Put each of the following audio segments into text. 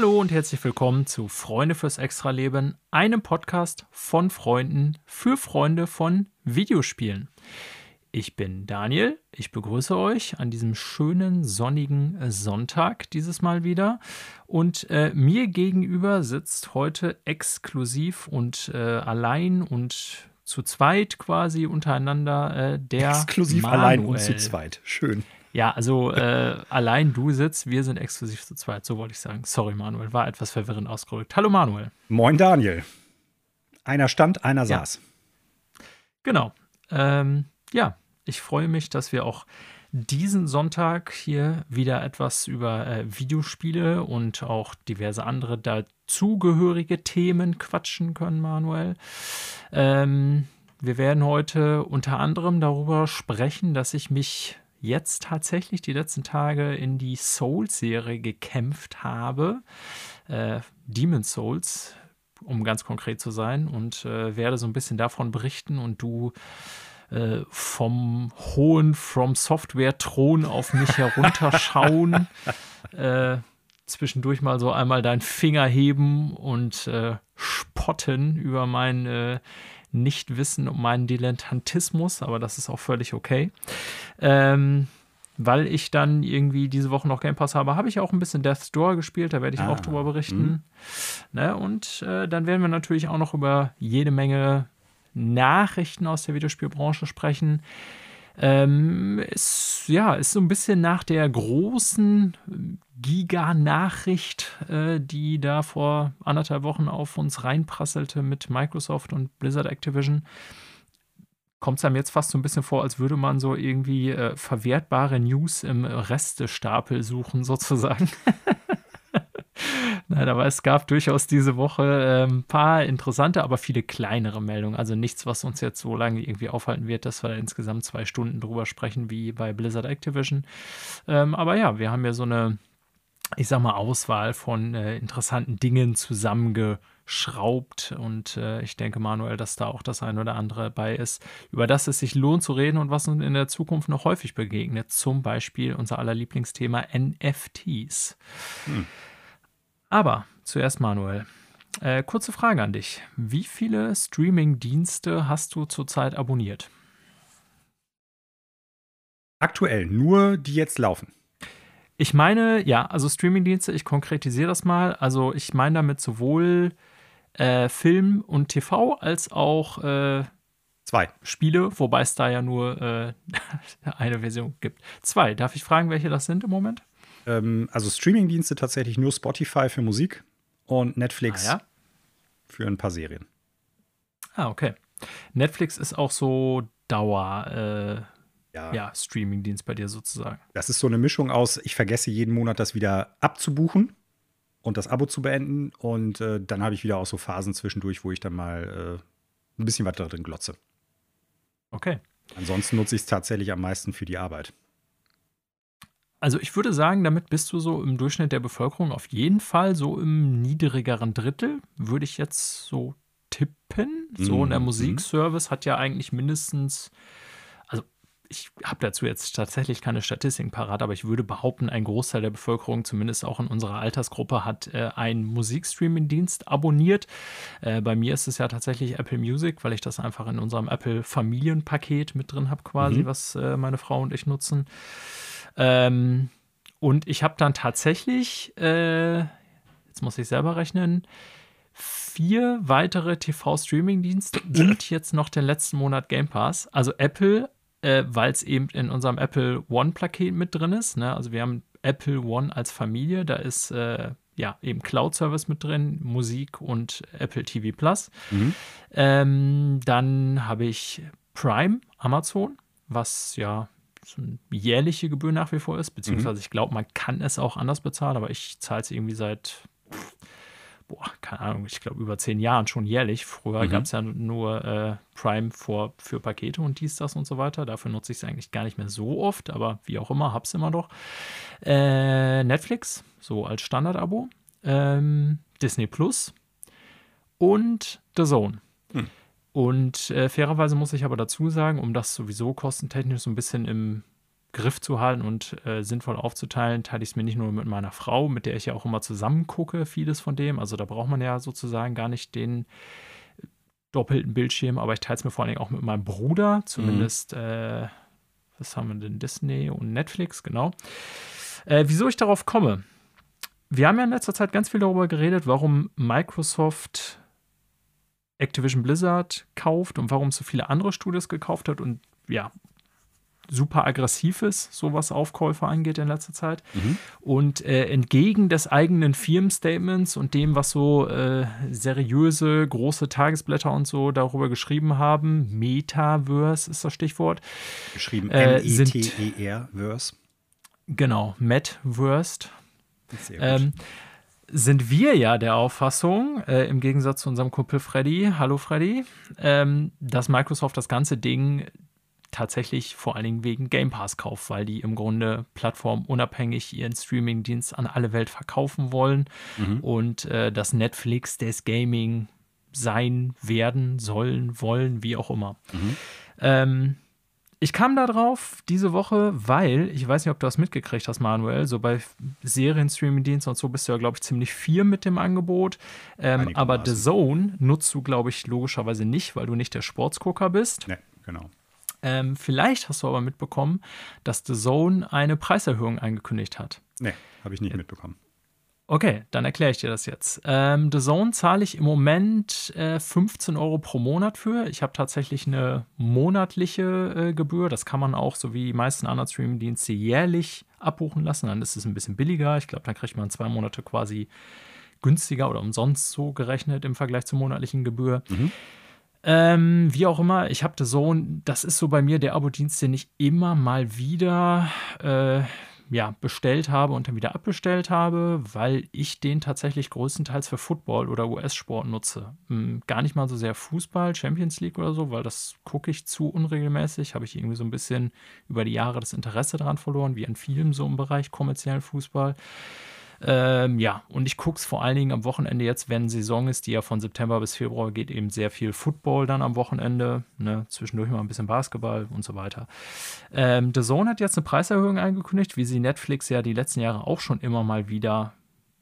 Hallo und herzlich willkommen zu Freunde fürs Extraleben, einem Podcast von Freunden für Freunde von Videospielen. Ich bin Daniel, ich begrüße euch an diesem schönen sonnigen Sonntag dieses Mal wieder und äh, mir gegenüber sitzt heute exklusiv und äh, allein und zu zweit quasi untereinander äh, der Exklusiv Manuel. allein und zu zweit. Schön. Ja, also äh, allein du sitzt, wir sind exklusiv zu zweit, so wollte ich sagen. Sorry, Manuel, war etwas verwirrend ausgedrückt. Hallo, Manuel. Moin, Daniel. Einer stand, einer Ja. saß. Genau. Ähm, ja, ich freue mich, dass wir auch diesen Sonntag hier wieder etwas über äh, Videospiele und auch diverse andere dazugehörige Themen quatschen können, Manuel. Ähm, wir werden heute unter anderem darüber sprechen, dass ich mich jetzt tatsächlich die letzten Tage in die Souls-Serie gekämpft habe. Äh, Demon's Souls, um ganz konkret zu sein, und äh, werde so ein bisschen davon berichten und du äh, vom hohen From Software Thron auf mich herunterschauen, äh, zwischendurch mal so einmal deinen Finger heben und äh, spotten über mein äh, Nichtwissen und meinen Dilettantismus, aber das ist auch völlig okay. Ähm, weil ich dann irgendwie diese Woche noch Game Pass habe, habe ich auch ein bisschen Death's Door gespielt, da werde ich Ah, auch drüber berichten. Ne? Und äh, dann werden wir natürlich auch noch über jede Menge Nachrichten aus der Videospielbranche sprechen. Ähm, ist, ja, ist so ein bisschen nach der großen Giga-Nachricht, äh, die da vor anderthalb Wochen auf uns reinprasselte mit Microsoft und Blizzard Activision. Kommt es einem jetzt fast so ein bisschen vor, als würde man so irgendwie äh, verwertbare News im Restestapel suchen, sozusagen. Nein, aber es gab durchaus diese Woche ein paar interessante, aber viele kleinere Meldungen. Also nichts, was uns jetzt so lange irgendwie aufhalten wird, dass wir insgesamt zwei Stunden drüber sprechen, wie bei Blizzard Activision. Ähm, aber ja, wir haben ja so eine, ich sag mal, Auswahl von äh, interessanten Dingen zusammengeschraubt. Und äh, ich denke, Manuel, dass da auch das ein oder andere bei ist, über das es sich lohnt zu reden und was uns in der Zukunft noch häufig begegnet. Zum Beispiel unser aller Lieblingsthema NFTs. Aber zuerst Manuel. Äh, kurze Frage an dich. Wie viele Streaming-Dienste hast du zurzeit abonniert? Aktuell nur die jetzt laufen. Ich meine, ja, also Streaming-Dienste, ich konkretisiere das mal. Also ich meine damit sowohl äh, Film und TV als auch äh, Zwei. Spiele, wobei es da ja nur äh, eine Version gibt. Zwei. Darf ich fragen, welche das sind im Moment? Ähm, also Streamingdienste tatsächlich nur Spotify für Musik und Netflix Ah, ja? für ein paar Serien. Ah, okay. Netflix ist auch so Dauer, Ja, äh, ja, Streaming-Dienst bei dir sozusagen. Das ist so eine Mischung aus, ich vergesse jeden Monat das wieder abzubuchen und das Abo zu beenden. Und äh, dann habe ich wieder auch so Phasen zwischendurch, wo ich dann mal äh, ein bisschen was drin glotze. Okay. Ansonsten nutze ich es tatsächlich am meisten für die Arbeit. Also ich würde sagen, damit bist du so im Durchschnitt der Bevölkerung auf jeden Fall so im niedrigeren Drittel, würde ich jetzt so tippen. So, und der Mhm. Musikservice hat ja eigentlich mindestens, also ich habe dazu jetzt tatsächlich keine Statistiken parat, aber ich würde behaupten, ein Großteil der Bevölkerung, zumindest auch in unserer Altersgruppe, hat äh, einen Musikstreaming-Dienst abonniert. Äh, bei mir ist es ja tatsächlich Apple Music, weil ich das einfach in unserem Apple-Familienpaket mit drin habe, quasi, Mhm. was äh, meine Frau und ich nutzen. Ähm, und ich habe dann tatsächlich, äh, jetzt muss ich selber rechnen, vier weitere TV-Streaming-Dienste und jetzt noch den letzten Monat Game Pass. Also Apple, äh, weil es eben in unserem Apple One-Paket mit drin ist. Ne? Also wir haben Apple One als Familie, da ist äh, ja eben Cloud-Service mit drin, Musik und Apple TV Plus. Mhm. Ähm, dann habe ich Prime, Amazon, was ja so eine jährliche Gebühr nach wie vor ist, beziehungsweise ich glaube, man kann es auch anders bezahlen, aber ich zahle es irgendwie seit, boah, keine Ahnung, ich glaube über zehn Jahren schon jährlich. Früher Mhm. gab es ja nur äh, Prime vor, für Pakete und dies, das und so weiter. Dafür nutze ich es eigentlich gar nicht mehr so oft, aber wie auch immer, hab's immer noch. Äh, Netflix, so als Standard-Abo. Ähm, Disney Plus und The Zone. Hm. Und äh, fairerweise muss ich aber dazu sagen, um das sowieso kostentechnisch so ein bisschen im Griff zu halten und äh, sinnvoll aufzuteilen, teile ich es mir nicht nur mit meiner Frau, mit der ich ja auch immer zusammen gucke, vieles von dem. Also da braucht man ja sozusagen gar nicht den doppelten Bildschirm, aber ich teile es mir vor allen Dingen auch mit meinem Bruder, zumindest, mhm. äh, was haben wir denn, Disney und Netflix, genau. Äh, wieso ich darauf komme? Wir haben ja in letzter Zeit ganz viel darüber geredet, warum Microsoft Activision Blizzard kauft und warum es so viele andere Studios gekauft hat und ja, super aggressiv ist, so was Aufkäufe angeht in letzter Zeit. Mhm. Und äh, entgegen des eigenen Firmenstatements und dem, was so äh, seriöse, große Tagesblätter und so darüber geschrieben haben, Metaverse ist das Stichwort. Geschrieben äh, M-E-T-E-R-Verse. Genau, Metaverse. Ähm, sind wir ja der Auffassung, äh, im Gegensatz zu unserem Kumpel Freddy, hallo Freddy, ähm, dass Microsoft das ganze Ding tatsächlich vor allen Dingen wegen Game Pass kauft, weil die im Grunde plattformunabhängig ihren Streaming-Dienst an alle Welt verkaufen wollen mhm. und äh, das Netflix des Gaming sein werden, sollen, wollen, wie auch immer. Mhm. Ähm, ich kam da drauf diese Woche, weil, ich weiß nicht, ob du das mitgekriegt hast, Manuel, so bei Serien-Streaming-Diensten und so bist du ja, glaube ich, ziemlich viel mit dem Angebot. Ähm, aber The Zone nutzt du, glaube ich, logischerweise nicht, weil du nicht der Sportsgucker bist. Nee, genau. Ähm, vielleicht hast du aber mitbekommen, dass The Zone eine Preiserhöhung angekündigt hat. Nee, habe ich nicht mitbekommen. Okay, dann erkläre ich dir das jetzt. Ähm, The Zone zahle ich im Moment äh, 15 Euro pro Monat für. Ich habe tatsächlich eine monatliche äh, Gebühr. Das kann man auch, so wie die meisten anderen Streaming-Dienste, jährlich abbuchen lassen. Dann ist es ein bisschen billiger. Ich glaube, dann kriegt man zwei Monate quasi günstiger oder umsonst so gerechnet im Vergleich zur monatlichen Gebühr. Mhm. Ähm, wie auch immer, ich habe The Zone, das ist so bei mir der Abo-Dienst, den ich immer mal wieder äh, ja, bestellt habe und dann wieder abbestellt habe, weil ich den tatsächlich größtenteils für Football oder US-Sport nutze. Hm, gar nicht mal so sehr Fußball, Champions League oder so, weil das gucke ich zu unregelmäßig. Habe ich irgendwie so ein bisschen über die Jahre das Interesse daran verloren, wie an vielen so im Bereich kommerziellen Fußball. Ähm, ja, und ich gucke es vor allen Dingen am Wochenende jetzt, wenn Saison ist, die ja von September bis Februar geht, eben sehr viel Football dann am Wochenende. Ne? Zwischendurch mal ein bisschen Basketball und so weiter. Ähm, The Zone hat jetzt eine Preiserhöhung angekündigt, wie sie Netflix ja die letzten Jahre auch schon immer mal wieder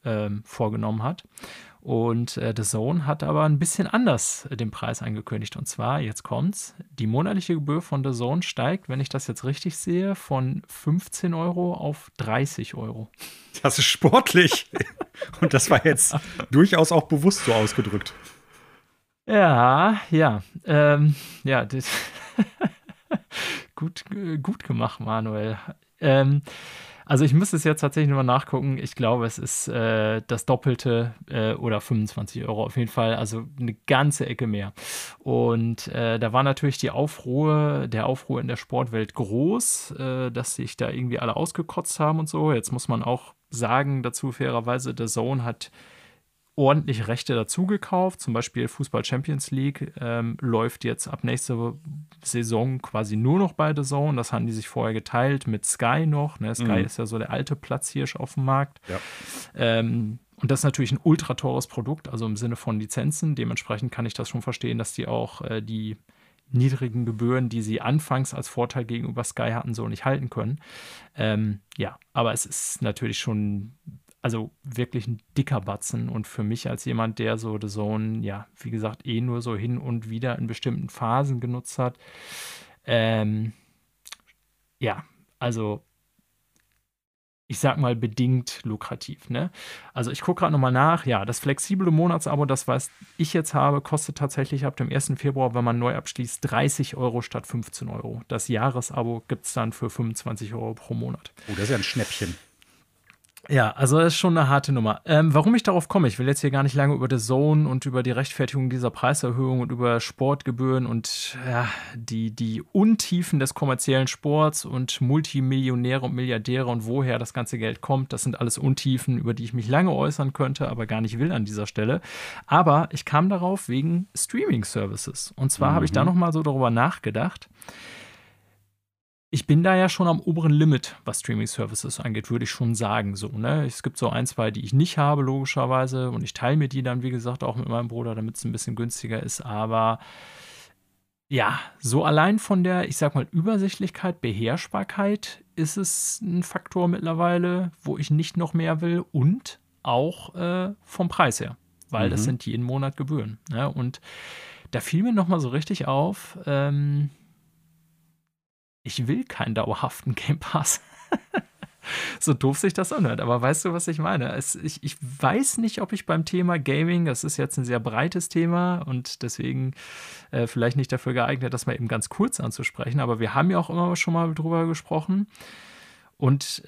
ähm, vorgenommen hat. Und äh, The Zone hat aber ein bisschen anders äh, den Preis angekündigt. Und zwar, jetzt kommt's, die monatliche Gebühr von The Zone steigt, wenn ich das jetzt richtig sehe, von 15 Euro auf 30 Euro. Das ist sportlich. Und das war jetzt durchaus auch bewusst so ausgedrückt. Ja, ja. Ähm, ja, gut, äh, gut gemacht, Manuel. Ähm, also ich müsste es jetzt tatsächlich nochmal nachgucken. Ich glaube, es ist äh, das Doppelte äh, oder 25 Euro auf jeden Fall. Also eine ganze Ecke mehr. Und äh, da war natürlich die Aufruhr, der Aufruhr in der Sportwelt groß, äh, dass sich da irgendwie alle ausgekotzt haben und so. Jetzt muss man auch sagen, dazu fairerweise, The Zone hat ordentlich Rechte dazugekauft. Zum Beispiel Fußball Champions League ähm, läuft jetzt ab nächster Saison quasi nur noch bei The Zone. Das haben die sich vorher geteilt mit Sky noch. Ne? Sky mhm. ist ja so der alte Platzhirsch auf dem Markt. Ja. Ähm, und das ist natürlich ein ultra teures Produkt, also im Sinne von Lizenzen. Dementsprechend kann ich das schon verstehen, dass die auch äh, die niedrigen Gebühren, die sie anfangs als Vorteil gegenüber Sky hatten, so nicht halten können. Ähm, ja, aber es ist natürlich schon also wirklich ein dicker Batzen. Und für mich als jemand, der so The Zone, ja, wie gesagt, eh nur so hin und wieder in bestimmten Phasen genutzt hat, ähm, ja, also ich sag mal, bedingt lukrativ. Ne? Also ich gucke gerade nochmal nach. Ja, das flexible Monatsabo, das was ich jetzt habe, kostet tatsächlich ab dem 1. Februar, wenn man neu abschließt, 30 Euro statt 15 Euro. Das Jahresabo gibt es dann für 25 Euro pro Monat. Oh, das ist ja ein Schnäppchen. Ja, also das ist schon eine harte Nummer. Ähm, warum ich darauf komme, ich will jetzt hier gar nicht lange über The Zone und über die Rechtfertigung dieser Preiserhöhung und über Sportgebühren und ja, die, die Untiefen des kommerziellen Sports und Multimillionäre und Milliardäre und woher das ganze Geld kommt. Das sind alles Untiefen, über die ich mich lange äußern könnte, aber gar nicht will an dieser Stelle. Aber ich kam darauf wegen Streaming-Services. Und zwar mhm. habe ich da mhm. nochmal so darüber nachgedacht ich bin da ja schon am oberen Limit, was Streaming-Services angeht, würde ich schon sagen. So, ne? Es gibt so ein, zwei, die ich nicht habe, logischerweise. Und ich teile mir die dann, wie gesagt, auch mit meinem Bruder, damit es ein bisschen günstiger ist. Aber Ja, so allein von der, ich sag mal, Übersichtlichkeit, Beherrschbarkeit ist es ein Faktor mittlerweile, wo ich nicht noch mehr will und auch äh, vom Preis her, weil mhm. das sind jeden Monat Gebühren. Ne? Und da fiel mir nochmal so richtig auf, ähm, ich will keinen dauerhaften Game Pass. so doof sich das anhört. Aber weißt du, was ich meine? Es, ich, ich weiß nicht, ob ich beim Thema Gaming, das ist jetzt ein sehr breites Thema und deswegen äh, vielleicht nicht dafür geeignet, das mal eben ganz kurz anzusprechen. Aber wir haben ja auch immer schon mal drüber gesprochen. Und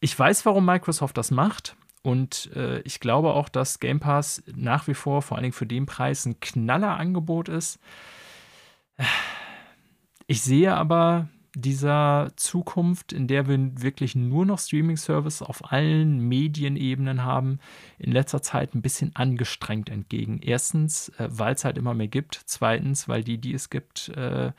ich weiß, warum Microsoft das macht. Und äh, ich glaube auch, dass Game Pass nach wie vor, vor allen Dingen für den Preis, ein Knallerangebot ist. Ich sehe aber dieser Zukunft, in der wir wirklich nur noch Streaming-Service auf allen Medienebenen haben, in letzter Zeit ein bisschen angestrengt entgegen. Erstens, äh, weil es halt immer mehr gibt. Zweitens, weil die, die es gibt, äh,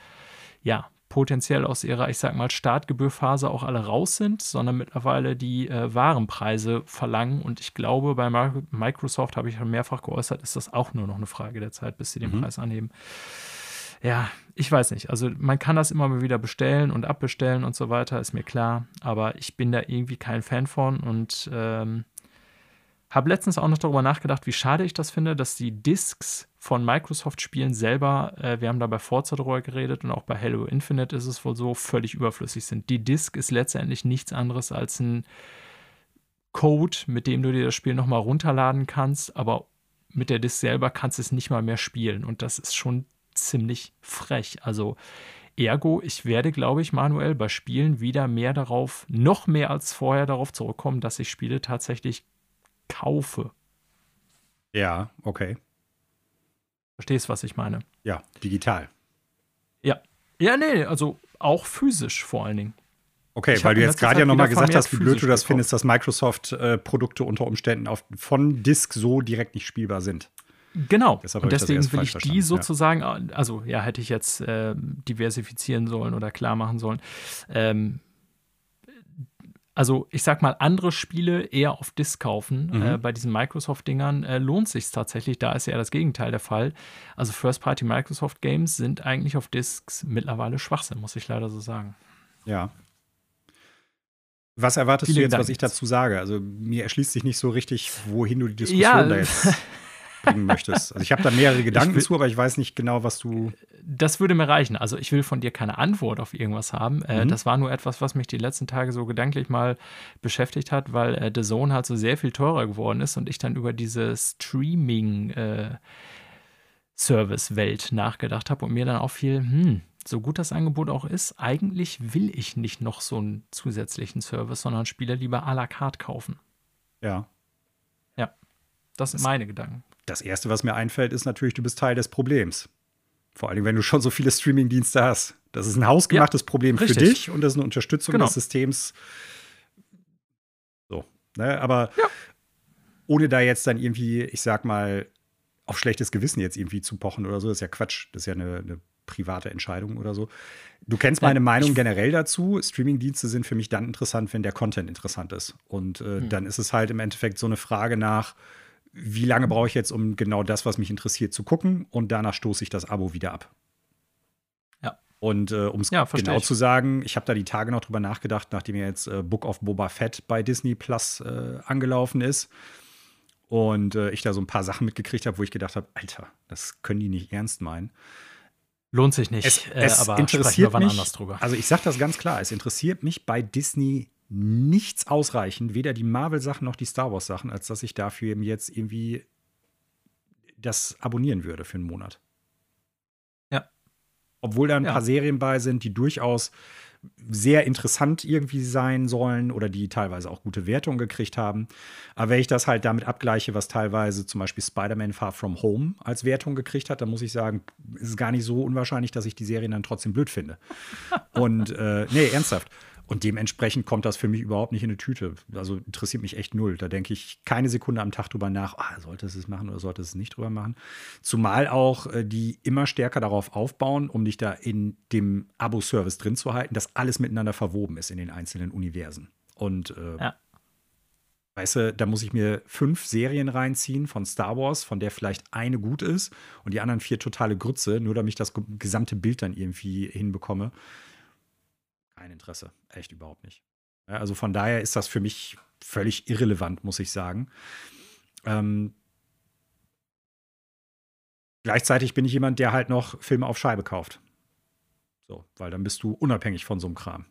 ja, potenziell aus ihrer, ich sag mal, Startgebührphase auch alle raus sind, sondern mittlerweile die äh, Warenpreise verlangen. Und ich glaube, bei Microsoft habe ich schon mehrfach geäußert, ist das auch nur noch eine Frage der Zeit, bis sie den mhm. Preis anheben ja, ich weiß nicht. Also man kann das immer mal wieder bestellen und abbestellen und so weiter, ist mir klar. Aber ich bin da irgendwie kein Fan von und ähm, habe letztens auch noch darüber nachgedacht, wie schade ich das finde, dass die Discs von Microsoft-Spielen selber, äh, wir haben da bei Forza darüber geredet und auch bei Halo Infinite ist es wohl so, völlig überflüssig sind. Die Disc ist letztendlich nichts anderes als ein Code, mit dem du dir das Spiel nochmal runterladen kannst, aber mit der Disc selber kannst du es nicht mal mehr spielen. Und das ist schon ziemlich frech. Also ergo, ich werde, glaube ich, manuell bei Spielen wieder mehr darauf, noch mehr als vorher darauf zurückkommen, dass ich Spiele tatsächlich kaufe. Ja, okay. Verstehst, was ich meine? Ja, digital. Ja. Ja, nee, also auch physisch vor allen Dingen. Okay, ich weil du jetzt gerade ja nochmal gesagt hast, wie blöd du das gekauft. findest, dass Microsoft-Produkte äh, unter Umständen auf, von Disk so direkt nicht spielbar sind. Genau. und deswegen will ich die sozusagen, ja. also ja, hätte ich jetzt äh, diversifizieren sollen oder klar machen sollen. Ähm, also ich sag mal, andere Spiele eher auf Disk kaufen. Mhm. Äh, bei diesen Microsoft-Dingern äh, lohnt sich tatsächlich. Da ist ja das Gegenteil der Fall. Also First-Party Microsoft Games sind eigentlich auf Disks mittlerweile Schwachsinn, muss ich leider so sagen. Ja. Was erwartest Viele du jetzt, Gedanken was ich dazu sage? Also mir erschließt sich nicht so richtig, wohin du die Diskussion ja, da jetzt bringen möchtest. Also ich habe da mehrere Gedanken will, zu, aber ich weiß nicht genau, was du. Das würde mir reichen. Also ich will von dir keine Antwort auf irgendwas haben. Äh, mhm. Das war nur etwas, was mich die letzten Tage so gedanklich mal beschäftigt hat, weil äh, The Zone halt so sehr viel teurer geworden ist und ich dann über diese Streaming äh, Service-Welt nachgedacht habe und mir dann auch viel, hm, so gut das Angebot auch ist, eigentlich will ich nicht noch so einen zusätzlichen Service, sondern Spieler lieber à la carte kaufen. Ja. Ja, das sind meine Gedanken das Erste, was mir einfällt, ist natürlich, du bist Teil des Problems. Vor allem, wenn du schon so viele Streaming-Dienste hast. Das ist ein hausgemachtes ja, Problem richtig. für dich und das ist eine Unterstützung genau. des Systems. So. Ne? Aber ja. ohne da jetzt dann irgendwie, ich sag mal, auf schlechtes Gewissen jetzt irgendwie zu pochen oder so, das ist ja Quatsch. Das ist ja eine, eine private Entscheidung oder so. Du kennst meine ja, Meinung generell dazu. Streaming-Dienste sind für mich dann interessant, wenn der Content interessant ist. Und äh, hm. dann ist es halt im Endeffekt so eine Frage nach, wie lange brauche ich jetzt, um genau das, was mich interessiert, zu gucken und danach stoße ich das Abo wieder ab. Ja. Und äh, um es ja, genau ich. zu sagen, ich habe da die Tage noch drüber nachgedacht, nachdem jetzt äh, Book of Boba Fett bei Disney Plus äh, angelaufen ist und äh, ich da so ein paar Sachen mitgekriegt habe, wo ich gedacht habe, Alter, das können die nicht ernst meinen. Lohnt sich nicht, es, äh, es aber interessiert mich, Also ich sage das ganz klar, es interessiert mich bei Disney nichts ausreichen, weder die Marvel-Sachen noch die Star Wars-Sachen, als dass ich dafür jetzt irgendwie das abonnieren würde für einen Monat. Ja. Obwohl da ein ja. paar Serien bei sind, die durchaus sehr interessant irgendwie sein sollen oder die teilweise auch gute Wertungen gekriegt haben. Aber wenn ich das halt damit abgleiche, was teilweise zum Beispiel Spider-Man Far From Home als Wertung gekriegt hat, dann muss ich sagen, ist es gar nicht so unwahrscheinlich, dass ich die Serien dann trotzdem blöd finde. Und äh, nee, ernsthaft. Und dementsprechend kommt das für mich überhaupt nicht in eine Tüte. Also interessiert mich echt null. Da denke ich keine Sekunde am Tag drüber nach, ah, sollte es es machen oder sollte es nicht drüber machen. Zumal auch äh, die immer stärker darauf aufbauen, um dich da in dem Abo-Service drin zu halten, dass alles miteinander verwoben ist in den einzelnen Universen. Und äh, ja. Weißt du, da muss ich mir fünf Serien reinziehen von Star Wars, von der vielleicht eine gut ist und die anderen vier totale Grütze, nur damit ich das gesamte Bild dann irgendwie hinbekomme. Kein Interesse. Echt überhaupt nicht. Also von daher ist das für mich völlig irrelevant, muss ich sagen. Ähm, gleichzeitig bin ich jemand, der halt noch Filme auf Scheibe kauft. So, weil dann bist du unabhängig von so einem Kram.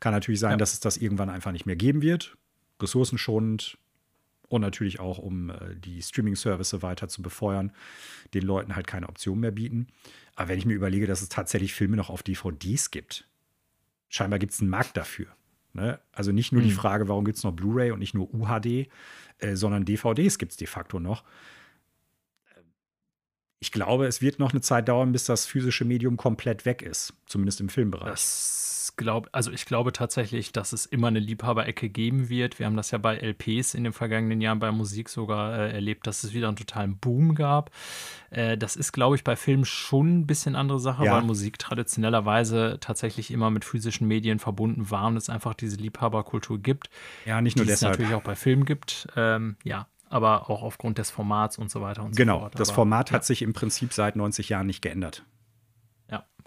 Kann natürlich sein, ja. dass es das irgendwann einfach nicht mehr geben wird ressourcenschonend und natürlich auch, um äh, die Streaming-Service weiter zu befeuern, den Leuten halt keine Option mehr bieten. Aber wenn ich mir überlege, dass es tatsächlich Filme noch auf DVDs gibt, scheinbar gibt es einen Markt dafür. Ne? Also nicht nur mhm. die Frage, warum gibt es noch Blu-ray und nicht nur UHD, äh, sondern DVDs gibt es de facto noch. Ich glaube, es wird noch eine Zeit dauern, bis das physische Medium komplett weg ist, zumindest im Filmbereich. Das glaube, also ich glaube tatsächlich, dass es immer eine Liebhaberecke geben wird. Wir haben das ja bei LPs in den vergangenen Jahren bei Musik sogar äh, erlebt, dass es wieder einen totalen Boom gab. Äh, das ist, glaube ich, bei Filmen schon ein bisschen andere Sache, ja. weil Musik traditionellerweise tatsächlich immer mit physischen Medien verbunden war und es einfach diese Liebhaberkultur gibt. Ja, nicht nur die deshalb. es natürlich auch bei Filmen gibt. Ähm, ja, aber auch aufgrund des Formats und so weiter und genau, so fort. Genau, das Format ja. hat sich im Prinzip seit 90 Jahren nicht geändert.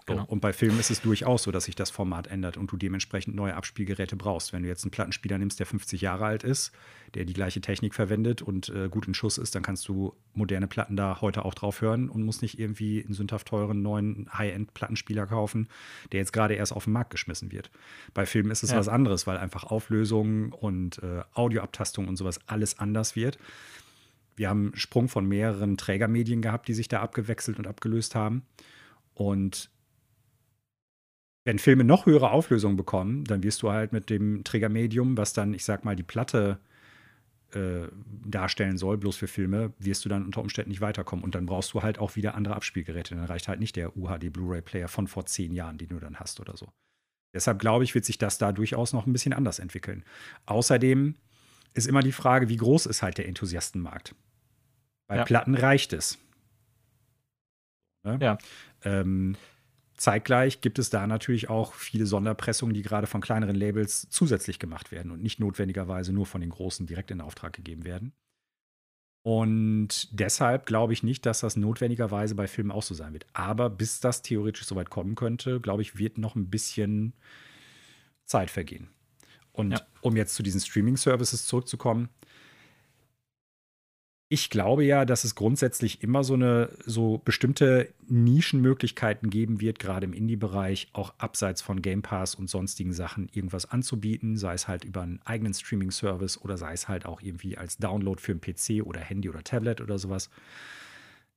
Genau. Und bei Filmen ist es durchaus so, dass sich das Format ändert und du dementsprechend neue Abspielgeräte brauchst. Wenn du jetzt einen Plattenspieler nimmst, der 50 Jahre alt ist, der die gleiche Technik verwendet und äh, gut in Schuss ist, dann kannst du moderne Platten da heute auch drauf hören und musst nicht irgendwie einen sündhaft teuren neuen High-End-Plattenspieler kaufen, der jetzt gerade erst auf den Markt geschmissen wird. Bei Filmen ist es ja. was anderes, weil einfach Auflösung und äh, Audioabtastung und sowas alles anders wird. Wir haben einen Sprung von mehreren Trägermedien gehabt, die sich da abgewechselt und abgelöst haben. Und wenn Filme noch höhere Auflösungen bekommen, dann wirst du halt mit dem Trägermedium, was dann, ich sag mal, die Platte äh, darstellen soll, bloß für Filme, wirst du dann unter Umständen nicht weiterkommen. Und dann brauchst du halt auch wieder andere Abspielgeräte. Dann reicht halt nicht der UHD Blu-ray-Player von vor zehn Jahren, den du dann hast oder so. Deshalb glaube ich, wird sich das da durchaus noch ein bisschen anders entwickeln. Außerdem ist immer die Frage, wie groß ist halt der Enthusiastenmarkt? Bei ja. Platten reicht es. Ne? Ja. Ähm, Zeitgleich gibt es da natürlich auch viele Sonderpressungen, die gerade von kleineren Labels zusätzlich gemacht werden und nicht notwendigerweise nur von den großen direkt in Auftrag gegeben werden. Und deshalb glaube ich nicht, dass das notwendigerweise bei Filmen auch so sein wird. Aber bis das theoretisch so weit kommen könnte, glaube ich, wird noch ein bisschen Zeit vergehen. Und ja. um jetzt zu diesen Streaming-Services zurückzukommen, ich glaube ja, dass es grundsätzlich immer so eine so bestimmte Nischenmöglichkeiten geben wird, gerade im Indie-Bereich, auch abseits von Game Pass und sonstigen Sachen irgendwas anzubieten, sei es halt über einen eigenen Streaming-Service oder sei es halt auch irgendwie als Download für einen PC oder Handy oder Tablet oder sowas.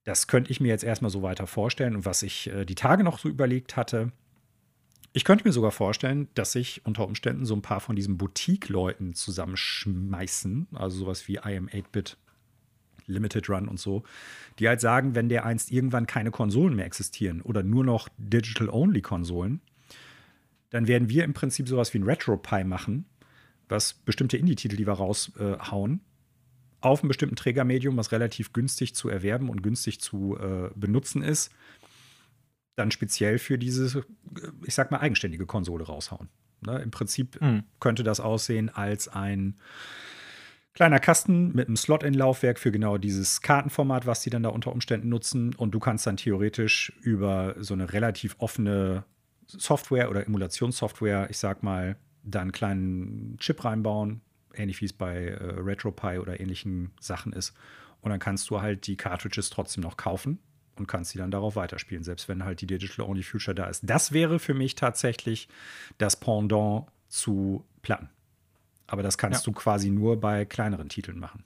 Das könnte ich mir jetzt erstmal so weiter vorstellen. Und was ich äh, die Tage noch so überlegt hatte, ich könnte mir sogar vorstellen, dass sich unter Umständen so ein paar von diesen Boutique-Leuten zusammenschmeißen, also sowas wie IM 8-Bit Limited Run und so, die halt sagen, wenn der einst irgendwann keine Konsolen mehr existieren oder nur noch Digital-Only-Konsolen, dann werden wir im Prinzip sowas wie ein RetroPie machen, was bestimmte Indie-Titel, die wir raushauen, auf einem bestimmten Trägermedium, was relativ günstig zu erwerben und günstig zu äh, benutzen ist, dann speziell für diese, ich sag mal, eigenständige Konsole raushauen. Ne? Im Prinzip mhm. könnte das aussehen als ein kleiner Kasten mit einem Slot in Laufwerk für genau dieses Kartenformat, was die dann da unter Umständen nutzen. Und du kannst dann theoretisch über so eine relativ offene Software oder Emulationssoftware, ich sag mal, da einen kleinen Chip reinbauen, ähnlich wie es bei äh, RetroPie oder ähnlichen Sachen ist. Und dann kannst du halt die Cartridges trotzdem noch kaufen und kannst sie dann darauf weiterspielen, selbst wenn halt die Digital Only Future da ist. Das wäre für mich tatsächlich das Pendant zu Platten. Aber das kannst ja. du quasi nur bei kleineren Titeln machen.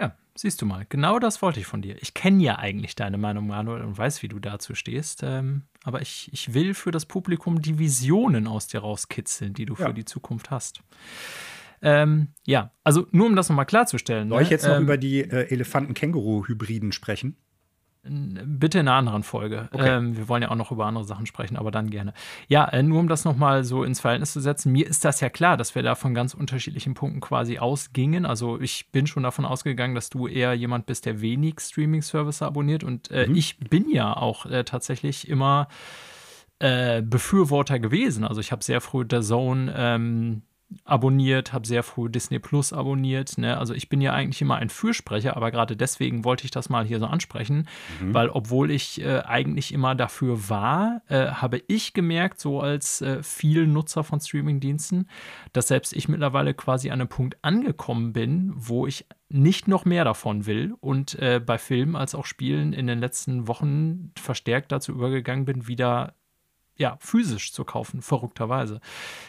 Ja, siehst du mal. Genau das wollte ich von dir. Ich kenne ja eigentlich deine Meinung, Manuel, und weiß, wie du dazu stehst. Ähm, aber ich, ich will für das Publikum die Visionen aus dir rauskitzeln, die du ja. für die Zukunft hast. Ähm, ja, also nur um das nochmal klarzustellen. Soll ne? ich jetzt noch ähm, über die äh, Elefanten-Känguru-Hybriden sprechen? Bitte in einer anderen Folge. Okay. Ähm, wir wollen ja auch noch über andere Sachen sprechen, aber dann gerne. Ja, äh, nur um das nochmal so ins Verhältnis zu setzen, mir ist das ja klar, dass wir da von ganz unterschiedlichen Punkten quasi ausgingen. Also ich bin schon davon ausgegangen, dass du eher jemand bist, der wenig Streaming-Service abonniert. Und äh, mhm. ich bin ja auch äh, tatsächlich immer äh, Befürworter gewesen. Also ich habe sehr früh der Zone ähm, abonniert, habe sehr früh Disney Plus abonniert. Ne? Also ich bin ja eigentlich immer ein Fürsprecher, aber gerade deswegen wollte ich das mal hier so ansprechen, mhm. weil obwohl ich äh, eigentlich immer dafür war, äh, habe ich gemerkt, so als äh, viel Nutzer von Streamingdiensten, dass selbst ich mittlerweile quasi an einem Punkt angekommen bin, wo ich nicht noch mehr davon will und äh, bei Filmen als auch Spielen in den letzten Wochen verstärkt dazu übergegangen bin, wieder ja, physisch zu kaufen, verrückterweise.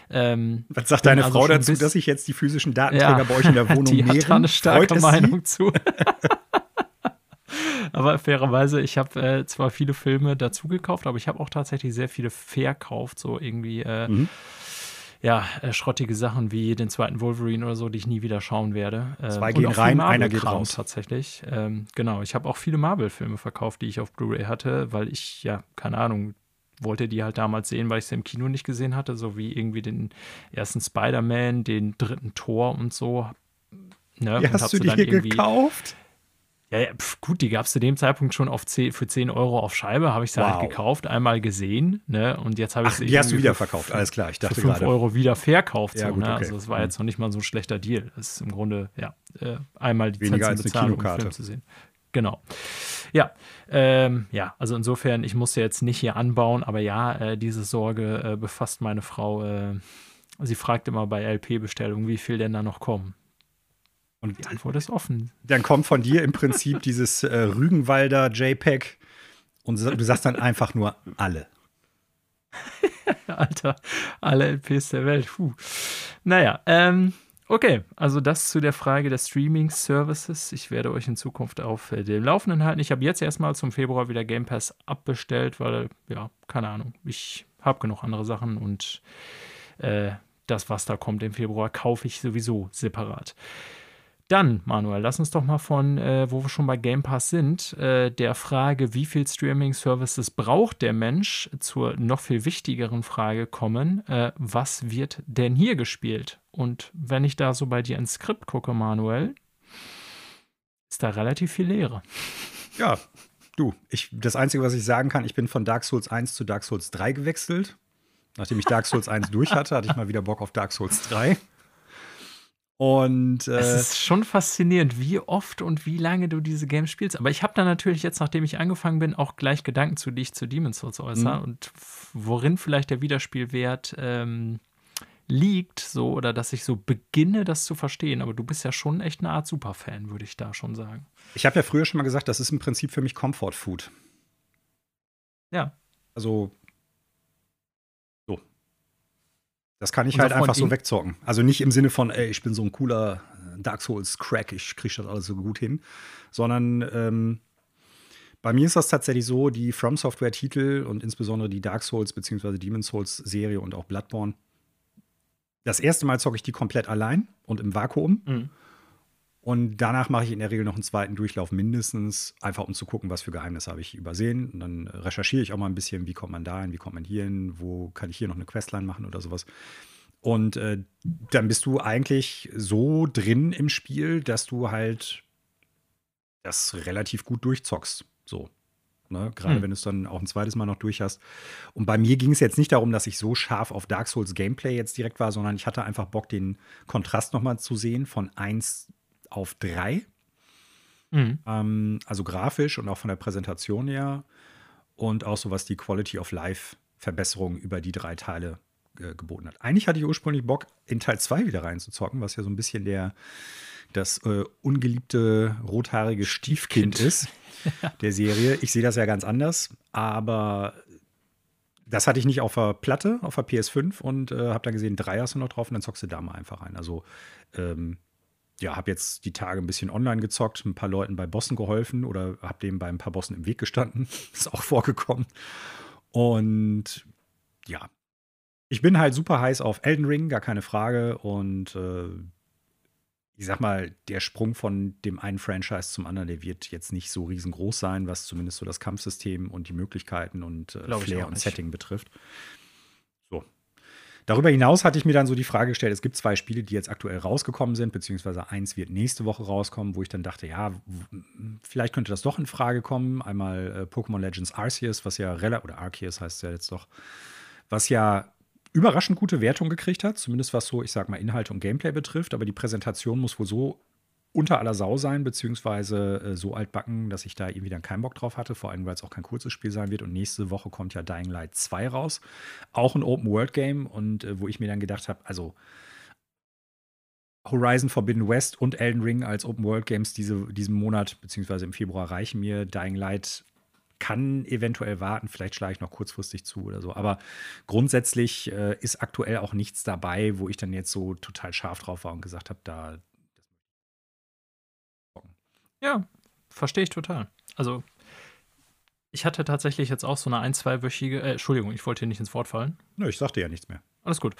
Ähm, Was sagt deine also Frau dazu, dass ich jetzt die physischen Datenträger ja, bei euch in der Wohnung die hat da eine starke Meinung zu. aber fairerweise, ich habe äh, zwar viele Filme dazu gekauft, aber ich habe auch tatsächlich sehr viele verkauft, so irgendwie. Äh, mhm. Ja, äh, schrottige Sachen wie den zweiten Wolverine oder so, die ich nie wieder schauen werde. Äh, Zwei gehen rein, einer geht raus. Tatsächlich. Ähm, genau, ich habe auch viele Marvel-Filme verkauft, die ich auf Blu-ray hatte, weil ich, ja, keine Ahnung, wollte die halt damals sehen, weil ich sie im Kino nicht gesehen hatte, so wie irgendwie den ersten Spider-Man, den dritten Tor und so. Ne? Wie und hast du die hier gekauft? Ja, ja pf, gut, die gab es zu dem Zeitpunkt schon auf 10, für 10 Euro auf Scheibe, habe ich sie halt wow. halt gekauft, einmal gesehen, ne? Und jetzt habe ich sie. Die hast du wieder verkauft, alles klar. Ich dachte für 5 gerade. Euro wieder verkauft. Ja, so, gut, ne? okay. Also das war jetzt noch nicht mal so ein schlechter Deal. Das ist im Grunde, ja, äh, einmal die Weniger Zeit zu bezahlen, um Film zu sehen. Genau. Ja, ähm, ja, also insofern, ich muss jetzt nicht hier anbauen, aber ja, äh, diese Sorge äh, befasst meine Frau. Äh, sie fragt immer bei LP-Bestellungen, wie viel denn da noch kommen. Und die Antwort ist offen. Dann kommt von dir im Prinzip dieses äh, Rügenwalder JPEG und du sagst dann einfach nur alle. Alter, alle LPs der Welt. Puh. Naja, ähm, Okay, also das zu der Frage der Streaming-Services. Ich werde euch in Zukunft auf äh, dem Laufenden halten. Ich habe jetzt erstmal zum Februar wieder Game Pass abbestellt, weil, ja, keine Ahnung, ich habe genug andere Sachen und äh, das, was da kommt im Februar, kaufe ich sowieso separat. Dann, Manuel, lass uns doch mal von, äh, wo wir schon bei Game Pass sind, äh, der Frage, wie viel Streaming-Services braucht der Mensch, zur noch viel wichtigeren Frage kommen, äh, was wird denn hier gespielt? Und wenn ich da so bei dir ins Skript gucke, Manuel, ist da relativ viel Leere. Ja, du, ich, das Einzige, was ich sagen kann, ich bin von Dark Souls 1 zu Dark Souls 3 gewechselt. Nachdem ich Dark Souls 1 durch hatte, hatte ich mal wieder Bock auf Dark Souls 3. Und äh, es ist schon faszinierend, wie oft und wie lange du diese Games spielst. Aber ich habe da natürlich jetzt, nachdem ich angefangen bin, auch gleich Gedanken zu, die ich zu Demon's Souls äußere mhm. und worin vielleicht der Wiederspielwert ähm, liegt, so oder dass ich so beginne, das zu verstehen. Aber du bist ja schon echt eine Art Superfan, würde ich da schon sagen. Ich habe ja früher schon mal gesagt, das ist im Prinzip für mich Comfort Food. Ja. Also Das kann ich halt einfach so wegzocken. Also nicht im Sinne von, ey, ich bin so ein cooler Dark Souls-Crack, ich kriege das alles so gut hin, sondern ähm, bei mir ist das tatsächlich so, die From Software-Titel und insbesondere die Dark Souls bzw. Demon's Souls-Serie und auch Bloodborne. Das erste Mal zocke ich die komplett allein und im Vakuum. Mhm. Und danach mache ich in der Regel noch einen zweiten Durchlauf mindestens, einfach um zu gucken, was für Geheimnisse habe ich übersehen. Und dann recherchiere ich auch mal ein bisschen, wie kommt man da hin, wie kommt man hier hin, wo kann ich hier noch eine Questline machen oder sowas. Und äh, dann bist du eigentlich so drin im Spiel, dass du halt das relativ gut durchzockst. So. Ne? Gerade hm. wenn du es dann auch ein zweites Mal noch durch hast. Und bei mir ging es jetzt nicht darum, dass ich so scharf auf Dark Souls Gameplay jetzt direkt war, sondern ich hatte einfach Bock, den Kontrast nochmal zu sehen von 1 auf 3. Mhm. Ähm, also grafisch und auch von der Präsentation her. Und auch so, was die Quality of Life Verbesserung über die drei Teile äh, geboten hat. Eigentlich hatte ich ursprünglich Bock, in Teil 2 wieder reinzuzocken, was ja so ein bisschen der das äh, ungeliebte rothaarige Stiefkind kind. ist der Serie. Ich sehe das ja ganz anders, aber das hatte ich nicht auf der Platte, auf der PS5 und äh, habe dann gesehen, drei hast du noch drauf und dann zockst du da mal einfach rein. Also ähm, ja, habe jetzt die Tage ein bisschen online gezockt, ein paar Leuten bei Bossen geholfen oder habe dem bei ein paar Bossen im Weg gestanden. ist auch vorgekommen. Und ja, ich bin halt super heiß auf Elden Ring, gar keine Frage. Und äh, ich sag mal, der Sprung von dem einen Franchise zum anderen, der wird jetzt nicht so riesengroß sein, was zumindest so das Kampfsystem und die Möglichkeiten und äh, Flair und Setting betrifft. Darüber hinaus hatte ich mir dann so die Frage gestellt, es gibt zwei Spiele, die jetzt aktuell rausgekommen sind, beziehungsweise eins wird nächste Woche rauskommen, wo ich dann dachte, ja, vielleicht könnte das doch in Frage kommen. Einmal äh, Pokémon Legends Arceus, was ja relativ, oder Arceus heißt es ja jetzt doch, was ja überraschend gute Wertung gekriegt hat, zumindest was so, ich sag mal, Inhalt und Gameplay betrifft. Aber die Präsentation muss wohl so unter aller Sau sein, beziehungsweise äh, so altbacken, dass ich da irgendwie dann keinen Bock drauf hatte, vor allem weil es auch kein kurzes Spiel sein wird. Und nächste Woche kommt ja Dying Light 2 raus. Auch ein Open-World-Game und äh, wo ich mir dann gedacht habe, also Horizon Forbidden West und Elden Ring als Open-World-Games diese, diesen Monat, beziehungsweise im Februar reichen mir. Dying Light kann eventuell warten, vielleicht schlage ich noch kurzfristig zu oder so. Aber grundsätzlich äh, ist aktuell auch nichts dabei, wo ich dann jetzt so total scharf drauf war und gesagt habe, da. Ja, verstehe ich total. Also, ich hatte tatsächlich jetzt auch so eine ein-, zweiwöchige, äh, Entschuldigung, ich wollte hier nicht ins Wort fallen. Nö, ich sagte ja nichts mehr. Alles gut.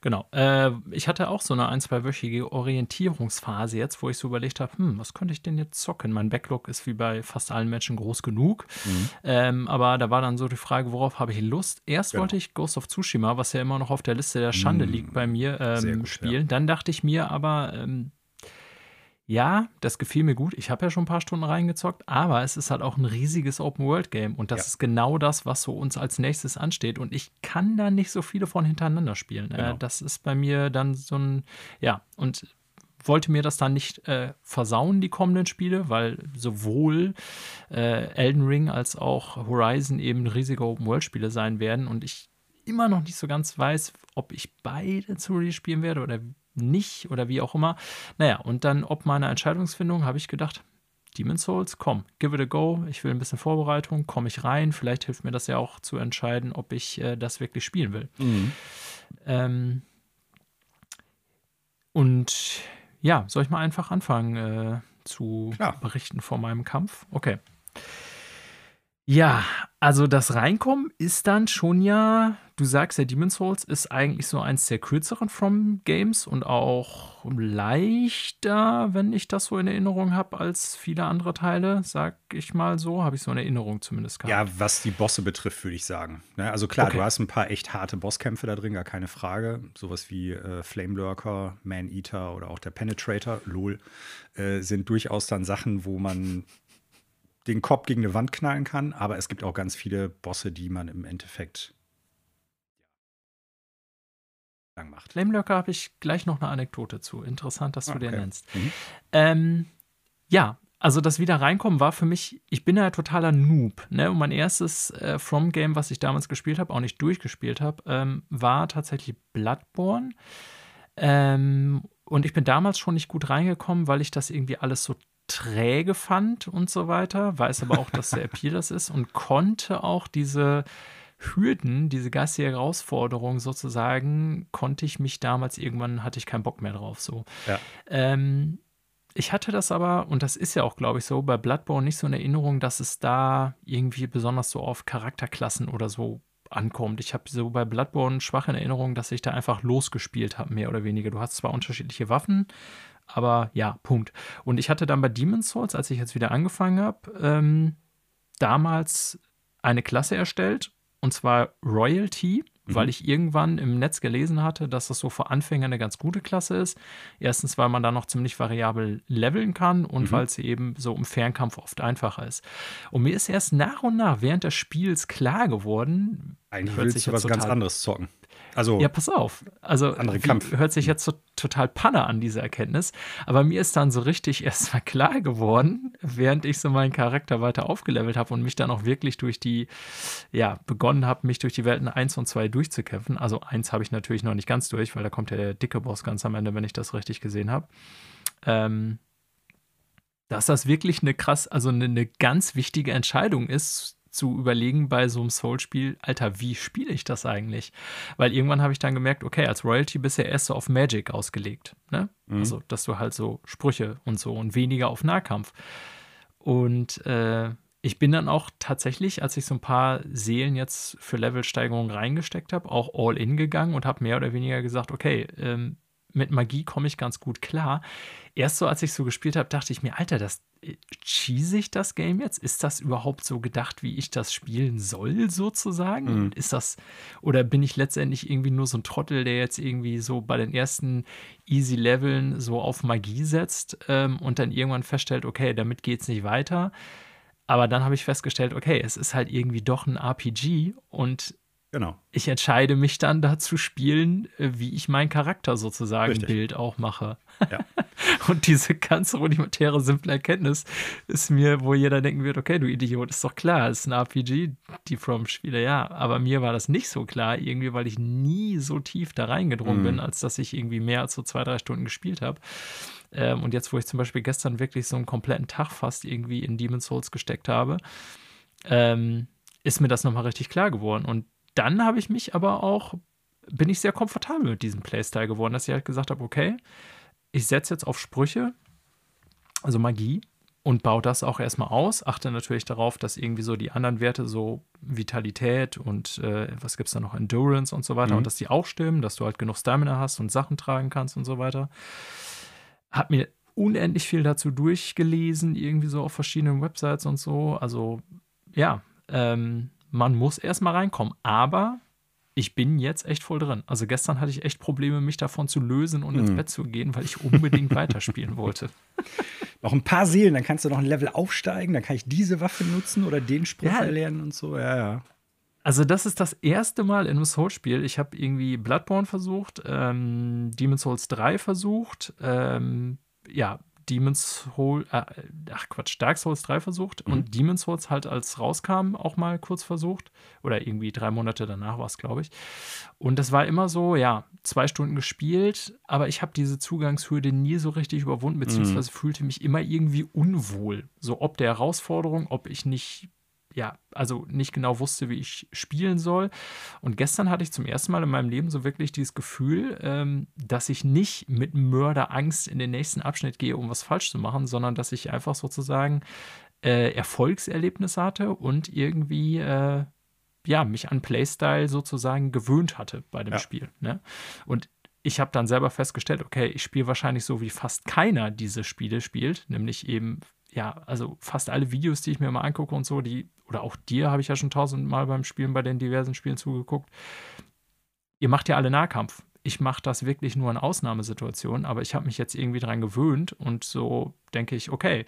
Genau. Äh, ich hatte auch so eine ein-, zweiwöchige Orientierungsphase jetzt, wo ich so überlegt habe, hm, was könnte ich denn jetzt zocken? Mein Backlog ist wie bei fast allen Menschen groß genug. Mhm. Ähm, aber da war dann so die Frage, worauf habe ich Lust? Erst genau. wollte ich Ghost of Tsushima, was ja immer noch auf der Liste der Schande mhm. liegt bei mir, ähm, gut, spielen. Ja. Dann dachte ich mir aber, ähm, ja, das gefiel mir gut. Ich habe ja schon ein paar Stunden reingezockt, aber es ist halt auch ein riesiges Open-World-Game und das ja. ist genau das, was so uns als nächstes ansteht. Und ich kann da nicht so viele von hintereinander spielen. Äh, genau. Äh, das ist bei mir dann so ein, ja, und wollte mir das dann nicht äh, versauen, die kommenden Spiele, weil sowohl äh, Elden Ring als auch Horizon eben riesige Open-World-Spiele sein werden und ich immer noch nicht so ganz weiß, ob ich beide zu spielen werde oder nicht oder wie auch immer. Naja, und dann ob meiner Entscheidungsfindung habe ich gedacht, Demon's Souls, komm, give it a go. Ich will ein bisschen Vorbereitung, komme ich rein. Vielleicht hilft mir das ja auch zu entscheiden, ob ich äh, das wirklich spielen will. Mhm. Ähm, und ja, soll ich mal einfach anfangen äh, zu Klar. berichten von meinem Kampf? Okay. Ja, also das Reinkommen ist dann schon ja, du sagst ja, Demon's Souls ist eigentlich so eins der kürzeren From Games und auch leichter, wenn ich das so in Erinnerung habe, als viele andere Teile, sag ich mal so, habe ich so eine Erinnerung zumindest gehabt. Ja, was die Bosse betrifft, würde ich sagen. Ne, also klar, okay. du hast ein paar echt harte Bosskämpfe da drin, gar keine Frage. Sowas wie äh, Flame Lurker, Man Eater oder auch der Penetrator, lol, äh, sind durchaus dann Sachen, wo man den Kopf gegen eine Wand knallen kann, aber es gibt auch ganz viele Bosse, die man im Endeffekt lang macht. Flamelurker habe ich gleich noch eine Anekdote zu. Interessant, dass du okay. den nennst. Mhm. Ähm, ja, also das wieder reinkommen war für mich, ich bin ja totaler Noob. Ne? Und mein erstes äh, From-Game, was ich damals gespielt habe, auch nicht durchgespielt habe, ähm, war tatsächlich Bloodborne. Ähm, und ich bin damals schon nicht gut reingekommen, weil ich das irgendwie alles so träge fand und so weiter, weiß aber auch, dass der Appeal das ist und konnte auch diese Hürden, diese geistige Herausforderung sozusagen, konnte ich mich damals irgendwann, hatte ich keinen Bock mehr drauf. So. Ja. Ähm, ich hatte das aber, und das ist ja auch, glaube ich, so, bei Bloodborne nicht so in Erinnerung, dass es da irgendwie besonders so auf Charakterklassen oder so ankommt. Ich habe so bei Bloodborne schwache in Erinnerung, dass ich da einfach losgespielt habe, mehr oder weniger. Du hast zwar unterschiedliche Waffen, aber ja, Punkt. Und ich hatte dann bei Demon's Souls, als ich jetzt wieder angefangen habe, ähm, damals eine Klasse erstellt, und zwar Royalty, mhm. weil ich irgendwann im Netz gelesen hatte, dass das so für Anfänger eine ganz gute Klasse ist. Erstens, weil man da noch ziemlich variabel leveln kann und mhm. weil es eben so im Fernkampf oft einfacher ist. Und mir ist erst nach und nach während des Spiels klar geworden, eigentlich willst du was ganz anderes zocken. Also ja, pass auf. Also andere Kampf. hört sich jetzt so total Panne an, diese Erkenntnis. Aber mir ist dann so richtig erst mal klar geworden, während ich so meinen Charakter weiter aufgelevelt habe und mich dann auch wirklich durch die, ja, begonnen habe, mich durch die Welten 1 und 2 durchzukämpfen. Also 1 habe ich natürlich noch nicht ganz durch, weil da kommt ja der dicke Boss ganz am Ende, wenn ich das richtig gesehen habe. Ähm, dass das wirklich eine krass, also eine, eine ganz wichtige Entscheidung ist, zu überlegen bei so einem Soul-Spiel, Alter, wie spiele ich das eigentlich? Weil irgendwann habe ich dann gemerkt, okay, als Royalty bist du ja erst so auf Magic ausgelegt. Ne? Mhm. Also, dass du halt so Sprüche und so und weniger auf Nahkampf. Und äh, ich bin dann auch tatsächlich, als ich so ein paar Seelen jetzt für Levelsteigerung reingesteckt habe, auch all in gegangen und habe mehr oder weniger gesagt, okay, ähm, mit Magie komme ich ganz gut klar. Erst so, als ich so gespielt habe, dachte ich mir, Alter, das cheese ich das Game jetzt? Ist das überhaupt so gedacht, wie ich das spielen soll, sozusagen? Mhm. Ist das, oder bin ich letztendlich irgendwie nur so ein Trottel, der jetzt irgendwie so bei den ersten easy Leveln so auf Magie setzt ähm, und dann irgendwann feststellt, okay, damit geht es nicht weiter. Aber dann habe ich festgestellt, okay, es ist halt irgendwie doch ein RPG und Genau. Ich entscheide mich dann da zu spielen, äh, wie ich meinen Charakter sozusagen Richtig. Bild auch mache. Ja. Und diese ganze rudimentäre, simple Erkenntnis ist mir, wo jeder denken wird, okay, du Idiot, ist doch klar, es ist ein RPG, die From-Spiele, ja. Aber mir war das nicht so klar, irgendwie, weil ich nie so tief da reingedrungen Mhm. bin, als dass ich irgendwie mehr als so zwei, drei Stunden gespielt habe. Ähm, und jetzt, wo ich zum Beispiel gestern wirklich so einen kompletten Tag fast irgendwie in Demon's Souls gesteckt habe, ähm, ist mir das nochmal richtig klar geworden. Und dann habe ich mich aber auch, bin ich sehr komfortabel mit diesem Playstyle geworden, dass ich halt gesagt habe, okay, ich setze jetzt auf Sprüche, also Magie, und baue das auch erstmal aus. Achte natürlich darauf, dass irgendwie so die anderen Werte, so Vitalität und äh, was gibt es da noch, Endurance und so weiter, Mhm. und dass die auch stimmen, dass du halt genug Stamina hast und Sachen tragen kannst und so weiter. Hab mir unendlich viel dazu durchgelesen, irgendwie so auf verschiedenen Websites und so. Also ja, ähm, man muss erstmal reinkommen. Aber ich bin jetzt echt voll drin. Also gestern hatte ich echt Probleme, mich davon zu lösen und ins Mhm. Bett zu gehen, weil ich unbedingt weiterspielen wollte. Noch ein paar Seelen, dann kannst du noch ein Level aufsteigen, dann kann ich diese Waffe nutzen oder den Spruch Ja. erlernen und so. Ja, ja. Also das ist das erste Mal in einem Souls-Spiel. Ich habe irgendwie Bloodborne versucht, ähm, Demon's Souls 3 versucht, ähm, ja, Demon's Souls, äh, ach Quatsch, Dark Souls 3 versucht Mhm. und Demon's Souls halt als rauskam auch mal kurz versucht. Oder irgendwie drei Monate danach war es, glaube ich. Und das war immer so, ja, zwei Stunden gespielt, aber ich habe diese Zugangshürde nie so richtig überwunden, beziehungsweise fühlte mich immer irgendwie unwohl. So ob der Herausforderung, ob ich nicht ja, also nicht genau wusste, wie ich spielen soll. Und gestern hatte ich zum ersten Mal in meinem Leben so wirklich dieses Gefühl, ähm, dass ich nicht mit Mörderangst in den nächsten Abschnitt gehe, um was falsch zu machen, sondern dass ich einfach sozusagen äh, Erfolgserlebnisse hatte und irgendwie äh, ja, mich an Playstyle sozusagen gewöhnt hatte bei dem Ja. Spiel. Ne? Und ich habe dann selber festgestellt, okay, ich spiele wahrscheinlich so, wie fast keiner diese Spiele spielt, nämlich eben, ja, also fast alle Videos, die ich mir mal angucke und so, die, oder auch dir habe ich ja schon tausendmal beim Spielen bei den diversen Spielen zugeguckt. Ihr macht ja alle Nahkampf. Ich mache das wirklich nur in Ausnahmesituationen, aber ich habe mich jetzt irgendwie dran gewöhnt und so denke ich, okay.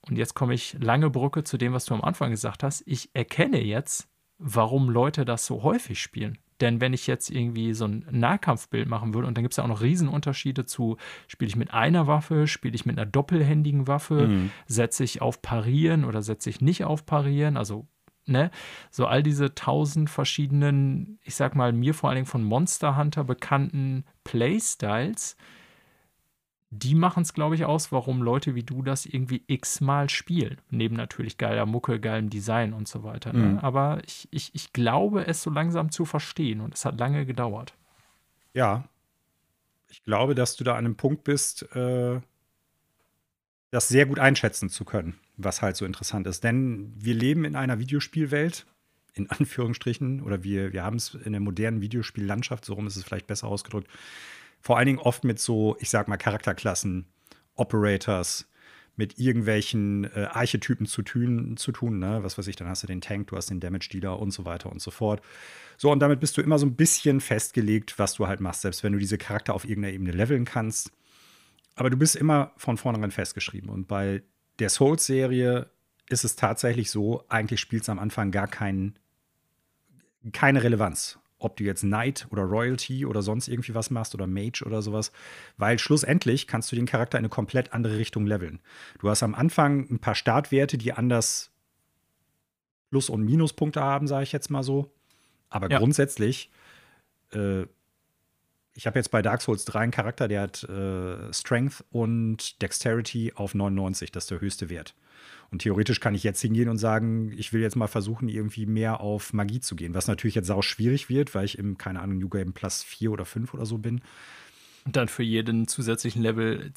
Und jetzt komme ich lange Brücke zu dem, was du am Anfang gesagt hast. Ich erkenne jetzt, warum Leute das so häufig spielen. Denn wenn ich jetzt irgendwie so ein Nahkampfbild machen würde, und dann gibt es ja auch noch Riesenunterschiede zu, spiele ich mit einer Waffe, spiele ich mit einer doppelhändigen Waffe, Mhm. setze ich auf Parieren oder setze ich nicht auf Parieren, also ne, so all diese tausend verschiedenen, ich sag mal, mir vor allen Dingen von Monster Hunter bekannten Playstyles, die machen es, glaube ich, aus, warum Leute wie du das irgendwie x-mal spielen. Neben natürlich geiler Mucke, geilem Design und so weiter. Ne? Mhm. Aber ich, ich, ich glaube, es so langsam zu verstehen und es hat lange gedauert. Ja. Ich glaube, dass du da an einem Punkt bist, äh, das sehr gut einschätzen zu können, was halt so interessant ist. Denn wir leben in einer Videospielwelt, in Anführungsstrichen, oder wir, wir haben es in der modernen Videospiellandschaft, so rum ist es vielleicht besser ausgedrückt, vor allen Dingen oft mit so, ich sag mal, Charakterklassen, Operators, mit irgendwelchen äh, Archetypen zu tun, zu tun, ne? Was weiß ich, dann hast du den Tank, du hast den Damage Dealer und so weiter und so fort. So, und damit bist du immer so ein bisschen festgelegt, was du halt machst, selbst wenn du diese Charakter auf irgendeiner Ebene leveln kannst. Aber du bist immer von vornherein festgeschrieben. Und bei der Souls-Serie ist es tatsächlich so, eigentlich spielt es am Anfang gar kein, keine Relevanz. Ob du jetzt Knight oder Royalty oder sonst irgendwie was machst oder Mage oder sowas, weil schlussendlich kannst du den Charakter in eine komplett andere Richtung leveln. Du hast am Anfang ein paar Startwerte, die anders Plus- und Minuspunkte haben, sage ich jetzt mal so. Aber Ja. grundsätzlich, äh, ich habe jetzt bei Dark Souls 3 einen Charakter, der hat äh, Strength und Dexterity auf 99, das ist der höchste Wert. Und theoretisch kann ich jetzt hingehen und sagen, ich will jetzt mal versuchen, irgendwie mehr auf Magie zu gehen, was natürlich jetzt auch schwierig wird, weil ich im, keine Ahnung, New Game Plus 4 oder 5 oder so bin. Und dann für jeden zusätzlichen Level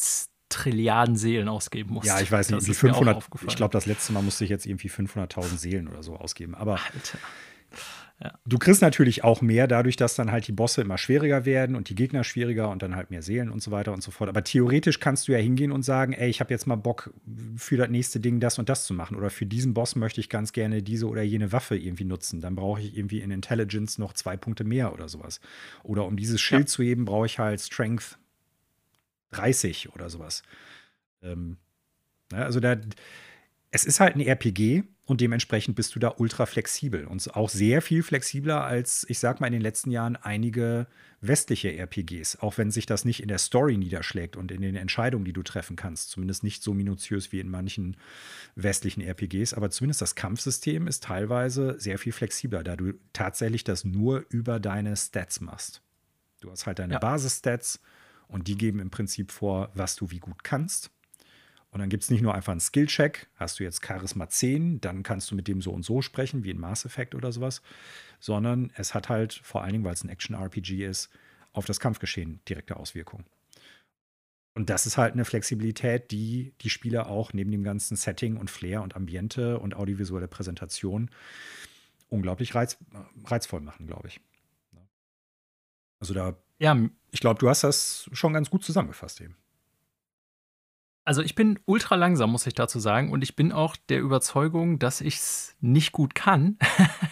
Trilliarden Seelen ausgeben musst. Ja, ich weiß nicht, Das irgendwie ist mir auch 500, aufgefallen. ich glaube, das letzte Mal musste ich jetzt irgendwie 500.000 Seelen oder so ausgeben. Aber Alter. Du kriegst natürlich auch mehr dadurch, dass dann halt die Bosse immer schwieriger werden und die Gegner schwieriger und dann halt mehr Seelen und so weiter und so fort. Aber theoretisch kannst du ja hingehen und sagen, ey, ich habe jetzt mal Bock für das nächste Ding das und das zu machen oder für diesen Boss möchte ich ganz gerne diese oder jene Waffe irgendwie nutzen. Dann brauche ich irgendwie in Intelligence noch zwei Punkte mehr oder sowas. Oder um dieses Schild Ja. zu heben, brauche ich halt Strength 30 oder sowas. Ähm, ne, also da es ist halt ein RPG und dementsprechend bist du da ultra flexibel und auch sehr viel flexibler als, ich sag mal, in den letzten Jahren einige westliche RPGs, auch wenn sich das nicht in der Story niederschlägt und in den Entscheidungen, die du treffen kannst. Zumindest nicht so minutiös wie in manchen westlichen RPGs, aber zumindest das Kampfsystem ist teilweise sehr viel flexibler, da du tatsächlich das nur über deine Stats machst. Du hast halt deine ja. Basisstats und die geben im Prinzip vor, was du wie gut kannst. Und dann gibt es nicht nur einfach einen Skill-Check, hast du jetzt Charisma 10, dann kannst du mit dem so und so sprechen, wie in Mass Effect oder sowas, sondern es hat halt, vor allen Dingen, weil es ein Action-RPG ist, auf das Kampfgeschehen direkte Auswirkungen. Und das ist halt eine Flexibilität, die die Spieler auch neben dem ganzen Setting und Flair und Ambiente und audiovisuelle Präsentation unglaublich reiz, reizvoll machen, glaube ich. Also da, ja, ich glaube, du hast das schon ganz gut zusammengefasst eben. Also ich bin ultra langsam, muss ich dazu sagen. Und ich bin auch der Überzeugung, dass ich es nicht gut kann.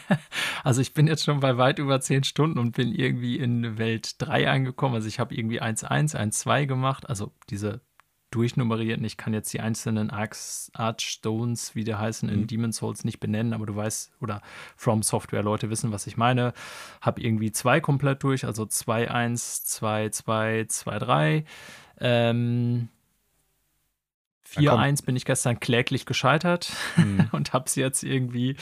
also ich bin jetzt schon bei weit über zehn Stunden und bin irgendwie in Welt 3 angekommen. Also ich habe irgendwie 1.1, 1.2 gemacht. Also diese durchnummerierten. Ich kann jetzt die einzelnen Archstones, wie die heißen, in mhm. Demon's Souls nicht benennen, aber du weißt, oder From Software Leute wissen, was ich meine. Habe irgendwie zwei komplett durch, also 2.1, 2.2, 2.3. Ähm, 4-1 bin ich gestern kläglich gescheitert mhm. und habe es jetzt irgendwie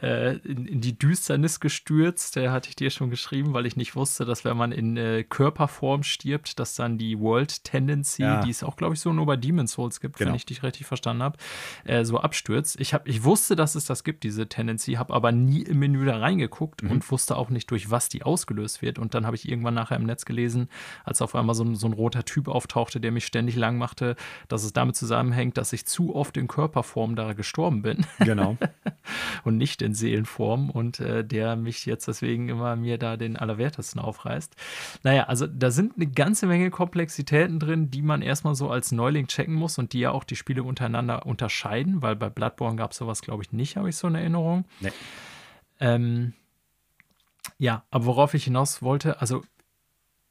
äh, in, in, die Düsternis gestürzt. Der hatte ich dir schon geschrieben, weil ich nicht wusste, dass wenn man in äh, Körperform stirbt, dass dann die World Tendency, ja. die es auch, glaube ich, so nur bei Demon's Souls gibt, genau. wenn ich dich richtig verstanden habe, äh, so abstürzt. Ich, hab, ich wusste, dass es das gibt, diese Tendency, habe aber nie im Menü da reingeguckt mhm. und wusste auch nicht, durch was die ausgelöst wird. Und dann habe ich irgendwann nachher im Netz gelesen, als auf einmal so ein, so ein roter Typ auftauchte, der mich ständig lang machte, dass es damit zusammenhängt, zusammenhängt, dass ich zu oft in Körperform da gestorben bin. Genau. und nicht in Seelenform und äh, der mich jetzt deswegen immer mir da den Allerwertesten aufreißt. Naja, also da sind eine ganze Menge Komplexitäten drin, die man erstmal so als Neuling checken muss und die ja auch die Spiele untereinander unterscheiden, weil bei Bloodborne gab es sowas, glaube ich, nicht, habe ich so eine Erinnerung. Nee. Ähm, ja, aber worauf ich hinaus wollte, also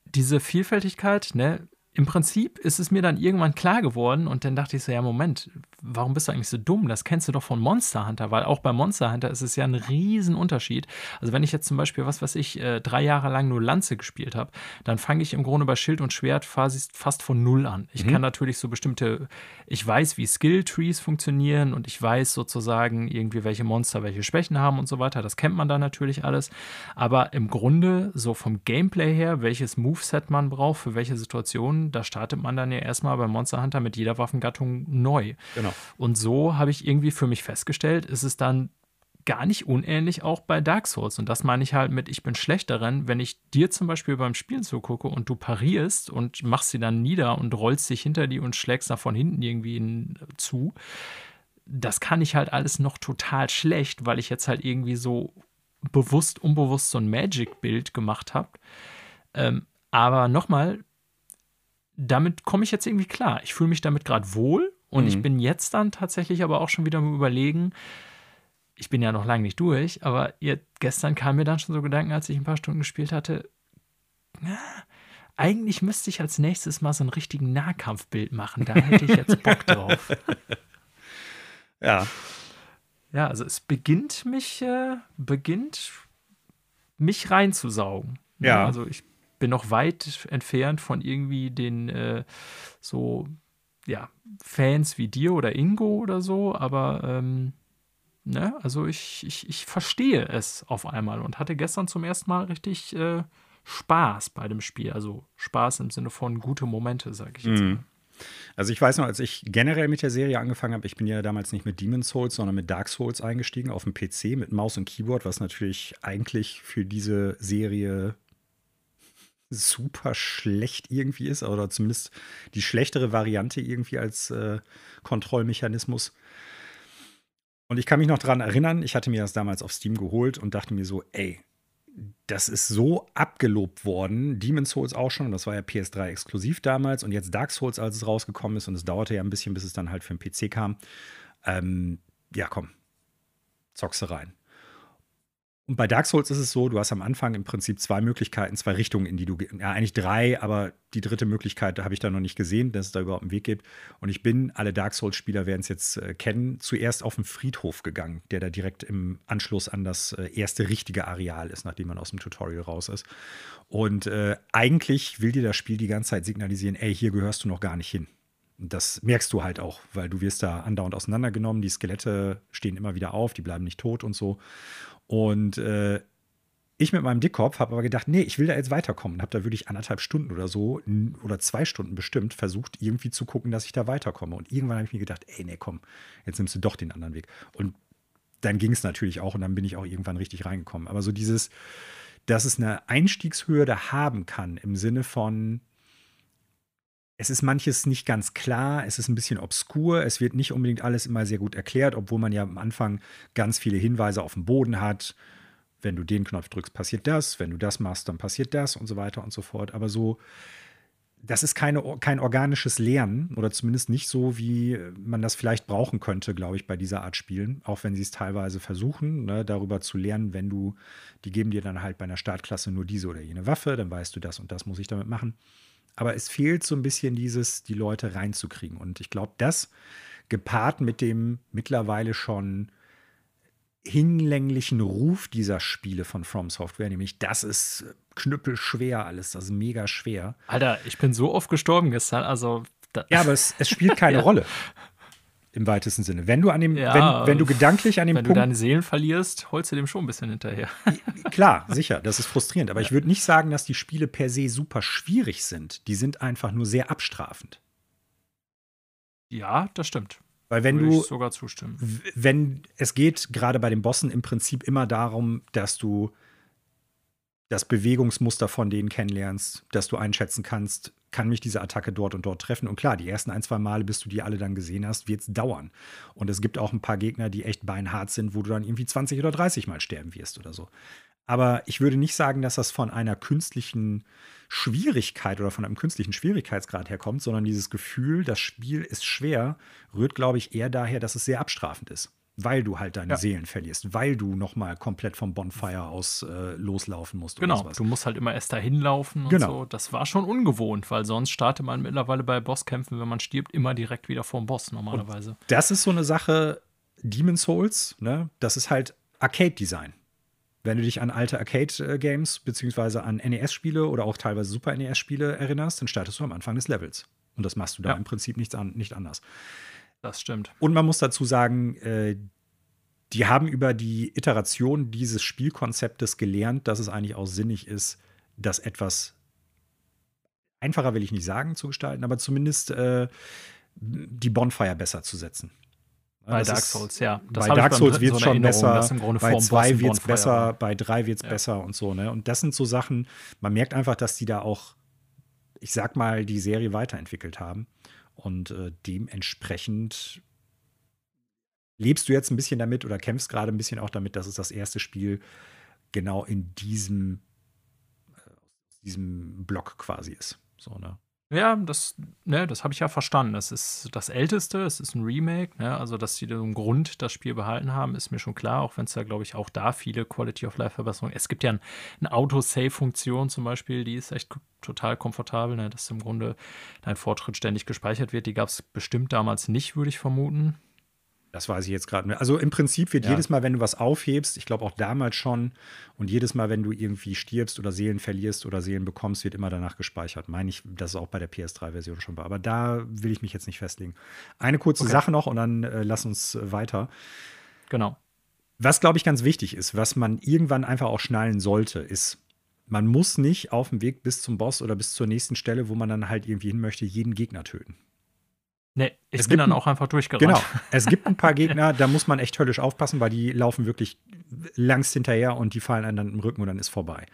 diese Vielfältigkeit, ne, im Prinzip ist es mir dann irgendwann klar geworden und dann dachte ich so, ja, Moment, warum bist du eigentlich so dumm? Das kennst du doch von Monster Hunter, weil auch bei Monster Hunter ist es ja ein Riesenunterschied. Also wenn ich jetzt zum Beispiel, was weiß ich, äh, drei Jahre lang nur Lanze gespielt habe, dann fange ich im Grunde bei Schild und Schwert fast, fast von Null an. Ich mhm. kann natürlich so bestimmte, ich weiß, wie Skill-Trees funktionieren und ich weiß sozusagen irgendwie, welche Monster welche Schwächen haben und so weiter. Das kennt man dann natürlich alles. Aber im Grunde, so vom Gameplay her, welches Moveset man braucht, für welche Situationen, da startet man dann ja erstmal bei Monster Hunter mit jeder Waffengattung neu. Genau. Und so habe ich irgendwie für mich festgestellt, ist es dann gar nicht unähnlich auch bei Dark Souls. Und das meine ich halt mit, ich bin schlecht darin, wenn ich dir zum Beispiel beim Spielen zugucke und du parierst und machst sie dann nieder und rollst dich hinter die und schlägst nach von hinten irgendwie zu. Das kann ich halt alles noch total schlecht, weil ich jetzt halt irgendwie so bewusst, unbewusst so ein Magic-Bild gemacht habe. Ähm, aber nochmal, damit komme ich jetzt irgendwie klar. Ich fühle mich damit gerade wohl und mhm. ich bin jetzt dann tatsächlich aber auch schon wieder am Überlegen, ich bin ja noch lange nicht durch, aber ihr, gestern kam mir dann schon so Gedanken, als ich ein paar Stunden gespielt hatte, na, eigentlich müsste ich als nächstes mal so einen richtigen Nahkampfbild machen. Da hätte ich jetzt Bock drauf. Ja. Ja, also es beginnt mich, äh, beginnt mich reinzusaugen. Ja. Also ich bin noch weit entfernt von irgendwie den äh, so ja, Fans wie dir oder Ingo oder so, aber ähm, ne, also ich, ich, ich verstehe es auf einmal und hatte gestern zum ersten Mal richtig äh, Spaß bei dem Spiel. Also Spaß im Sinne von gute Momente, sage ich jetzt. Mhm. Also ich weiß noch, als ich generell mit der Serie angefangen habe, ich bin ja damals nicht mit Demon's Souls, sondern mit Dark Souls eingestiegen auf dem PC mit Maus und Keyboard, was natürlich eigentlich für diese Serie super schlecht irgendwie ist, oder zumindest die schlechtere Variante irgendwie als äh, Kontrollmechanismus. Und ich kann mich noch daran erinnern, ich hatte mir das damals auf Steam geholt und dachte mir so, ey, das ist so abgelobt worden. Demon's Souls auch schon, das war ja PS3 exklusiv damals und jetzt Dark Souls, als es rausgekommen ist und es dauerte ja ein bisschen, bis es dann halt für den PC kam. Ähm, ja, komm, zockst rein. Und bei Dark Souls ist es so, du hast am Anfang im Prinzip zwei Möglichkeiten, zwei Richtungen, in die du. Ja, eigentlich drei, aber die dritte Möglichkeit habe ich da noch nicht gesehen, dass es da überhaupt einen Weg gibt. Und ich bin, alle Dark Souls-Spieler werden es jetzt äh, kennen, zuerst auf den Friedhof gegangen, der da direkt im Anschluss an das äh, erste richtige Areal ist, nachdem man aus dem Tutorial raus ist. Und äh, eigentlich will dir das Spiel die ganze Zeit signalisieren, ey, hier gehörst du noch gar nicht hin. Das merkst du halt auch, weil du wirst da andauernd auseinandergenommen, die Skelette stehen immer wieder auf, die bleiben nicht tot und so. Und äh, ich mit meinem Dickkopf habe aber gedacht, nee, ich will da jetzt weiterkommen. Habe da wirklich anderthalb Stunden oder so oder zwei Stunden bestimmt versucht, irgendwie zu gucken, dass ich da weiterkomme. Und irgendwann habe ich mir gedacht, ey, nee, komm, jetzt nimmst du doch den anderen Weg. Und dann ging es natürlich auch und dann bin ich auch irgendwann richtig reingekommen. Aber so dieses, dass es eine Einstiegshürde haben kann im Sinne von, es ist manches nicht ganz klar, es ist ein bisschen obskur, es wird nicht unbedingt alles immer sehr gut erklärt, obwohl man ja am Anfang ganz viele Hinweise auf dem Boden hat. Wenn du den Knopf drückst, passiert das, wenn du das machst, dann passiert das und so weiter und so fort. Aber so, das ist keine, kein organisches Lernen oder zumindest nicht so, wie man das vielleicht brauchen könnte, glaube ich, bei dieser Art Spielen. Auch wenn sie es teilweise versuchen, ne, darüber zu lernen, wenn du, die geben dir dann halt bei einer Startklasse nur diese oder jene Waffe, dann weißt du das und das muss ich damit machen. Aber es fehlt so ein bisschen dieses, die Leute reinzukriegen. Und ich glaube, das gepaart mit dem mittlerweile schon hinlänglichen Ruf dieser Spiele von From Software, nämlich das ist knüppelschwer alles, das ist mega schwer. Alter, ich bin so oft gestorben gestern, also. Ja, aber es, es spielt keine ja. Rolle im weitesten Sinne. Wenn du an dem, ja, wenn, wenn du gedanklich an dem wenn Punkt. Wenn du deine Seelen verlierst, holst du dem schon ein bisschen hinterher. Klar, sicher, das ist frustrierend. Aber ja. ich würde nicht sagen, dass die Spiele per se super schwierig sind. Die sind einfach nur sehr abstrafend. Ja, das stimmt. Weil wenn würde du sogar zustimmen. Wenn es geht gerade bei den Bossen im Prinzip immer darum, dass du das Bewegungsmuster von denen kennenlernst, dass du einschätzen kannst, kann mich diese Attacke dort und dort treffen. Und klar, die ersten ein, zwei Male, bis du die alle dann gesehen hast, wird es dauern. Und es gibt auch ein paar Gegner, die echt beinhart sind, wo du dann irgendwie 20 oder 30 Mal sterben wirst oder so. Aber ich würde nicht sagen, dass das von einer künstlichen Schwierigkeit oder von einem künstlichen Schwierigkeitsgrad herkommt, sondern dieses Gefühl, das Spiel ist schwer, rührt, glaube ich, eher daher, dass es sehr abstrafend ist weil du halt deine ja. Seelen verlierst, weil du noch mal komplett vom Bonfire aus äh, loslaufen musst. Genau, du musst halt immer erst dahin laufen und genau. so. Das war schon ungewohnt, weil sonst startet man mittlerweile bei Bosskämpfen, wenn man stirbt, immer direkt wieder vorm Boss normalerweise. Und das ist so eine Sache, Demon's Souls, ne? das ist halt Arcade-Design. Wenn du dich an alte Arcade-Games beziehungsweise an NES-Spiele oder auch teilweise Super NES-Spiele erinnerst, dann startest du am Anfang des Levels. Und das machst du da ja. im Prinzip nichts an, nicht anders. Das stimmt. Und man muss dazu sagen, äh, die haben über die Iteration dieses Spielkonzeptes gelernt, dass es eigentlich auch sinnig ist, das etwas einfacher will ich nicht sagen zu gestalten, aber zumindest äh, die Bonfire besser zu setzen. Bei das Dark Souls, ja. Das bei Dark Souls wird es so schon besser, bei 2 wird es besser, bei 3 wird es ja. besser und so. Ne? Und das sind so Sachen, man merkt einfach, dass die da auch, ich sag mal, die Serie weiterentwickelt haben. Und äh, dementsprechend lebst du jetzt ein bisschen damit oder kämpfst gerade ein bisschen auch damit, dass es das erste Spiel genau in diesem, äh, diesem Block quasi ist. So, ne? Ja, das, ne, das habe ich ja verstanden. Das ist das Älteste, es ist ein Remake, ne? Also, dass sie im Grund das Spiel behalten haben, ist mir schon klar, auch wenn es da, glaube ich, auch da viele Quality of Life-Verbesserungen. Es gibt ja ein, eine Auto-Save-Funktion zum Beispiel, die ist echt total komfortabel, ne? dass im Grunde dein Fortschritt ständig gespeichert wird. Die gab es bestimmt damals nicht, würde ich vermuten. Das weiß ich jetzt gerade nicht. Also im Prinzip wird ja. jedes Mal, wenn du was aufhebst, ich glaube auch damals schon, und jedes Mal, wenn du irgendwie stirbst oder Seelen verlierst oder Seelen bekommst, wird immer danach gespeichert. Meine ich, dass es auch bei der PS3-Version schon war. Aber da will ich mich jetzt nicht festlegen. Eine kurze okay. Sache noch und dann äh, lass uns äh, weiter. Genau. Was, glaube ich, ganz wichtig ist, was man irgendwann einfach auch schnallen sollte, ist, man muss nicht auf dem Weg bis zum Boss oder bis zur nächsten Stelle, wo man dann halt irgendwie hin möchte, jeden Gegner töten. Nee, ich es bin dann auch einfach durchgerannt. Genau. Es gibt ein paar Gegner, da muss man echt höllisch aufpassen, weil die laufen wirklich langst hinterher und die fallen einem dann im Rücken und dann ist vorbei.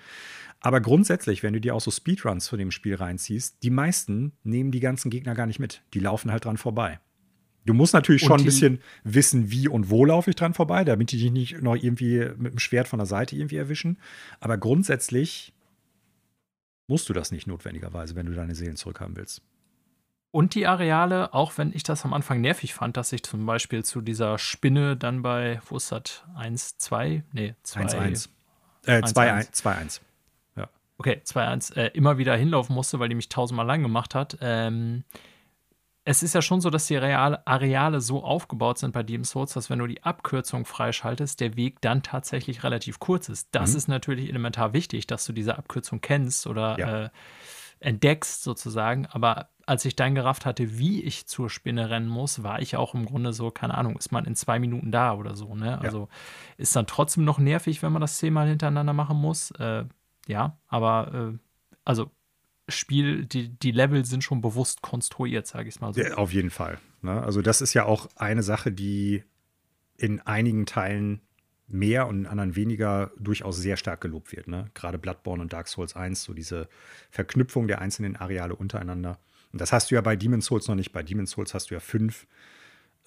Aber grundsätzlich, wenn du dir auch so Speedruns von dem Spiel reinziehst, die meisten nehmen die ganzen Gegner gar nicht mit. Die laufen halt dran vorbei. Du musst natürlich schon ein bisschen wissen, wie und wo laufe ich dran vorbei, damit die dich nicht noch irgendwie mit dem Schwert von der Seite irgendwie erwischen. Aber grundsätzlich musst du das nicht notwendigerweise, wenn du deine Seelen zurückhaben willst. Und die Areale, auch wenn ich das am Anfang nervig fand, dass ich zum Beispiel zu dieser Spinne dann bei, wo ist das, 1, 2, nee, 2, 1, 1. Äh, 2-1. Ja. Okay, 2-1. Äh, immer wieder hinlaufen musste, weil die mich tausendmal lang gemacht hat. Ähm, es ist ja schon so, dass die Real Areale so aufgebaut sind bei Demon's Souls, dass wenn du die Abkürzung freischaltest, der Weg dann tatsächlich relativ kurz ist. Das mhm. ist natürlich elementar wichtig, dass du diese Abkürzung kennst oder ja. äh, entdeckst sozusagen. Aber als ich dann gerafft hatte, wie ich zur Spinne rennen muss, war ich auch im Grunde so, keine Ahnung, ist man in zwei Minuten da oder so. Ne? Also ja. ist dann trotzdem noch nervig, wenn man das zehnmal hintereinander machen muss. Äh, ja, aber äh, also Spiel, die, die Level sind schon bewusst konstruiert, sage ich mal so. Ja, auf jeden Fall. Ne? Also das ist ja auch eine Sache, die in einigen Teilen mehr und in anderen weniger durchaus sehr stark gelobt wird. Ne? Gerade Bloodborne und Dark Souls 1, so diese Verknüpfung der einzelnen Areale untereinander. Und das hast du ja bei Demon's Souls noch nicht. Bei Demon's Souls hast du ja fünf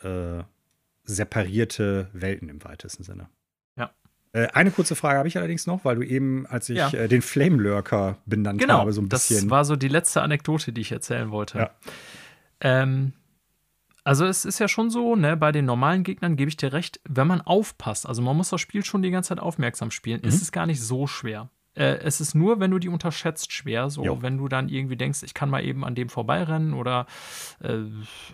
äh, separierte Welten im weitesten Sinne. Ja. Äh, eine kurze Frage habe ich allerdings noch, weil du eben, als ich ja. äh, den Flame Lurker benannt genau, habe, so ein bisschen. Das war so die letzte Anekdote, die ich erzählen wollte. Ja. Ähm, also es ist ja schon so, ne, bei den normalen Gegnern gebe ich dir recht, wenn man aufpasst, also man muss das Spiel schon die ganze Zeit aufmerksam spielen, mhm. ist es gar nicht so schwer. Äh, es ist nur, wenn du die unterschätzt, schwer. So, jo. wenn du dann irgendwie denkst, ich kann mal eben an dem vorbeirennen oder äh,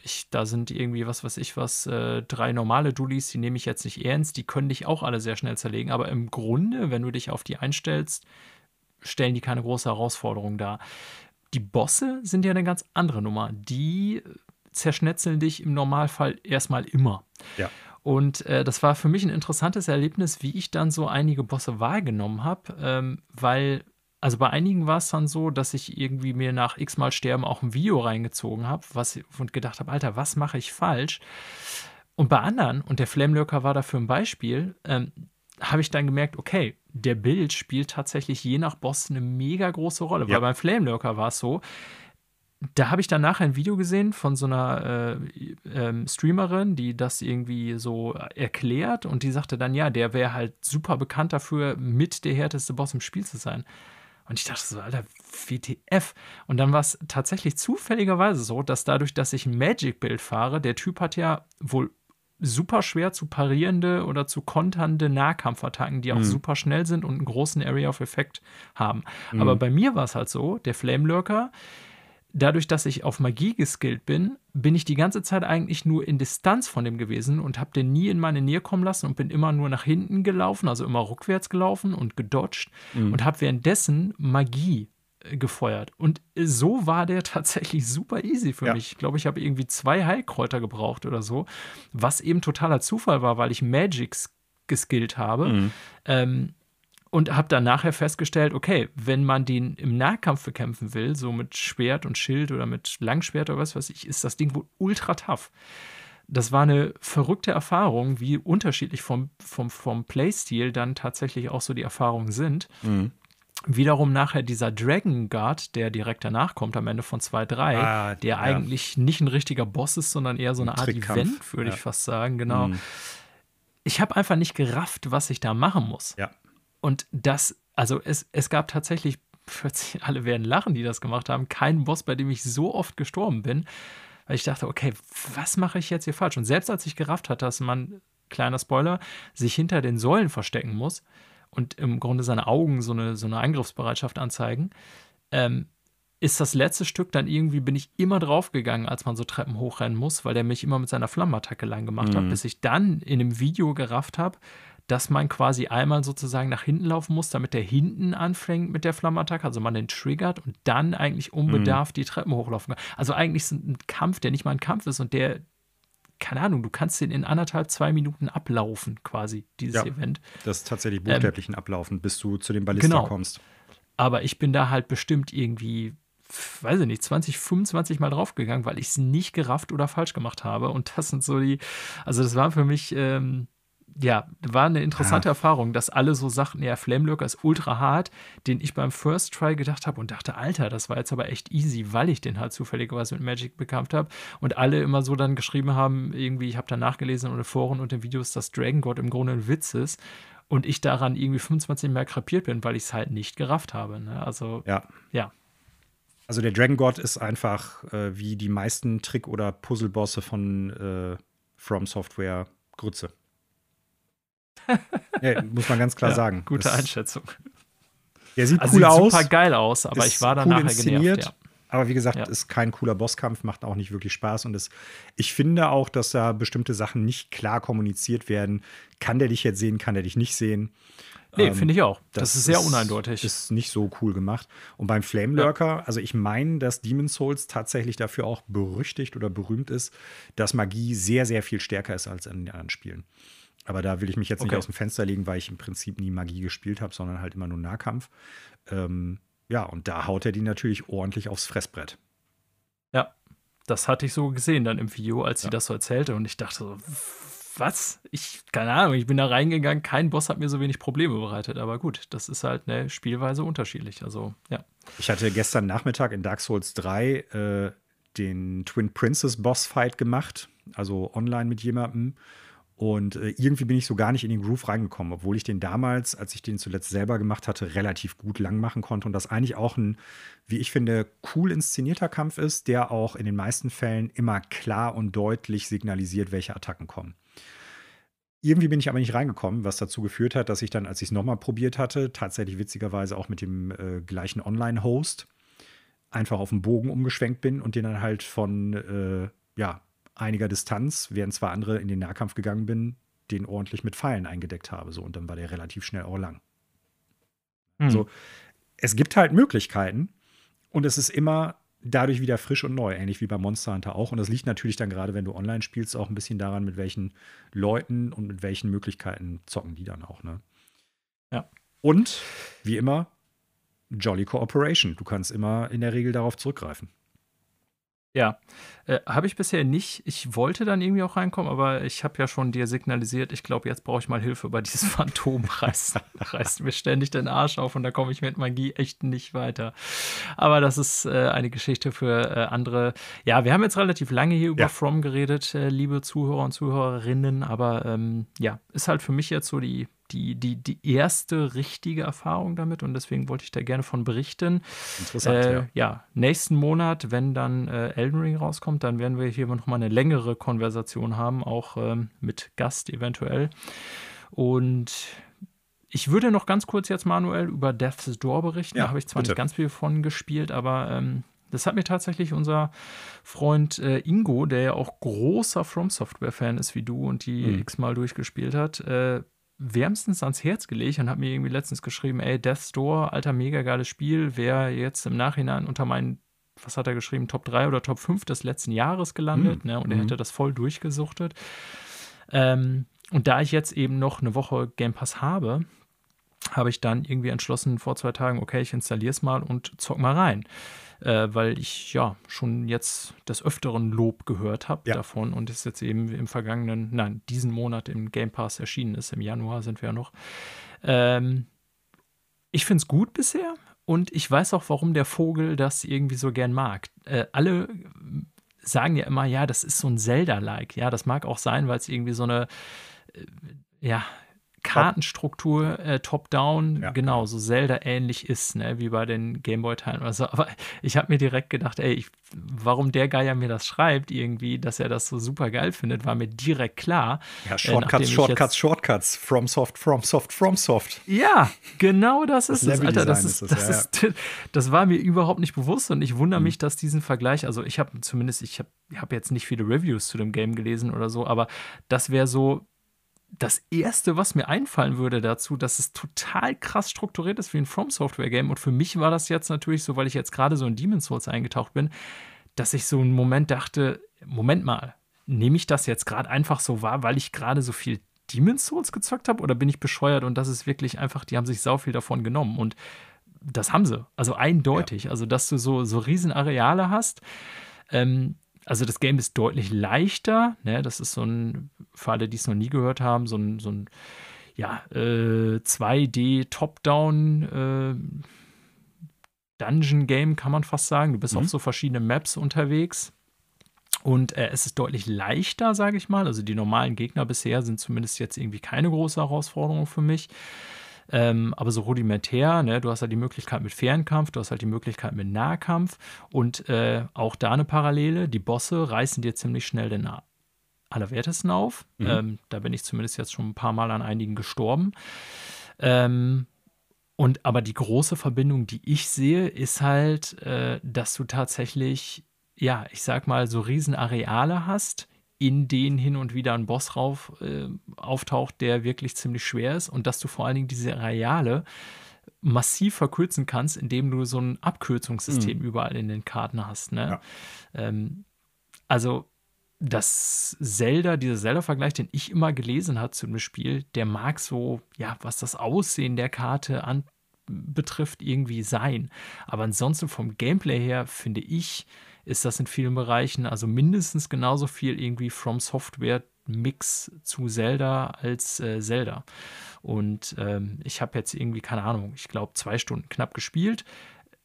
ich, da sind irgendwie, was weiß ich was, äh, drei normale Dullis, die nehme ich jetzt nicht ernst, die können dich auch alle sehr schnell zerlegen. Aber im Grunde, wenn du dich auf die einstellst, stellen die keine große Herausforderung dar. Die Bosse sind ja eine ganz andere Nummer. Die zerschnetzeln dich im Normalfall erstmal immer. Ja. Und äh, das war für mich ein interessantes Erlebnis, wie ich dann so einige Bosse wahrgenommen habe, ähm, weil, also bei einigen war es dann so, dass ich irgendwie mir nach x-mal Sterben auch ein Video reingezogen habe und gedacht habe, Alter, was mache ich falsch? Und bei anderen, und der Flamelurker war dafür ein Beispiel, ähm, habe ich dann gemerkt, okay, der Bild spielt tatsächlich je nach Boss eine mega große Rolle. Ja. Weil beim Flamelurker war es so, da habe ich dann nachher ein Video gesehen von so einer äh, ähm, Streamerin, die das irgendwie so erklärt und die sagte dann, ja, der wäre halt super bekannt dafür, mit der härteste Boss im Spiel zu sein. Und ich dachte so, Alter, WTF. Und dann war es tatsächlich zufälligerweise so, dass dadurch, dass ich ein Magic-Bild fahre, der Typ hat ja wohl super schwer zu parierende oder zu konternde Nahkampfattacken, die auch mhm. super schnell sind und einen großen Area of Effect haben. Mhm. Aber bei mir war es halt so, der Flame Lurker, dadurch, dass ich auf Magie geskillt bin, bin ich die ganze Zeit eigentlich nur in Distanz von dem gewesen und habe den nie in meine Nähe kommen lassen und bin immer nur nach hinten gelaufen, also immer rückwärts gelaufen und gedodged mhm. und habe währenddessen Magie äh, gefeuert. Und so war der tatsächlich super easy für ja. mich. Ich glaube, ich habe irgendwie zwei Heilkräuter gebraucht oder so, was eben totaler Zufall war, weil ich Magics geskillt habe. Mhm. Ähm, und habe dann nachher festgestellt, okay, wenn man den im Nahkampf bekämpfen will, so mit Schwert und Schild oder mit Langschwert oder was weiß ich, ist das Ding wohl ultra tough. Das war eine verrückte Erfahrung, wie unterschiedlich vom, vom, vom Playstil dann tatsächlich auch so die Erfahrungen sind. Mhm. Wiederum nachher dieser Dragon Guard, der direkt danach kommt, am Ende von 2.3, ah, der ja. eigentlich nicht ein richtiger Boss ist, sondern eher so eine ein Art Event, würde ja. ich fast sagen, genau. Mhm. Ich habe einfach nicht gerafft, was ich da machen muss. Ja. Und das, also es, es gab tatsächlich, alle werden lachen, die das gemacht haben, keinen Boss, bei dem ich so oft gestorben bin, weil ich dachte, okay, was mache ich jetzt hier falsch? Und selbst als ich gerafft hatte, dass man, kleiner Spoiler, sich hinter den Säulen verstecken muss und im Grunde seine Augen so eine, so eine Angriffsbereitschaft anzeigen, ähm, ist das letzte Stück dann irgendwie, bin ich immer draufgegangen, als man so Treppen hochrennen muss, weil der mich immer mit seiner Flammenattacke lang gemacht mhm. hat, bis ich dann in einem Video gerafft habe, dass man quasi einmal sozusagen nach hinten laufen muss, damit der hinten anfängt mit der Flammenattacke, also man den triggert und dann eigentlich unbedarft mhm. die Treppen hochlaufen kann. Also eigentlich ist ein Kampf, der nicht mal ein Kampf ist und der, keine Ahnung, du kannst den in anderthalb, zwei Minuten ablaufen, quasi, dieses ja, Event. Das ist tatsächlich buchstäblich ähm, Ablaufen, bis du zu dem Ballista genau. kommst. Aber ich bin da halt bestimmt irgendwie weiß ich nicht, 20, 25 Mal draufgegangen, weil ich es nicht gerafft oder falsch gemacht habe. Und das sind so die, also das war für mich ähm, ja, war eine interessante ja. Erfahrung, dass alle so sagten, ja, Flamelurker ist ultra hart, den ich beim First Try gedacht habe und dachte, Alter, das war jetzt aber echt easy, weil ich den halt zufälligerweise mit Magic bekämpft habe und alle immer so dann geschrieben haben, irgendwie, ich habe da nachgelesen in den Foren und den Videos, dass Dragon God im Grunde ein Witz ist und ich daran irgendwie 25 Mal krepiert bin, weil ich es halt nicht gerafft habe. Ne? Also, ja. ja. Also der Dragon God ist einfach äh, wie die meisten Trick- oder Puzzle-Bosse von äh, From Software Grütze. Ja, muss man ganz klar ja, sagen. Gute das, Einschätzung. Der sieht also cool sieht aus. super geil aus, aber ich war dann cool nachher inszeniert. genervt. Ja. Aber wie gesagt, ja. ist kein cooler Bosskampf, macht auch nicht wirklich Spaß. Und es, ich finde auch, dass da bestimmte Sachen nicht klar kommuniziert werden. Kann der dich jetzt sehen, kann der dich nicht sehen? Nee, ähm, finde ich auch. Das, das ist sehr ist, uneindeutig. Ist nicht so cool gemacht. Und beim Flame Lurker, ja. also ich meine, dass Demon's Souls tatsächlich dafür auch berüchtigt oder berühmt ist, dass Magie sehr, sehr viel stärker ist als in den anderen Spielen. Aber da will ich mich jetzt okay. nicht aus dem Fenster legen, weil ich im Prinzip nie Magie gespielt habe, sondern halt immer nur Nahkampf. Ähm, ja, und da haut er die natürlich ordentlich aufs Fressbrett. Ja, das hatte ich so gesehen dann im Video, als sie ja. das so erzählte. Und ich dachte so, was? Ich, keine Ahnung, ich bin da reingegangen, kein Boss hat mir so wenig Probleme bereitet. Aber gut, das ist halt eine Spielweise unterschiedlich. Also, ja. Ich hatte gestern Nachmittag in Dark Souls 3 äh, den Twin Princess Boss Fight gemacht, also online mit jemandem. Und äh, irgendwie bin ich so gar nicht in den Groove reingekommen, obwohl ich den damals, als ich den zuletzt selber gemacht hatte, relativ gut lang machen konnte und das eigentlich auch ein, wie ich finde, cool inszenierter Kampf ist, der auch in den meisten Fällen immer klar und deutlich signalisiert, welche Attacken kommen. Irgendwie bin ich aber nicht reingekommen, was dazu geführt hat, dass ich dann, als ich es nochmal probiert hatte, tatsächlich witzigerweise auch mit dem äh, gleichen Online-Host einfach auf den Bogen umgeschwenkt bin und den dann halt von, äh, ja, einiger Distanz, während zwar andere in den Nahkampf gegangen bin, den ordentlich mit Pfeilen eingedeckt habe. So, und dann war der relativ schnell auch lang. Mhm. So, es gibt halt Möglichkeiten und es ist immer dadurch wieder frisch und neu, ähnlich wie bei Monster Hunter auch. Und das liegt natürlich dann gerade, wenn du online spielst, auch ein bisschen daran, mit welchen Leuten und mit welchen Möglichkeiten zocken die dann auch. Ne? Ja. Und wie immer, Jolly Cooperation. Du kannst immer in der Regel darauf zurückgreifen. Ja, äh, habe ich bisher nicht. Ich wollte dann irgendwie auch reinkommen, aber ich habe ja schon dir signalisiert, ich glaube, jetzt brauche ich mal Hilfe bei dieses Phantom. Reißt, reißt mir ständig den Arsch auf und da komme ich mit Magie echt nicht weiter. Aber das ist äh, eine Geschichte für äh, andere. Ja, wir haben jetzt relativ lange hier über ja. From geredet, äh, liebe Zuhörer und Zuhörerinnen, aber ähm, ja, ist halt für mich jetzt so die die, die, die erste richtige Erfahrung damit und deswegen wollte ich da gerne von berichten. Interessant, äh, ja. ja. nächsten Monat, wenn dann äh, Elden Ring rauskommt, dann werden wir hier nochmal eine längere Konversation haben, auch ähm, mit Gast eventuell. Und ich würde noch ganz kurz jetzt manuell über Death's Door berichten. Ja, da habe ich zwar bitte. nicht ganz viel von gespielt, aber ähm, das hat mir tatsächlich unser Freund äh, Ingo, der ja auch großer From Software-Fan ist wie du und die mhm. x-mal durchgespielt hat, äh, wärmstens ans Herz gelegt und hat mir irgendwie letztens geschrieben, ey, Death Store, alter, mega geiles Spiel, wäre jetzt im Nachhinein unter meinen, was hat er geschrieben, Top 3 oder Top 5 des letzten Jahres gelandet, mhm. ne? Und er mhm. hätte das voll durchgesuchtet. Ähm, und da ich jetzt eben noch eine Woche Game Pass habe, habe ich dann irgendwie entschlossen vor zwei Tagen, okay, ich installiere es mal und zock mal rein äh, weil ich ja schon jetzt des Öfteren Lob gehört habe ja. davon und es jetzt eben im vergangenen, nein, diesen Monat im Game Pass erschienen ist. Im Januar sind wir ja noch. Ähm, ich finde es gut bisher und ich weiß auch, warum der Vogel das irgendwie so gern mag. Äh, alle sagen ja immer, ja, das ist so ein Zelda-like. Ja, das mag auch sein, weil es irgendwie so eine, äh, ja, Kartenstruktur äh, top-down ja. genau so Zelda-ähnlich ist, ne, wie bei den Gameboy-Teilen oder so. Aber ich habe mir direkt gedacht, ey, ich, warum der Geier mir das schreibt, irgendwie, dass er das so super geil findet, war mir direkt klar. Ja, äh, Shortcuts, äh, Shortcuts, Shortcuts, from soft, from soft, from soft. Ja, genau das, das ist es, Alter. Das, ist, ist das, ja, ist, das war mir überhaupt nicht bewusst und ich wundere mhm. mich, dass diesen Vergleich, also ich habe zumindest, ich habe hab jetzt nicht viele Reviews zu dem Game gelesen oder so, aber das wäre so das erste, was mir einfallen würde dazu, dass es total krass strukturiert ist wie ein From Software Game. Und für mich war das jetzt natürlich so, weil ich jetzt gerade so in Demon's Souls eingetaucht bin, dass ich so einen Moment dachte: Moment mal, nehme ich das jetzt gerade einfach so wahr, weil ich gerade so viel Demon's Souls gezockt habe? Oder bin ich bescheuert und das ist wirklich einfach, die haben sich sau viel davon genommen. Und das haben sie. Also eindeutig. Ja. Also, dass du so, so riesen Areale hast. Ähm, also das Game ist deutlich leichter. Ne? Das ist so ein, für alle, die es noch nie gehört haben, so ein, so ein ja, äh, 2D Top-Down äh, Dungeon-Game, kann man fast sagen. Du bist mhm. auf so verschiedene Maps unterwegs. Und äh, es ist deutlich leichter, sage ich mal. Also die normalen Gegner bisher sind zumindest jetzt irgendwie keine große Herausforderung für mich. Ähm, aber so rudimentär, ne? du hast halt die Möglichkeit mit Fernkampf, du hast halt die Möglichkeit mit Nahkampf und äh, auch da eine Parallele, die Bosse reißen dir ziemlich schnell den allerwertesten auf. Mhm. Ähm, da bin ich zumindest jetzt schon ein paar Mal an einigen gestorben. Ähm, und aber die große Verbindung, die ich sehe, ist halt, äh, dass du tatsächlich, ja, ich sag mal, so Riesenareale hast, in denen hin und wieder ein Boss rauf, äh, auftaucht, der wirklich ziemlich schwer ist und dass du vor allen Dingen diese Areale massiv verkürzen kannst, indem du so ein Abkürzungssystem mhm. überall in den Karten hast. Ne? Ja. Ähm, also das Zelda, dieser Zelda-Vergleich, den ich immer gelesen habe zu dem Spiel, der mag so, ja, was das Aussehen der Karte an betrifft, irgendwie sein. Aber ansonsten vom Gameplay her finde ich, ist das in vielen Bereichen also mindestens genauso viel irgendwie From Software Mix zu Zelda als äh, Zelda. Und ähm, ich habe jetzt irgendwie, keine Ahnung, ich glaube zwei Stunden knapp gespielt.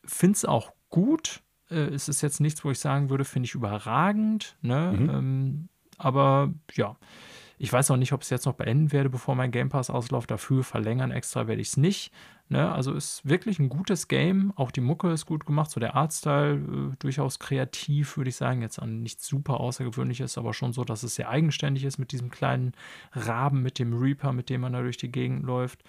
Finde es auch gut. Äh, es ist jetzt nichts, wo ich sagen würde, finde ich überragend. Ne? Mhm. Ähm, aber ja, ich weiß auch nicht, ob ich es jetzt noch beenden werde, bevor mein Game Pass ausläuft. Dafür verlängern extra werde ich es nicht. Ne? Also ist wirklich ein gutes Game. Auch die Mucke ist gut gemacht. So der Artstyle äh, durchaus kreativ, würde ich sagen. Jetzt an nichts super außergewöhnliches, aber schon so, dass es sehr eigenständig ist mit diesem kleinen Raben, mit dem Reaper, mit dem man da durch die Gegend läuft.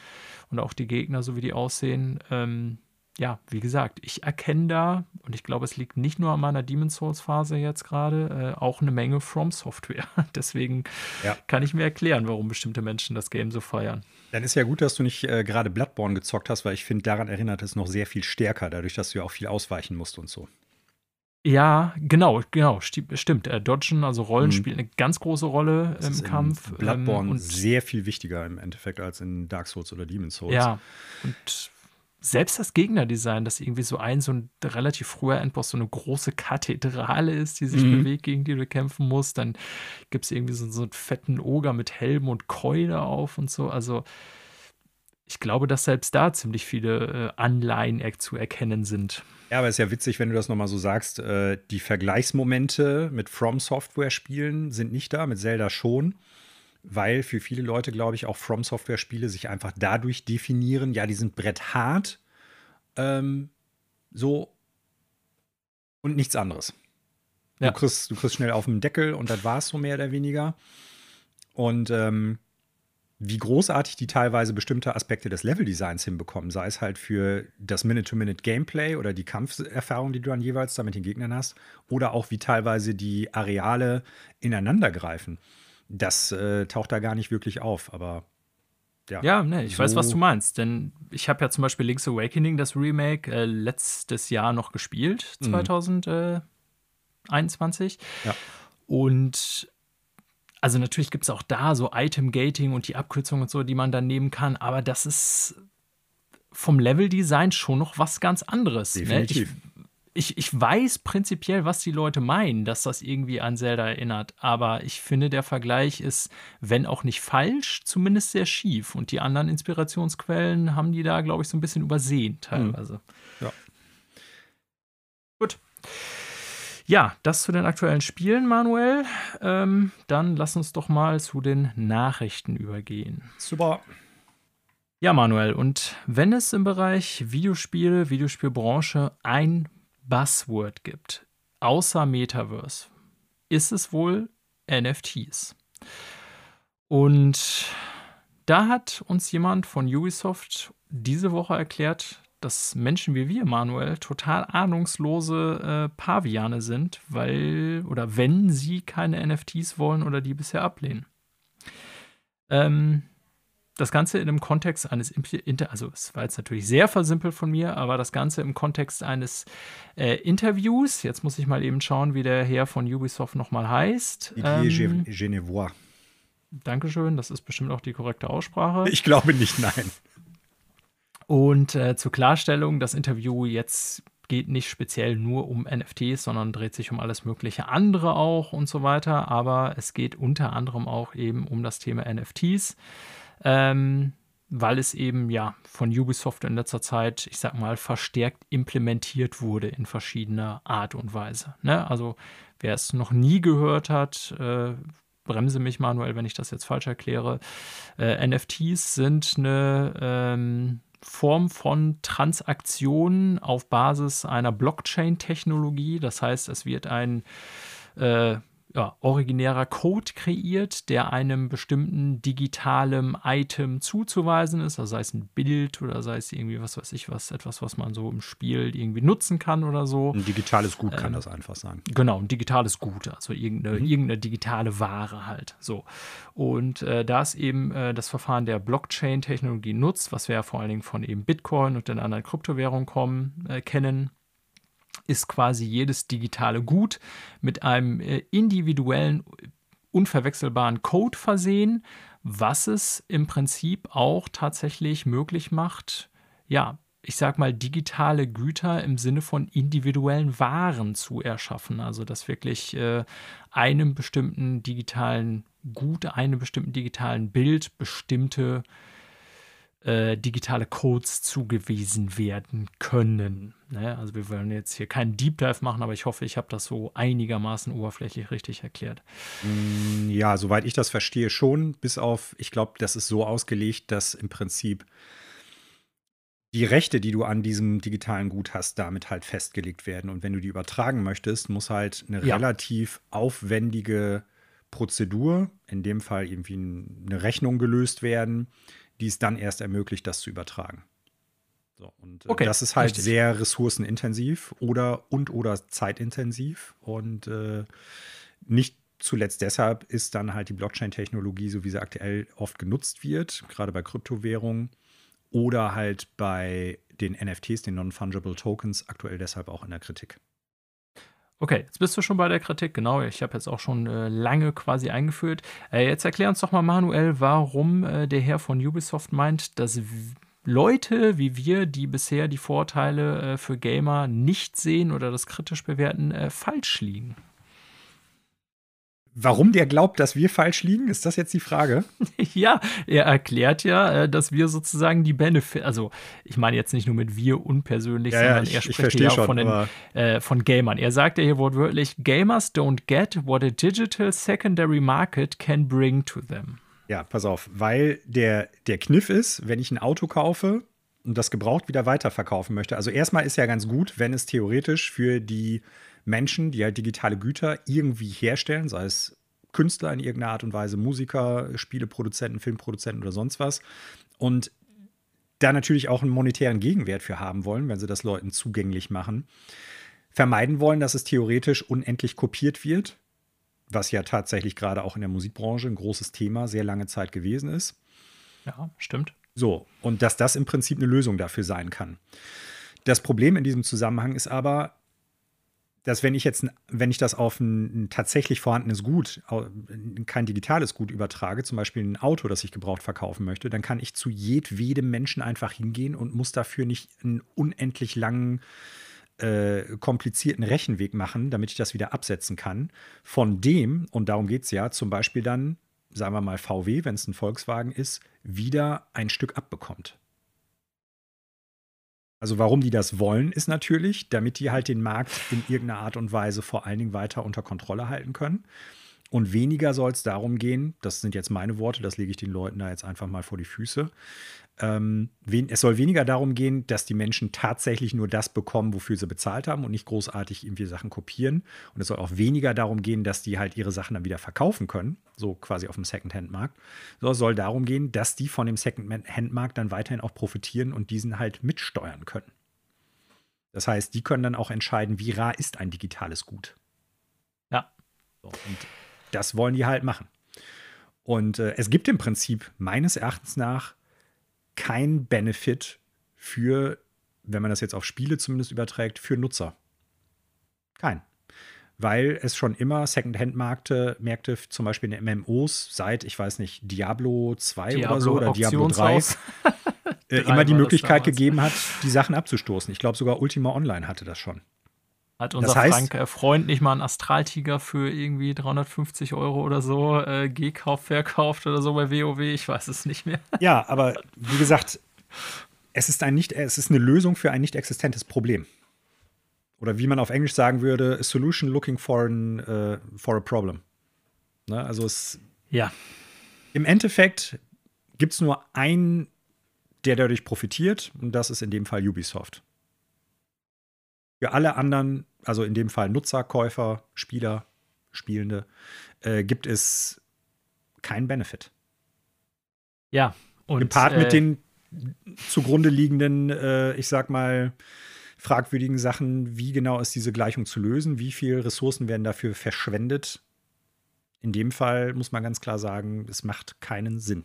Und auch die Gegner, so wie die aussehen. Ähm, ja, wie gesagt, ich erkenne da, und ich glaube, es liegt nicht nur an meiner Demon's Souls Phase jetzt gerade, äh, auch eine Menge From Software. Deswegen ja. kann ich mir erklären, warum bestimmte Menschen das Game so feiern. Dann ist ja gut, dass du nicht äh, gerade Bloodborne gezockt hast, weil ich finde, daran erinnert es noch sehr viel stärker, dadurch, dass du ja auch viel ausweichen musst und so. Ja, genau, genau, stimmt. Äh, Dodgen, also Rollen, mhm. spielt eine ganz große Rolle das im Kampf. Bloodborne ähm, und sehr viel wichtiger im Endeffekt als in Dark Souls oder Demon's Souls. Ja, und selbst das Gegnerdesign, das irgendwie so ein, so ein relativ früher Endboss, so eine große Kathedrale ist, die sich mhm. bewegt, gegen die du kämpfen musst. Dann gibt es irgendwie so, so einen fetten Oger mit Helm und Keule auf und so. Also ich glaube, dass selbst da ziemlich viele äh, Anleihen zu erkennen sind. Ja, aber es ist ja witzig, wenn du das nochmal so sagst. Äh, die Vergleichsmomente mit From Software-Spielen sind nicht da, mit Zelda schon weil für viele Leute, glaube ich, auch From Software-Spiele sich einfach dadurch definieren, ja, die sind bretthart, ähm, so und nichts anderes. Ja. Du, kriegst, du kriegst schnell auf den Deckel und das war es so mehr oder weniger. Und ähm, wie großartig die teilweise bestimmte Aspekte des Leveldesigns hinbekommen, sei es halt für das Minute-to-Minute-Gameplay oder die Kampferfahrung, die du dann jeweils da mit den Gegnern hast, oder auch wie teilweise die Areale ineinandergreifen das äh, taucht da gar nicht wirklich auf, aber ja. Ja, ne, ich so weiß, was du meinst. Denn ich habe ja zum Beispiel Link's Awakening, das Remake, äh, letztes Jahr noch gespielt, 2021. Mhm. Ja. Und also natürlich gibt es auch da so Item-Gating und die Abkürzungen und so, die man dann nehmen kann, aber das ist vom Level-Design schon noch was ganz anderes. Definitiv. Ne? Ich, ich, weiß prinzipiell, was die Leute meinen, dass das irgendwie an Zelda erinnert. Aber ich finde, der Vergleich ist, wenn auch nicht falsch, zumindest sehr schief. Und die anderen Inspirationsquellen haben die da, glaube ich, so ein bisschen übersehen, teilweise. Hm. Ja. Gut. Ja, das zu den aktuellen Spielen, Manuel. Ähm, dann lass uns doch mal zu den Nachrichten übergehen. Super. Ja, Manuel, und wenn es im Bereich Videospiele, Videospielbranche ein Buzzword gibt, außer Metaverse, ist es wohl NFTs. Und da hat uns jemand von Ubisoft diese Woche erklärt, dass Menschen wie wir, Manuel, total ahnungslose äh, Paviane sind, weil oder wenn sie keine NFTs wollen oder die bisher ablehnen. Ähm, das Ganze in dem Kontext eines, also es war jetzt natürlich sehr versimpelt von mir, aber das Ganze im Kontext eines äh, Interviews. Jetzt muss ich mal eben schauen, wie der Herr von Ubisoft nochmal heißt. Didier ähm, Genevois. Dankeschön, das ist bestimmt auch die korrekte Aussprache. Ich glaube nicht, nein. Und äh, zur Klarstellung, das Interview jetzt geht nicht speziell nur um NFTs, sondern dreht sich um alles mögliche andere auch und so weiter. Aber es geht unter anderem auch eben um das Thema NFTs ähm, weil es eben ja von Ubisoft in letzter Zeit, ich sag mal, verstärkt implementiert wurde in verschiedener Art und Weise. Ne? Also wer es noch nie gehört hat, äh, bremse mich manuell, wenn ich das jetzt falsch erkläre. Äh, NFTs sind eine ähm, Form von Transaktionen auf Basis einer Blockchain-Technologie. Das heißt, es wird ein äh, ja, originärer Code kreiert, der einem bestimmten digitalen Item zuzuweisen ist, also sei es ein Bild oder sei es irgendwie was weiß ich was, etwas, was man so im Spiel irgendwie nutzen kann oder so. Ein digitales Gut ähm, kann das einfach sein. Genau, ein digitales Gut, also irgendeine, mhm. irgendeine digitale Ware halt. So. Und äh, da es eben äh, das Verfahren der Blockchain-Technologie nutzt, was wir ja vor allen Dingen von eben Bitcoin und den anderen Kryptowährungen kommen, äh, kennen, ist quasi jedes digitale Gut mit einem äh, individuellen, unverwechselbaren Code versehen, was es im Prinzip auch tatsächlich möglich macht, ja, ich sag mal, digitale Güter im Sinne von individuellen Waren zu erschaffen. Also, dass wirklich äh, einem bestimmten digitalen Gut, einem bestimmten digitalen Bild bestimmte äh, digitale Codes zugewiesen werden können. Ne? Also wir wollen jetzt hier keinen Deep Dive machen, aber ich hoffe, ich habe das so einigermaßen oberflächlich richtig erklärt. Mm, ja, soweit ich das verstehe, schon, bis auf, ich glaube, das ist so ausgelegt, dass im Prinzip die Rechte, die du an diesem digitalen Gut hast, damit halt festgelegt werden. Und wenn du die übertragen möchtest, muss halt eine ja. relativ aufwendige Prozedur, in dem Fall irgendwie eine Rechnung gelöst werden, die es dann erst ermöglicht, das zu übertragen. So, und äh, okay, das ist halt richtig. sehr ressourcenintensiv oder und oder zeitintensiv und äh, nicht zuletzt deshalb ist dann halt die Blockchain-Technologie, so wie sie aktuell oft genutzt wird, gerade bei Kryptowährungen oder halt bei den NFTs, den Non-Fungible Tokens, aktuell deshalb auch in der Kritik. Okay, jetzt bist du schon bei der Kritik, genau. Ich habe jetzt auch schon äh, lange quasi eingeführt. Äh, jetzt erklär uns doch mal, Manuel, warum äh, der Herr von Ubisoft meint, dass Leute wie wir, die bisher die Vorteile äh, für Gamer nicht sehen oder das kritisch bewerten, äh, falsch liegen. Warum der glaubt, dass wir falsch liegen, ist das jetzt die Frage? ja, er erklärt ja, äh, dass wir sozusagen die Benefit, also ich meine jetzt nicht nur mit wir unpersönlich, ja, sondern ja, ich, er spricht ja auch von, den, äh, von Gamern. Er sagt ja hier wortwörtlich, Gamers don't get what a digital secondary market can bring to them. Ja, pass auf, weil der, der Kniff ist, wenn ich ein Auto kaufe und das gebraucht wieder weiterverkaufen möchte. Also erstmal ist ja ganz gut, wenn es theoretisch für die Menschen, die halt digitale Güter irgendwie herstellen, sei es Künstler in irgendeiner Art und Weise, Musiker, Spieleproduzenten, Filmproduzenten oder sonst was. Und da natürlich auch einen monetären Gegenwert für haben wollen, wenn sie das Leuten zugänglich machen. Vermeiden wollen, dass es theoretisch unendlich kopiert wird, was ja tatsächlich gerade auch in der Musikbranche ein großes Thema sehr lange Zeit gewesen ist. Ja, stimmt. So, und dass das im Prinzip eine Lösung dafür sein kann. Das Problem in diesem Zusammenhang ist aber, dass wenn ich jetzt, wenn ich das auf ein, tatsächlich vorhandenes Gut, kein digitales Gut übertrage, zum Beispiel ein Auto, das ich gebraucht verkaufen möchte, dann kann ich zu jedwedem Menschen einfach hingehen und muss dafür nicht einen unendlich langen, äh, komplizierten Rechenweg machen, damit ich das wieder absetzen kann. Von dem, und darum geht es ja, zum Beispiel dann, sagen wir mal VW, wenn es ein Volkswagen ist, wieder ein Stück abbekommt. Also warum die das wollen, ist natürlich, damit die halt den Markt in irgendeiner Art und Weise vor allen Dingen weiter unter Kontrolle halten können. Und weniger soll es darum gehen, das sind jetzt meine Worte, das lege ich den Leuten da jetzt einfach mal vor die Füße, ähm, es soll weniger darum gehen, dass die Menschen tatsächlich nur das bekommen, wofür sie bezahlt haben und nicht großartig irgendwie Sachen kopieren. Und es soll auch weniger darum gehen, dass die halt ihre Sachen dann wieder verkaufen können, so quasi auf dem Secondhand-Markt. So, es soll darum gehen, dass die von dem Secondhand-Markt dann weiterhin auch profitieren und diesen halt mitsteuern können. Das heißt, die können dann auch entscheiden, wie rar ist ein digitales Gut. Ja. So, und das wollen die halt machen. Und äh, es gibt im Prinzip meines Erachtens nach kein Benefit für, wenn man das jetzt auf Spiele zumindest überträgt, für Nutzer. Kein. Weil es schon immer Second-Hand-Märkte, Märkte zum Beispiel in MMOs seit, ich weiß nicht, Diablo 2 Diablo oder so oder Diablo 3, äh, immer die Möglichkeit gegeben hat, die Sachen abzustoßen. Ich glaube, sogar Ultima Online hatte das schon. Hat unser das heißt, Frank äh, Freund nicht mal einen Astraltiger für irgendwie 350 Euro oder so äh, gekauft, verkauft oder so bei WoW? Ich weiß es nicht mehr. Ja, aber wie gesagt, es ist, ein nicht, es ist eine Lösung für ein nicht existentes Problem. Oder wie man auf Englisch sagen würde, a solution looking for, an, uh, for a problem. Ne? Also es. Ja. Im Endeffekt gibt es nur einen, der dadurch profitiert, und das ist in dem Fall Ubisoft. Für alle anderen, also in dem Fall Nutzer, Käufer, Spieler, Spielende, äh, gibt es keinen Benefit. Ja, und. Gepaart äh, mit den zugrunde liegenden, äh, ich sag mal, fragwürdigen Sachen, wie genau ist diese Gleichung zu lösen, wie viele Ressourcen werden dafür verschwendet. In dem Fall muss man ganz klar sagen, es macht keinen Sinn.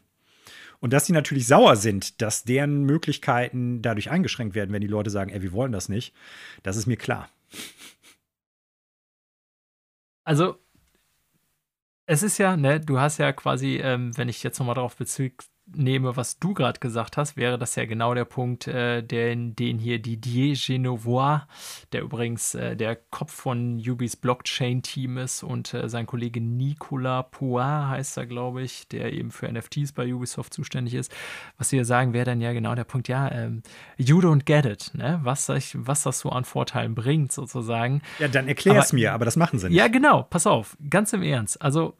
Und dass sie natürlich sauer sind, dass deren Möglichkeiten dadurch eingeschränkt werden, wenn die Leute sagen, ey, wir wollen das nicht, das ist mir klar. Also, es ist ja, ne, du hast ja quasi, ähm, wenn ich jetzt nochmal darauf bezüge, nehme, was du gerade gesagt hast, wäre das ja genau der Punkt, äh, den, den hier Didier Genevois, der übrigens äh, der Kopf von Ubis Blockchain-Team ist und äh, sein Kollege Nicolas Poir heißt er, glaube ich, der eben für NFTs bei Ubisoft zuständig ist. Was sie hier sagen, wäre dann ja genau der Punkt, ja, ähm, you don't get it, ne? was, was das so an Vorteilen bringt, sozusagen. Ja, dann erklär es mir, aber das machen sie nicht. Ja, genau, pass auf, ganz im Ernst. Also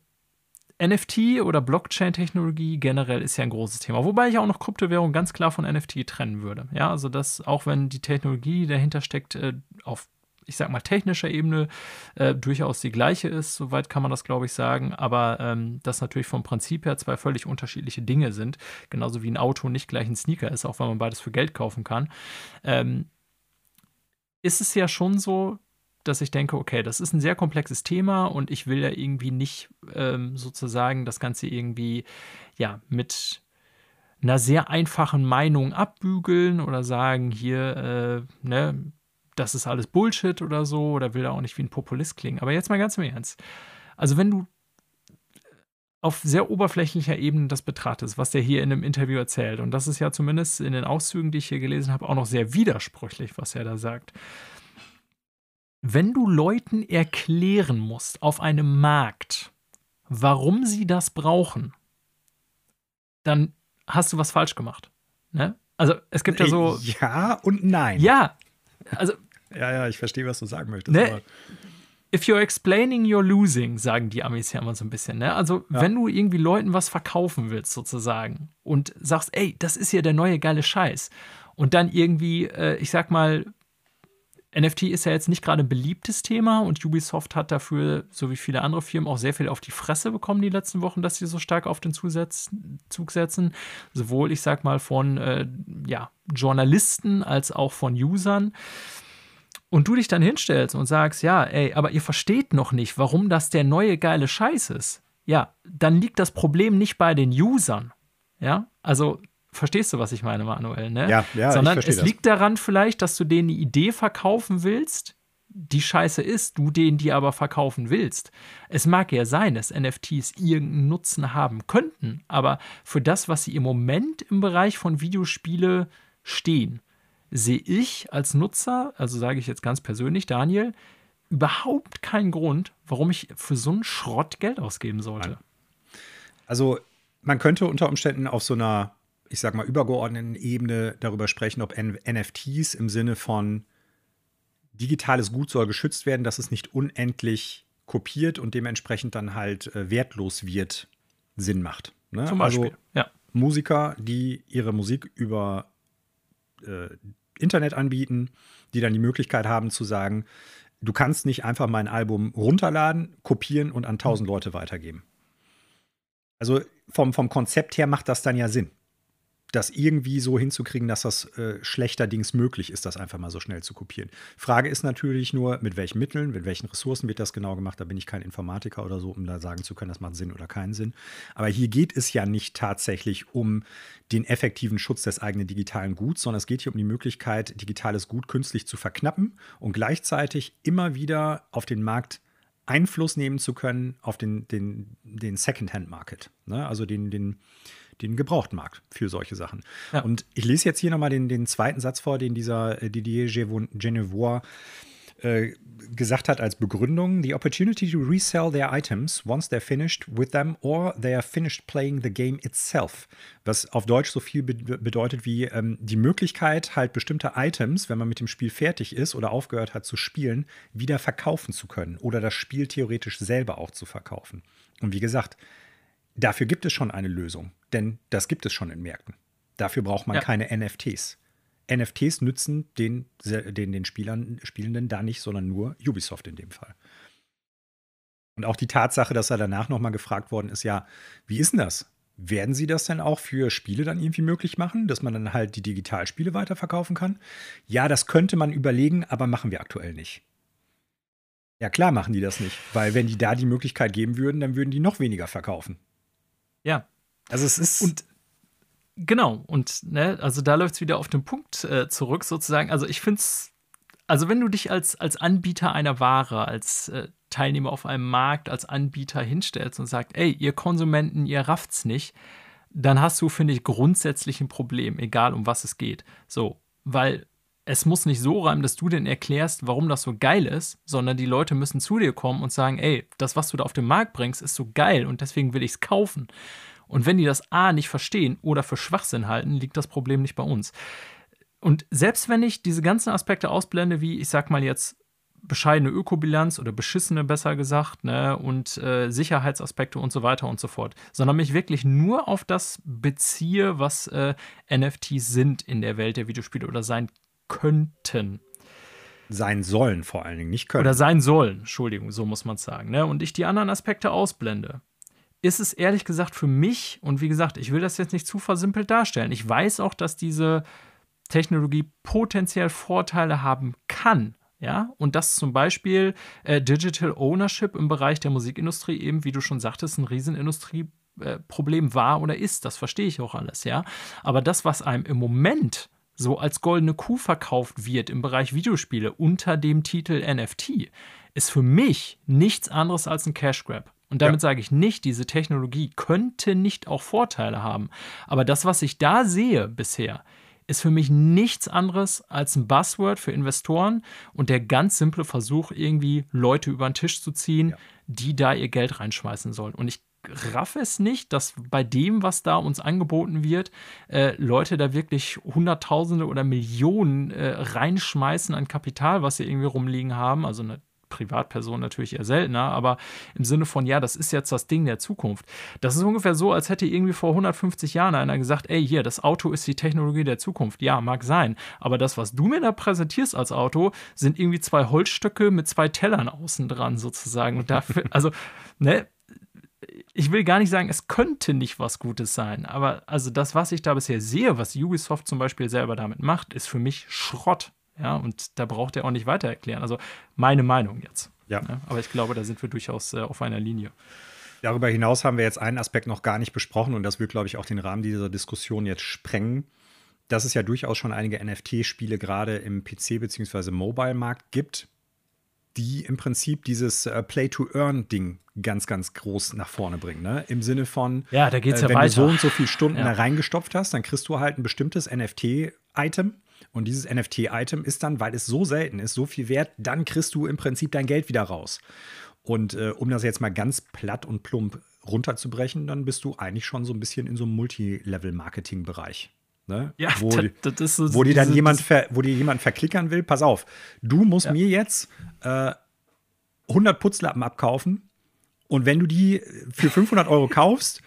NFT oder Blockchain-Technologie generell ist ja ein großes Thema, wobei ich auch noch Kryptowährung ganz klar von NFT trennen würde. Ja, also dass auch wenn die Technologie dahinter steckt, äh, auf ich sag mal, technischer Ebene äh, durchaus die gleiche ist, soweit kann man das, glaube ich, sagen, aber ähm, das natürlich vom Prinzip her zwei völlig unterschiedliche Dinge sind, genauso wie ein Auto nicht gleich ein Sneaker ist, auch wenn man beides für Geld kaufen kann, ähm, ist es ja schon so, dass ich denke, okay, das ist ein sehr komplexes Thema und ich will ja irgendwie nicht ähm, sozusagen das Ganze irgendwie ja mit einer sehr einfachen Meinung abbügeln oder sagen, hier, äh, ne, das ist alles Bullshit oder so oder will da auch nicht wie ein Populist klingen. Aber jetzt mal ganz im Ernst. Also wenn du auf sehr oberflächlicher Ebene das betrachtest, was der hier in einem Interview erzählt, und das ist ja zumindest in den Auszügen, die ich hier gelesen habe, auch noch sehr widersprüchlich, was er da sagt wenn du Leuten erklären musst auf einem Markt, warum sie das brauchen, dann hast du was falsch gemacht. Ne? Also es gibt ja so. Ja und nein. Ja. Also. ja, ja, ich verstehe, was du sagen möchtest. Ne? If you're explaining, you're losing, sagen die Amis ja immer so ein bisschen. Ne? Also, ja. wenn du irgendwie Leuten was verkaufen willst, sozusagen, und sagst, ey, das ist ja der neue geile Scheiß, und dann irgendwie, äh, ich sag mal, NFT ist ja jetzt nicht gerade ein beliebtes Thema und Ubisoft hat dafür, so wie viele andere Firmen, auch sehr viel auf die Fresse bekommen die letzten Wochen, dass sie so stark auf den Zusatz, Zug setzen. Sowohl, ich sag mal, von äh, ja, Journalisten als auch von Usern. Und du dich dann hinstellst und sagst, ja, ey, aber ihr versteht noch nicht, warum das der neue geile Scheiß ist. Ja, dann liegt das Problem nicht bei den Usern. Ja, also Verstehst du, was ich meine, Manuel? Ne? Ja, ja. Sondern es liegt daran vielleicht, dass du denen eine Idee verkaufen willst, die scheiße ist, du denen die aber verkaufen willst. Es mag ja sein, dass NFTs irgendeinen Nutzen haben könnten, aber für das, was sie im Moment im Bereich von Videospiele stehen, sehe ich als Nutzer, also sage ich jetzt ganz persönlich, Daniel, überhaupt keinen Grund, warum ich für so einen Schrott Geld ausgeben sollte. Also man könnte unter Umständen auf so einer ich sag mal, übergeordneten Ebene darüber sprechen, ob NFTs im Sinne von digitales Gut soll geschützt werden, dass es nicht unendlich kopiert und dementsprechend dann halt äh, wertlos wird, Sinn macht. Ne? Zum Beispiel, also, ja. Musiker, die ihre Musik über äh, Internet anbieten, die dann die Möglichkeit haben zu sagen, du kannst nicht einfach mein Album runterladen, kopieren und an tausend Leute weitergeben. Also vom, vom Konzept her macht das dann ja Sinn das irgendwie so hinzukriegen, dass das äh, schlechterdings möglich ist, das einfach mal so schnell zu kopieren. Frage ist natürlich nur, mit welchen Mitteln, mit welchen Ressourcen wird das genau gemacht. Da bin ich kein Informatiker oder so, um da sagen zu können, das macht Sinn oder keinen Sinn. Aber hier geht es ja nicht tatsächlich um den effektiven Schutz des eigenen digitalen Guts, sondern es geht hier um die Möglichkeit, digitales Gut künstlich zu verknappen und gleichzeitig immer wieder auf den Markt Einfluss nehmen zu können auf den, den, den Second-Hand-Market. Ne? Also den, den den Gebrauchtmarkt für solche Sachen. Ja. Und ich lese jetzt hier nochmal den, den zweiten Satz vor, den dieser äh, Didier Genevois äh, gesagt hat als Begründung: The opportunity to resell their items once they're finished with them or they are finished playing the game itself. Was auf Deutsch so viel be bedeutet wie ähm, die Möglichkeit, halt bestimmte Items, wenn man mit dem Spiel fertig ist oder aufgehört hat zu spielen, wieder verkaufen zu können oder das Spiel theoretisch selber auch zu verkaufen. Und wie gesagt, Dafür gibt es schon eine Lösung, denn das gibt es schon in Märkten. Dafür braucht man ja. keine NFTs. NFTs nützen den, den, den Spielern, Spielenden da nicht, sondern nur Ubisoft in dem Fall. Und auch die Tatsache, dass er danach nochmal gefragt worden ist, ja, wie ist denn das? Werden Sie das denn auch für Spiele dann irgendwie möglich machen, dass man dann halt die Digitalspiele weiterverkaufen kann? Ja, das könnte man überlegen, aber machen wir aktuell nicht. Ja, klar machen die das nicht, weil wenn die da die Möglichkeit geben würden, dann würden die noch weniger verkaufen. Ja. Also es ist. Und genau, und ne, also da läuft es wieder auf den Punkt äh, zurück, sozusagen. Also ich finde es, also wenn du dich als, als Anbieter einer Ware, als äh, Teilnehmer auf einem Markt, als Anbieter hinstellst und sagst, ey, ihr Konsumenten, ihr rafft's nicht, dann hast du, finde ich, grundsätzlich ein Problem, egal um was es geht. So, weil es muss nicht so reimen, dass du denen erklärst, warum das so geil ist, sondern die Leute müssen zu dir kommen und sagen, ey, das, was du da auf den Markt bringst, ist so geil und deswegen will ich es kaufen. Und wenn die das A nicht verstehen oder für Schwachsinn halten, liegt das Problem nicht bei uns. Und selbst wenn ich diese ganzen Aspekte ausblende, wie ich sag mal jetzt bescheidene Ökobilanz oder beschissene besser gesagt, ne, und äh, Sicherheitsaspekte und so weiter und so fort, sondern mich wirklich nur auf das beziehe, was äh, NFTs sind in der Welt der Videospiele oder sein könnten. Sein sollen vor allen Dingen, nicht können. Oder sein sollen, Entschuldigung, so muss man es sagen. Ne? Und ich die anderen Aspekte ausblende, ist es ehrlich gesagt für mich, und wie gesagt, ich will das jetzt nicht zu versimpelt darstellen. Ich weiß auch, dass diese Technologie potenziell Vorteile haben kann. Ja, und dass zum Beispiel äh, Digital Ownership im Bereich der Musikindustrie eben, wie du schon sagtest, ein Riesenindustrieproblem äh, war oder ist. Das verstehe ich auch alles, ja. Aber das, was einem im Moment so als goldene Kuh verkauft wird im Bereich Videospiele unter dem Titel NFT, ist für mich nichts anderes als ein Cash Grab. Und damit ja. sage ich nicht, diese Technologie könnte nicht auch Vorteile haben. Aber das, was ich da sehe bisher, ist für mich nichts anderes als ein Buzzword für Investoren und der ganz simple Versuch, irgendwie Leute über den Tisch zu ziehen, ja. die da ihr Geld reinschmeißen sollen. Und ich raff es nicht, dass bei dem, was da uns angeboten wird, äh, Leute da wirklich Hunderttausende oder Millionen äh, reinschmeißen an Kapital, was sie irgendwie rumliegen haben. Also eine Privatperson natürlich eher seltener, aber im Sinne von, ja, das ist jetzt das Ding der Zukunft. Das ist ungefähr so, als hätte irgendwie vor 150 Jahren einer gesagt, ey, hier, das Auto ist die Technologie der Zukunft. Ja, mag sein, aber das, was du mir da präsentierst als Auto, sind irgendwie zwei Holzstöcke mit zwei Tellern außen dran sozusagen. Und dafür, also, ne, ich will gar nicht sagen, es könnte nicht was Gutes sein, aber also das, was ich da bisher sehe, was Ubisoft zum Beispiel selber damit macht, ist für mich Schrott. Ja, und da braucht er auch nicht weiter erklären. Also meine Meinung jetzt. Ja. ja aber ich glaube, da sind wir durchaus äh, auf einer Linie. Darüber hinaus haben wir jetzt einen Aspekt noch gar nicht besprochen und das wird, glaube ich, auch den Rahmen dieser Diskussion jetzt sprengen. Dass es ja durchaus schon einige NFT-Spiele gerade im PC- bzw. Mobile-Markt gibt, die im Prinzip dieses äh, Play-to-Earn-Ding ganz, ganz groß nach vorne bringen. Ne? Im Sinne von, ja, da geht's äh, wenn weiter. du so und so viele Stunden ja. da reingestopft hast, dann kriegst du halt ein bestimmtes NFT-Item. Und dieses NFT-Item ist dann, weil es so selten ist, so viel wert, dann kriegst du im Prinzip dein Geld wieder raus. Und äh, um das jetzt mal ganz platt und plump runterzubrechen, dann bist du eigentlich schon so ein bisschen in so einem Multilevel-Marketing-Bereich. Ne? Ja, wo, das, das ist so, wo dir dann jemand, ver, wo dir jemand verklickern will, pass auf, du musst ja. mir jetzt äh, 100 Putzlappen abkaufen und wenn du die für 500 Euro kaufst,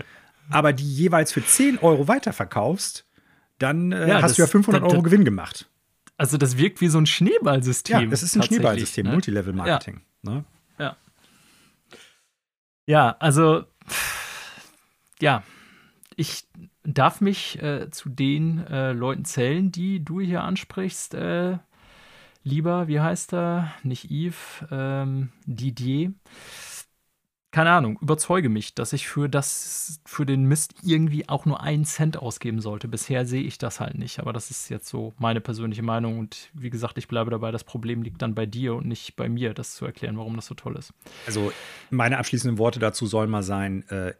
aber die jeweils für 10 Euro weiterverkaufst, dann äh, ja, hast das, du ja 500 das, Euro Gewinn gemacht. Also das wirkt wie so ein Schneeballsystem. Ja, das ist ein Schneeballsystem, ne? Multilevel-Marketing. Ja. Ne? ja. Ja, also ja, ich darf mich äh, zu den äh, Leuten zählen, die du hier ansprichst. Äh, lieber, wie heißt er? Nicht Yves, ähm, Didier. Keine Ahnung, überzeuge mich, dass ich für das, für den Mist irgendwie auch nur einen Cent ausgeben sollte. Bisher sehe ich das halt nicht, aber das ist jetzt so meine persönliche Meinung. Und wie gesagt, ich bleibe dabei, das Problem liegt dann bei dir und nicht bei mir, das zu erklären, warum das so toll ist. Also, meine abschließenden Worte dazu sollen mal sein, äh,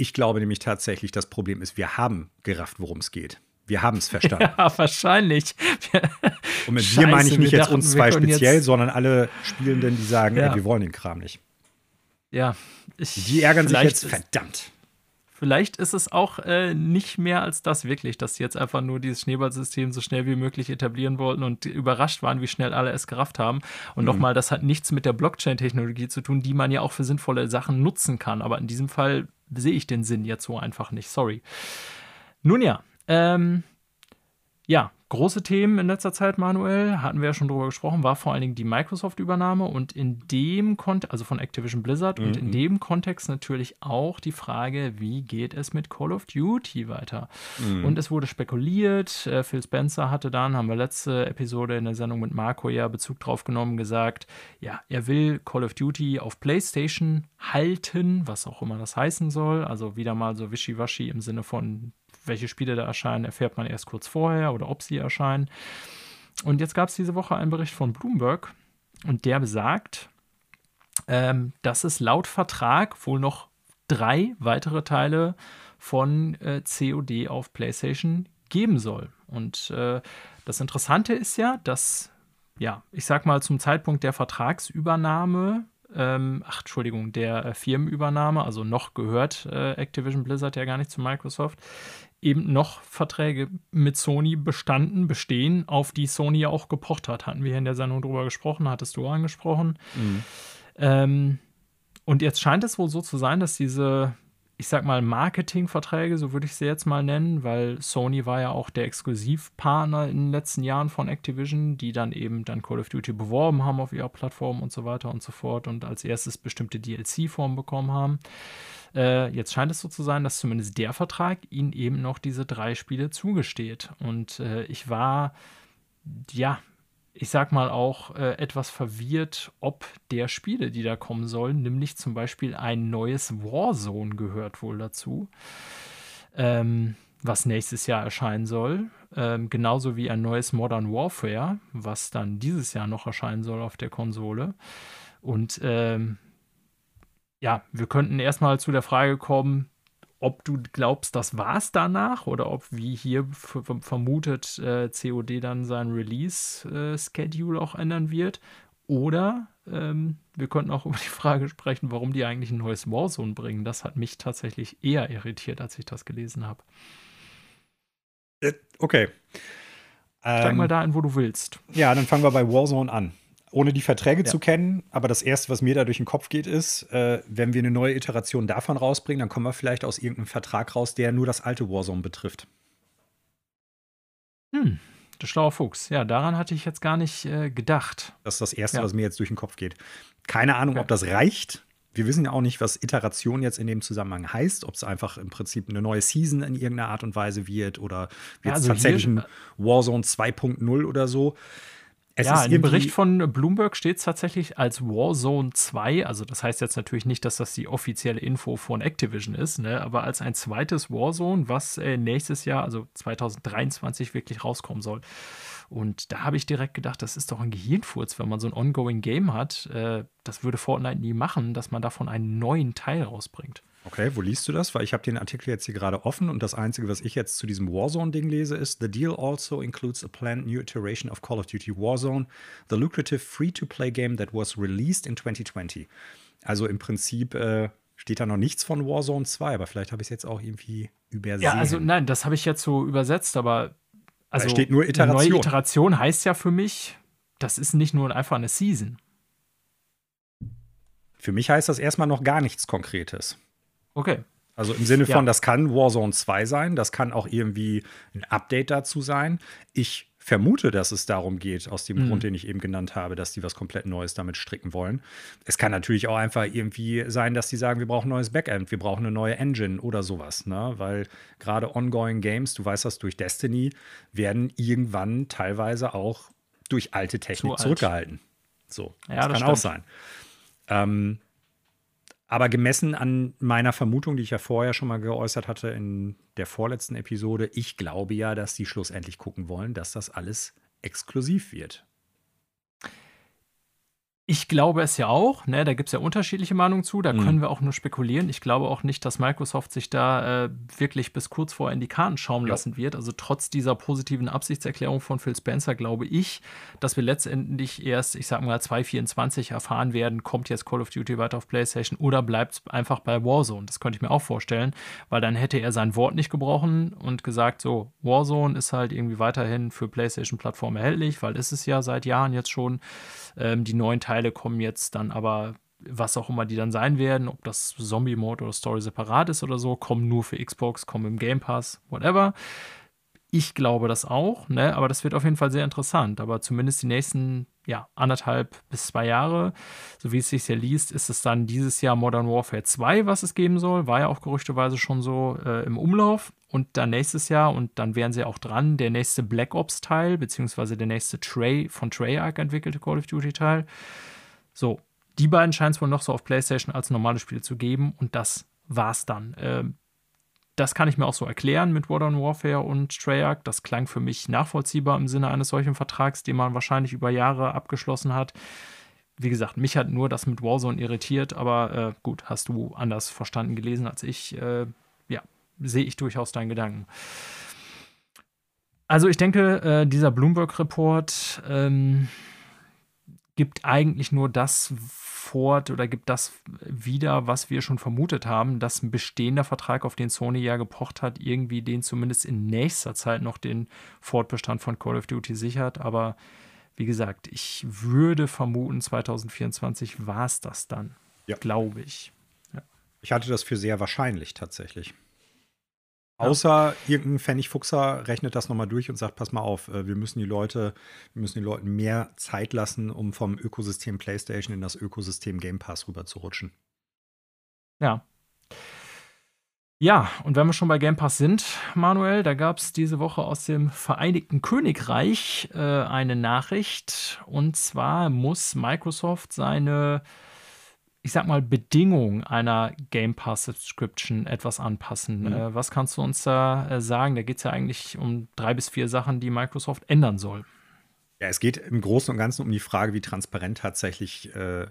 ich glaube nämlich tatsächlich, das Problem ist, wir haben gerafft, worum es geht. Wir haben es verstanden. Ja, wahrscheinlich. Und mit Scheiße, wir meine ich nicht jetzt uns zwei speziell, sondern alle Spielenden, die sagen, ja. ey, wir wollen den Kram nicht. Ja, ich, die ärgern sich jetzt verdammt. Vielleicht ist es auch äh, nicht mehr als das wirklich, dass sie jetzt einfach nur dieses Schneeballsystem so schnell wie möglich etablieren wollten und überrascht waren, wie schnell alle es gerafft haben. Und mhm. nochmal, das hat nichts mit der Blockchain-Technologie zu tun, die man ja auch für sinnvolle Sachen nutzen kann. Aber in diesem Fall sehe ich den Sinn jetzt so einfach nicht. Sorry. Nun ja, ähm, ja, große Themen in letzter Zeit, Manuel, hatten wir ja schon drüber gesprochen, war vor allen Dingen die Microsoft-Übernahme und in dem Kontext, also von Activision Blizzard, mhm. und in mhm. dem Kontext natürlich auch die Frage, wie geht es mit Call of Duty weiter? Mhm. Und es wurde spekuliert, äh, Phil Spencer hatte dann, haben wir letzte Episode in der Sendung mit Marco ja Bezug drauf genommen, gesagt, ja, er will Call of Duty auf PlayStation halten, was auch immer das heißen soll. Also wieder mal so wischiwaschi im Sinne von welche Spiele da erscheinen, erfährt man erst kurz vorher oder ob sie erscheinen. Und jetzt gab es diese Woche einen Bericht von Bloomberg und der besagt, ähm, dass es laut Vertrag wohl noch drei weitere Teile von äh, COD auf PlayStation geben soll. Und äh, das Interessante ist ja, dass, ja, ich sag mal, zum Zeitpunkt der Vertragsübernahme ähm, ach, Entschuldigung, der äh, Firmenübernahme, also noch gehört äh, Activision Blizzard ja gar nicht zu Microsoft, eben noch Verträge mit Sony bestanden, bestehen, auf die Sony ja auch gepocht hat. Hatten wir in der Sendung drüber gesprochen, hattest du angesprochen. Mhm. Ähm, und jetzt scheint es wohl so zu sein, dass diese, ich sag mal, Marketingverträge, so würde ich sie jetzt mal nennen, weil Sony war ja auch der Exklusivpartner in den letzten Jahren von Activision, die dann eben dann Call of Duty beworben haben auf ihrer Plattform und so weiter und so fort und als erstes bestimmte DLC-Formen bekommen haben. Äh, jetzt scheint es so zu sein, dass zumindest der Vertrag ihnen eben noch diese drei Spiele zugesteht. Und äh, ich war, ja, ich sag mal auch äh, etwas verwirrt, ob der Spiele, die da kommen sollen, nämlich zum Beispiel ein neues Warzone gehört wohl dazu, ähm, was nächstes Jahr erscheinen soll. Ähm, genauso wie ein neues Modern Warfare, was dann dieses Jahr noch erscheinen soll auf der Konsole. Und ähm, ja, wir könnten erstmal zu der Frage kommen, ob du glaubst, das war es danach oder ob, wie hier vermutet, äh, COD dann sein Release-Schedule äh, auch ändern wird. Oder ähm, wir könnten auch über die Frage sprechen, warum die eigentlich ein neues Warzone bringen. Das hat mich tatsächlich eher irritiert, als ich das gelesen habe. Äh, okay. Steig ähm, mal da ein, wo du willst. Ja, dann fangen wir bei Warzone an ohne die Verträge ja. zu kennen. Aber das Erste, was mir da durch den Kopf geht, ist, äh, wenn wir eine neue Iteration davon rausbringen, dann kommen wir vielleicht aus irgendeinem Vertrag raus, der nur das alte Warzone betrifft. Hm, der schlaue Fuchs. Ja, daran hatte ich jetzt gar nicht äh, gedacht. Das ist das Erste, ja. was mir jetzt durch den Kopf geht. Keine Ahnung, okay. ob das reicht. Wir wissen ja auch nicht, was Iteration jetzt in dem Zusammenhang heißt, ob es einfach im Prinzip eine neue Season in irgendeiner Art und Weise wird oder wird ja, also tatsächlich ein Warzone 2.0 oder so. Es ja, in dem Bericht von Bloomberg steht es tatsächlich als Warzone 2. Also, das heißt jetzt natürlich nicht, dass das die offizielle Info von Activision ist, ne? aber als ein zweites Warzone, was äh, nächstes Jahr, also 2023, wirklich rauskommen soll. Und da habe ich direkt gedacht, das ist doch ein Gehirnfurz, wenn man so ein ongoing Game hat. Äh, das würde Fortnite nie machen, dass man davon einen neuen Teil rausbringt. Okay, wo liest du das? Weil ich habe den Artikel jetzt hier gerade offen und das Einzige, was ich jetzt zu diesem Warzone-Ding lese, ist: The deal also includes a planned new iteration of Call of Duty Warzone, the lucrative free-to-play game that was released in 2020. Also im Prinzip äh, steht da noch nichts von Warzone 2, aber vielleicht habe ich es jetzt auch irgendwie übersehen. Ja, also nein, das habe ich jetzt so übersetzt, aber also da steht nur Iteration. Neue Iteration heißt ja für mich, das ist nicht nur einfach eine Season. Für mich heißt das erstmal noch gar nichts Konkretes. Okay. Also im Sinne von, ja. das kann Warzone 2 sein, das kann auch irgendwie ein Update dazu sein. Ich vermute, dass es darum geht, aus dem mhm. Grund, den ich eben genannt habe, dass die was komplett Neues damit stricken wollen. Es kann natürlich auch einfach irgendwie sein, dass die sagen, wir brauchen ein neues Backend, wir brauchen eine neue Engine oder sowas, ne? Weil gerade ongoing Games, du weißt das durch Destiny, werden irgendwann teilweise auch durch alte Technik Zu zurückgehalten. Alt. So, ja, das, das kann auch sein. Ähm, aber gemessen an meiner Vermutung, die ich ja vorher schon mal geäußert hatte in der vorletzten Episode, ich glaube ja, dass die schlussendlich gucken wollen, dass das alles exklusiv wird. Ich glaube es ja auch, ne? da gibt es ja unterschiedliche Meinungen zu, da mhm. können wir auch nur spekulieren. Ich glaube auch nicht, dass Microsoft sich da äh, wirklich bis kurz vorher in die Karten schauen ja. lassen wird. Also trotz dieser positiven Absichtserklärung von Phil Spencer glaube ich, dass wir letztendlich erst, ich sag mal, 2024 erfahren werden, kommt jetzt Call of Duty weiter auf PlayStation oder bleibt es einfach bei Warzone. Das könnte ich mir auch vorstellen, weil dann hätte er sein Wort nicht gebrochen und gesagt, so, Warzone ist halt irgendwie weiterhin für PlayStation-Plattformen erhältlich, weil ist es ja seit Jahren jetzt schon. Ähm, die neuen Teile kommen jetzt dann aber, was auch immer die dann sein werden, ob das Zombie-Mode oder Story separat ist oder so, kommen nur für Xbox, kommen im Game Pass, whatever. Ich glaube das auch, ne? aber das wird auf jeden Fall sehr interessant. Aber zumindest die nächsten ja, anderthalb bis zwei Jahre, so wie es sich ja liest, ist es dann dieses Jahr Modern Warfare 2, was es geben soll. War ja auch gerüchteweise schon so äh, im Umlauf. Und dann nächstes Jahr, und dann wären sie auch dran, der nächste Black Ops-Teil, beziehungsweise der nächste Trey, von Treyarch entwickelte Call of Duty-Teil. So, die beiden scheint es wohl noch so auf PlayStation als normale Spiele zu geben. Und das war's dann. Ähm, das kann ich mir auch so erklären mit Modern Warfare und Treyarch. Das klang für mich nachvollziehbar im Sinne eines solchen Vertrags, den man wahrscheinlich über Jahre abgeschlossen hat. Wie gesagt, mich hat nur das mit Warzone irritiert, aber äh, gut, hast du anders verstanden gelesen als ich. Äh, ja, sehe ich durchaus deinen Gedanken. Also ich denke, äh, dieser Bloomberg-Report ähm, gibt eigentlich nur das fort oder gibt das wieder, was wir schon vermutet haben, dass ein bestehender Vertrag, auf den Sony ja gepocht hat, irgendwie den zumindest in nächster Zeit noch den Fortbestand von Call of Duty sichert. Aber wie gesagt, ich würde vermuten, 2024 war es das dann, ja. glaube ich. Ja. Ich hatte das für sehr wahrscheinlich tatsächlich. Außer irgendein Pfennigfuchser rechnet das nochmal durch und sagt, pass mal auf, äh, wir müssen die Leute, wir müssen den Leuten mehr Zeit lassen, um vom Ökosystem PlayStation in das Ökosystem Game Pass rüber zu rutschen. Ja. Ja, und wenn wir schon bei Game Pass sind, Manuel, da gab es diese Woche aus dem Vereinigten Königreich äh, eine Nachricht. Und zwar muss Microsoft seine ich sag mal, Bedingungen einer Game Pass Subscription etwas anpassen. Mhm. Äh, was kannst du uns da äh, sagen? Da geht es ja eigentlich um drei bis vier Sachen, die Microsoft ändern soll. Ja, es geht im Großen und Ganzen um die Frage, wie transparent tatsächlich äh,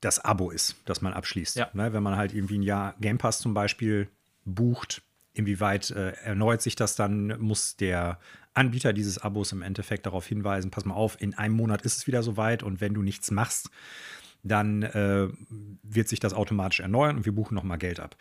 das Abo ist, das man abschließt. Ja. Ne, wenn man halt irgendwie ein Jahr Game Pass zum Beispiel bucht, inwieweit äh, erneuert sich das dann, muss der Anbieter dieses Abos im Endeffekt darauf hinweisen, pass mal auf, in einem Monat ist es wieder soweit und wenn du nichts machst, dann äh, wird sich das automatisch erneuern und wir buchen nochmal Geld ab.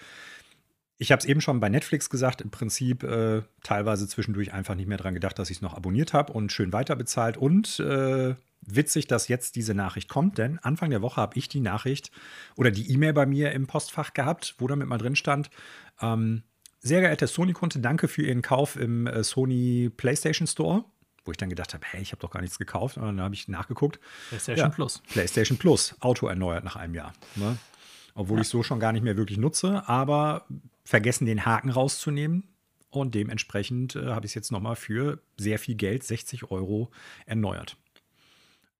Ich habe es eben schon bei Netflix gesagt, im Prinzip äh, teilweise zwischendurch einfach nicht mehr dran gedacht, dass ich es noch abonniert habe und schön weiter bezahlt. Und äh, witzig, dass jetzt diese Nachricht kommt, denn Anfang der Woche habe ich die Nachricht oder die E-Mail bei mir im Postfach gehabt, wo damit mal drin stand. Ähm, sehr geehrter Sony-Kunde, danke für Ihren Kauf im äh, Sony PlayStation Store wo ich dann gedacht habe, hey, ich habe doch gar nichts gekauft. Und dann habe ich nachgeguckt. PlayStation ja, Plus. PlayStation Plus, Auto erneuert nach einem Jahr. Ne? Obwohl ja. ich so schon gar nicht mehr wirklich nutze, aber vergessen den Haken rauszunehmen. Und dementsprechend äh, habe ich es jetzt nochmal für sehr viel Geld, 60 Euro, erneuert.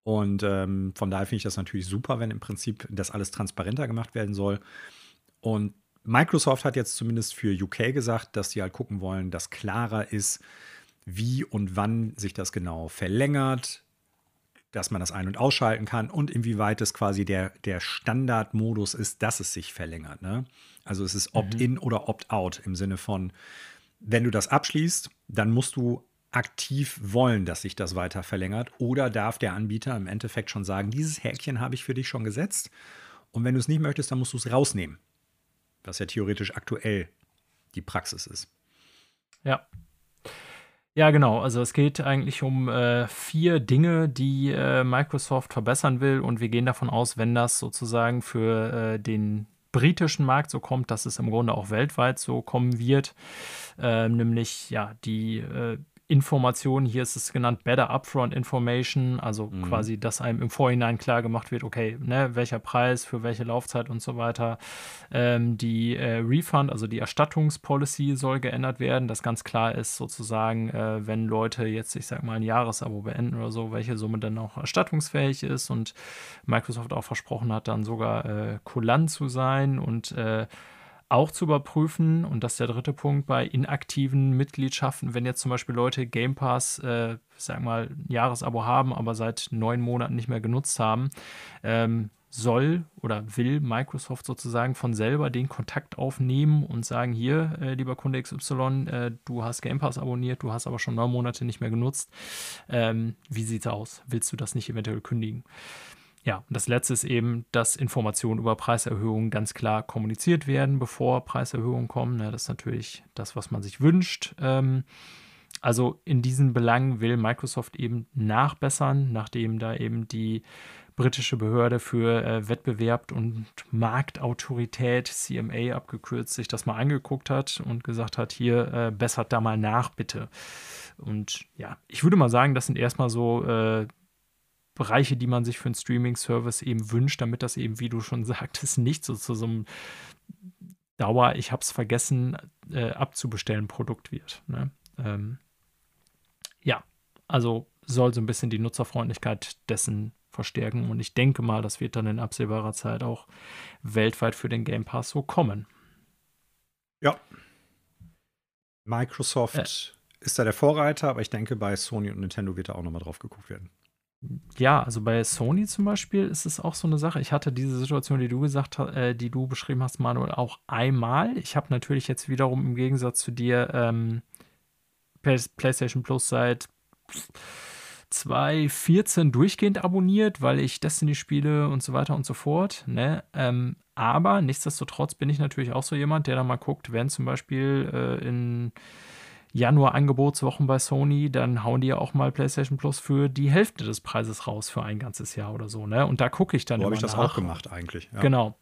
Und ähm, von daher finde ich das natürlich super, wenn im Prinzip das alles transparenter gemacht werden soll. Und Microsoft hat jetzt zumindest für UK gesagt, dass sie halt gucken wollen, dass klarer ist, wie und wann sich das genau verlängert, dass man das ein- und ausschalten kann und inwieweit es quasi der, der Standardmodus ist, dass es sich verlängert. Ne? Also es ist Opt-in mhm. oder Opt-out im Sinne von, wenn du das abschließt, dann musst du aktiv wollen, dass sich das weiter verlängert oder darf der Anbieter im Endeffekt schon sagen, dieses Häkchen habe ich für dich schon gesetzt und wenn du es nicht möchtest, dann musst du es rausnehmen. Was ja theoretisch aktuell die Praxis ist. Ja, ja, genau. Also es geht eigentlich um äh, vier Dinge, die äh, Microsoft verbessern will. Und wir gehen davon aus, wenn das sozusagen für äh, den britischen Markt so kommt, dass es im Grunde auch weltweit so kommen wird. Ähm, nämlich ja die äh, Informationen, hier ist es genannt Better Upfront Information, also mhm. quasi, dass einem im Vorhinein klar gemacht wird, okay, ne, welcher Preis für welche Laufzeit und so weiter. Ähm, die äh, Refund, also die Erstattungspolicy soll geändert werden, dass ganz klar ist sozusagen, äh, wenn Leute jetzt, ich sag mal, ein Jahresabo beenden oder so, welche Summe dann auch erstattungsfähig ist und Microsoft auch versprochen hat, dann sogar äh, kulant zu sein und äh, auch zu überprüfen, und das ist der dritte Punkt, bei inaktiven Mitgliedschaften, wenn jetzt zum Beispiel Leute Game Pass, äh, sag mal, ein Jahresabo haben, aber seit neun Monaten nicht mehr genutzt haben, ähm, soll oder will Microsoft sozusagen von selber den Kontakt aufnehmen und sagen, hier, äh, lieber Kunde XY, äh, du hast Game Pass abonniert, du hast aber schon neun Monate nicht mehr genutzt. Ähm, wie sieht's aus? Willst du das nicht eventuell kündigen? Ja, und das letzte ist eben, dass Informationen über Preiserhöhungen ganz klar kommuniziert werden, bevor Preiserhöhungen kommen. Das ist natürlich das, was man sich wünscht. Ähm, also in diesen Belangen will Microsoft eben nachbessern, nachdem da eben die britische Behörde für äh, Wettbewerb und Marktautorität, CMA abgekürzt, sich das mal angeguckt hat und gesagt hat, hier äh, bessert da mal nach, bitte. Und ja, ich würde mal sagen, das sind erstmal so äh, Bereiche, die man sich für einen Streaming-Service eben wünscht, damit das eben, wie du schon sagtest, nicht so zu so einem Dauer, ich habe es vergessen äh, abzubestellen, Produkt wird. Ne? Ähm, ja, also soll so ein bisschen die Nutzerfreundlichkeit dessen verstärken und ich denke mal, das wird dann in absehbarer Zeit auch weltweit für den Game Pass so kommen. Ja. Microsoft äh, ist da der Vorreiter, aber ich denke, bei Sony und Nintendo wird da auch nochmal drauf geguckt werden. Ja, also bei Sony zum Beispiel ist es auch so eine Sache. Ich hatte diese Situation, die du gesagt hast, äh, die du beschrieben hast, Manuel, auch einmal. Ich habe natürlich jetzt wiederum im Gegensatz zu dir ähm, PlayStation Plus seit 2014 durchgehend abonniert, weil ich Destiny spiele und so weiter und so fort. Ne? Ähm, aber nichtsdestotrotz bin ich natürlich auch so jemand, der da mal guckt, wenn zum Beispiel äh, in Januar Angebotswochen bei Sony, dann hauen die ja auch mal PlayStation Plus für die Hälfte des Preises raus für ein ganzes Jahr oder so, ne? Und da gucke ich dann Wo habe ich das nach. auch gemacht eigentlich? Ja. Genau.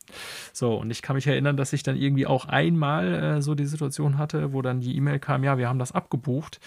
So, und ich kann mich erinnern, dass ich dann irgendwie auch einmal äh, so die Situation hatte, wo dann die E-Mail kam, ja, wir haben das abgebucht.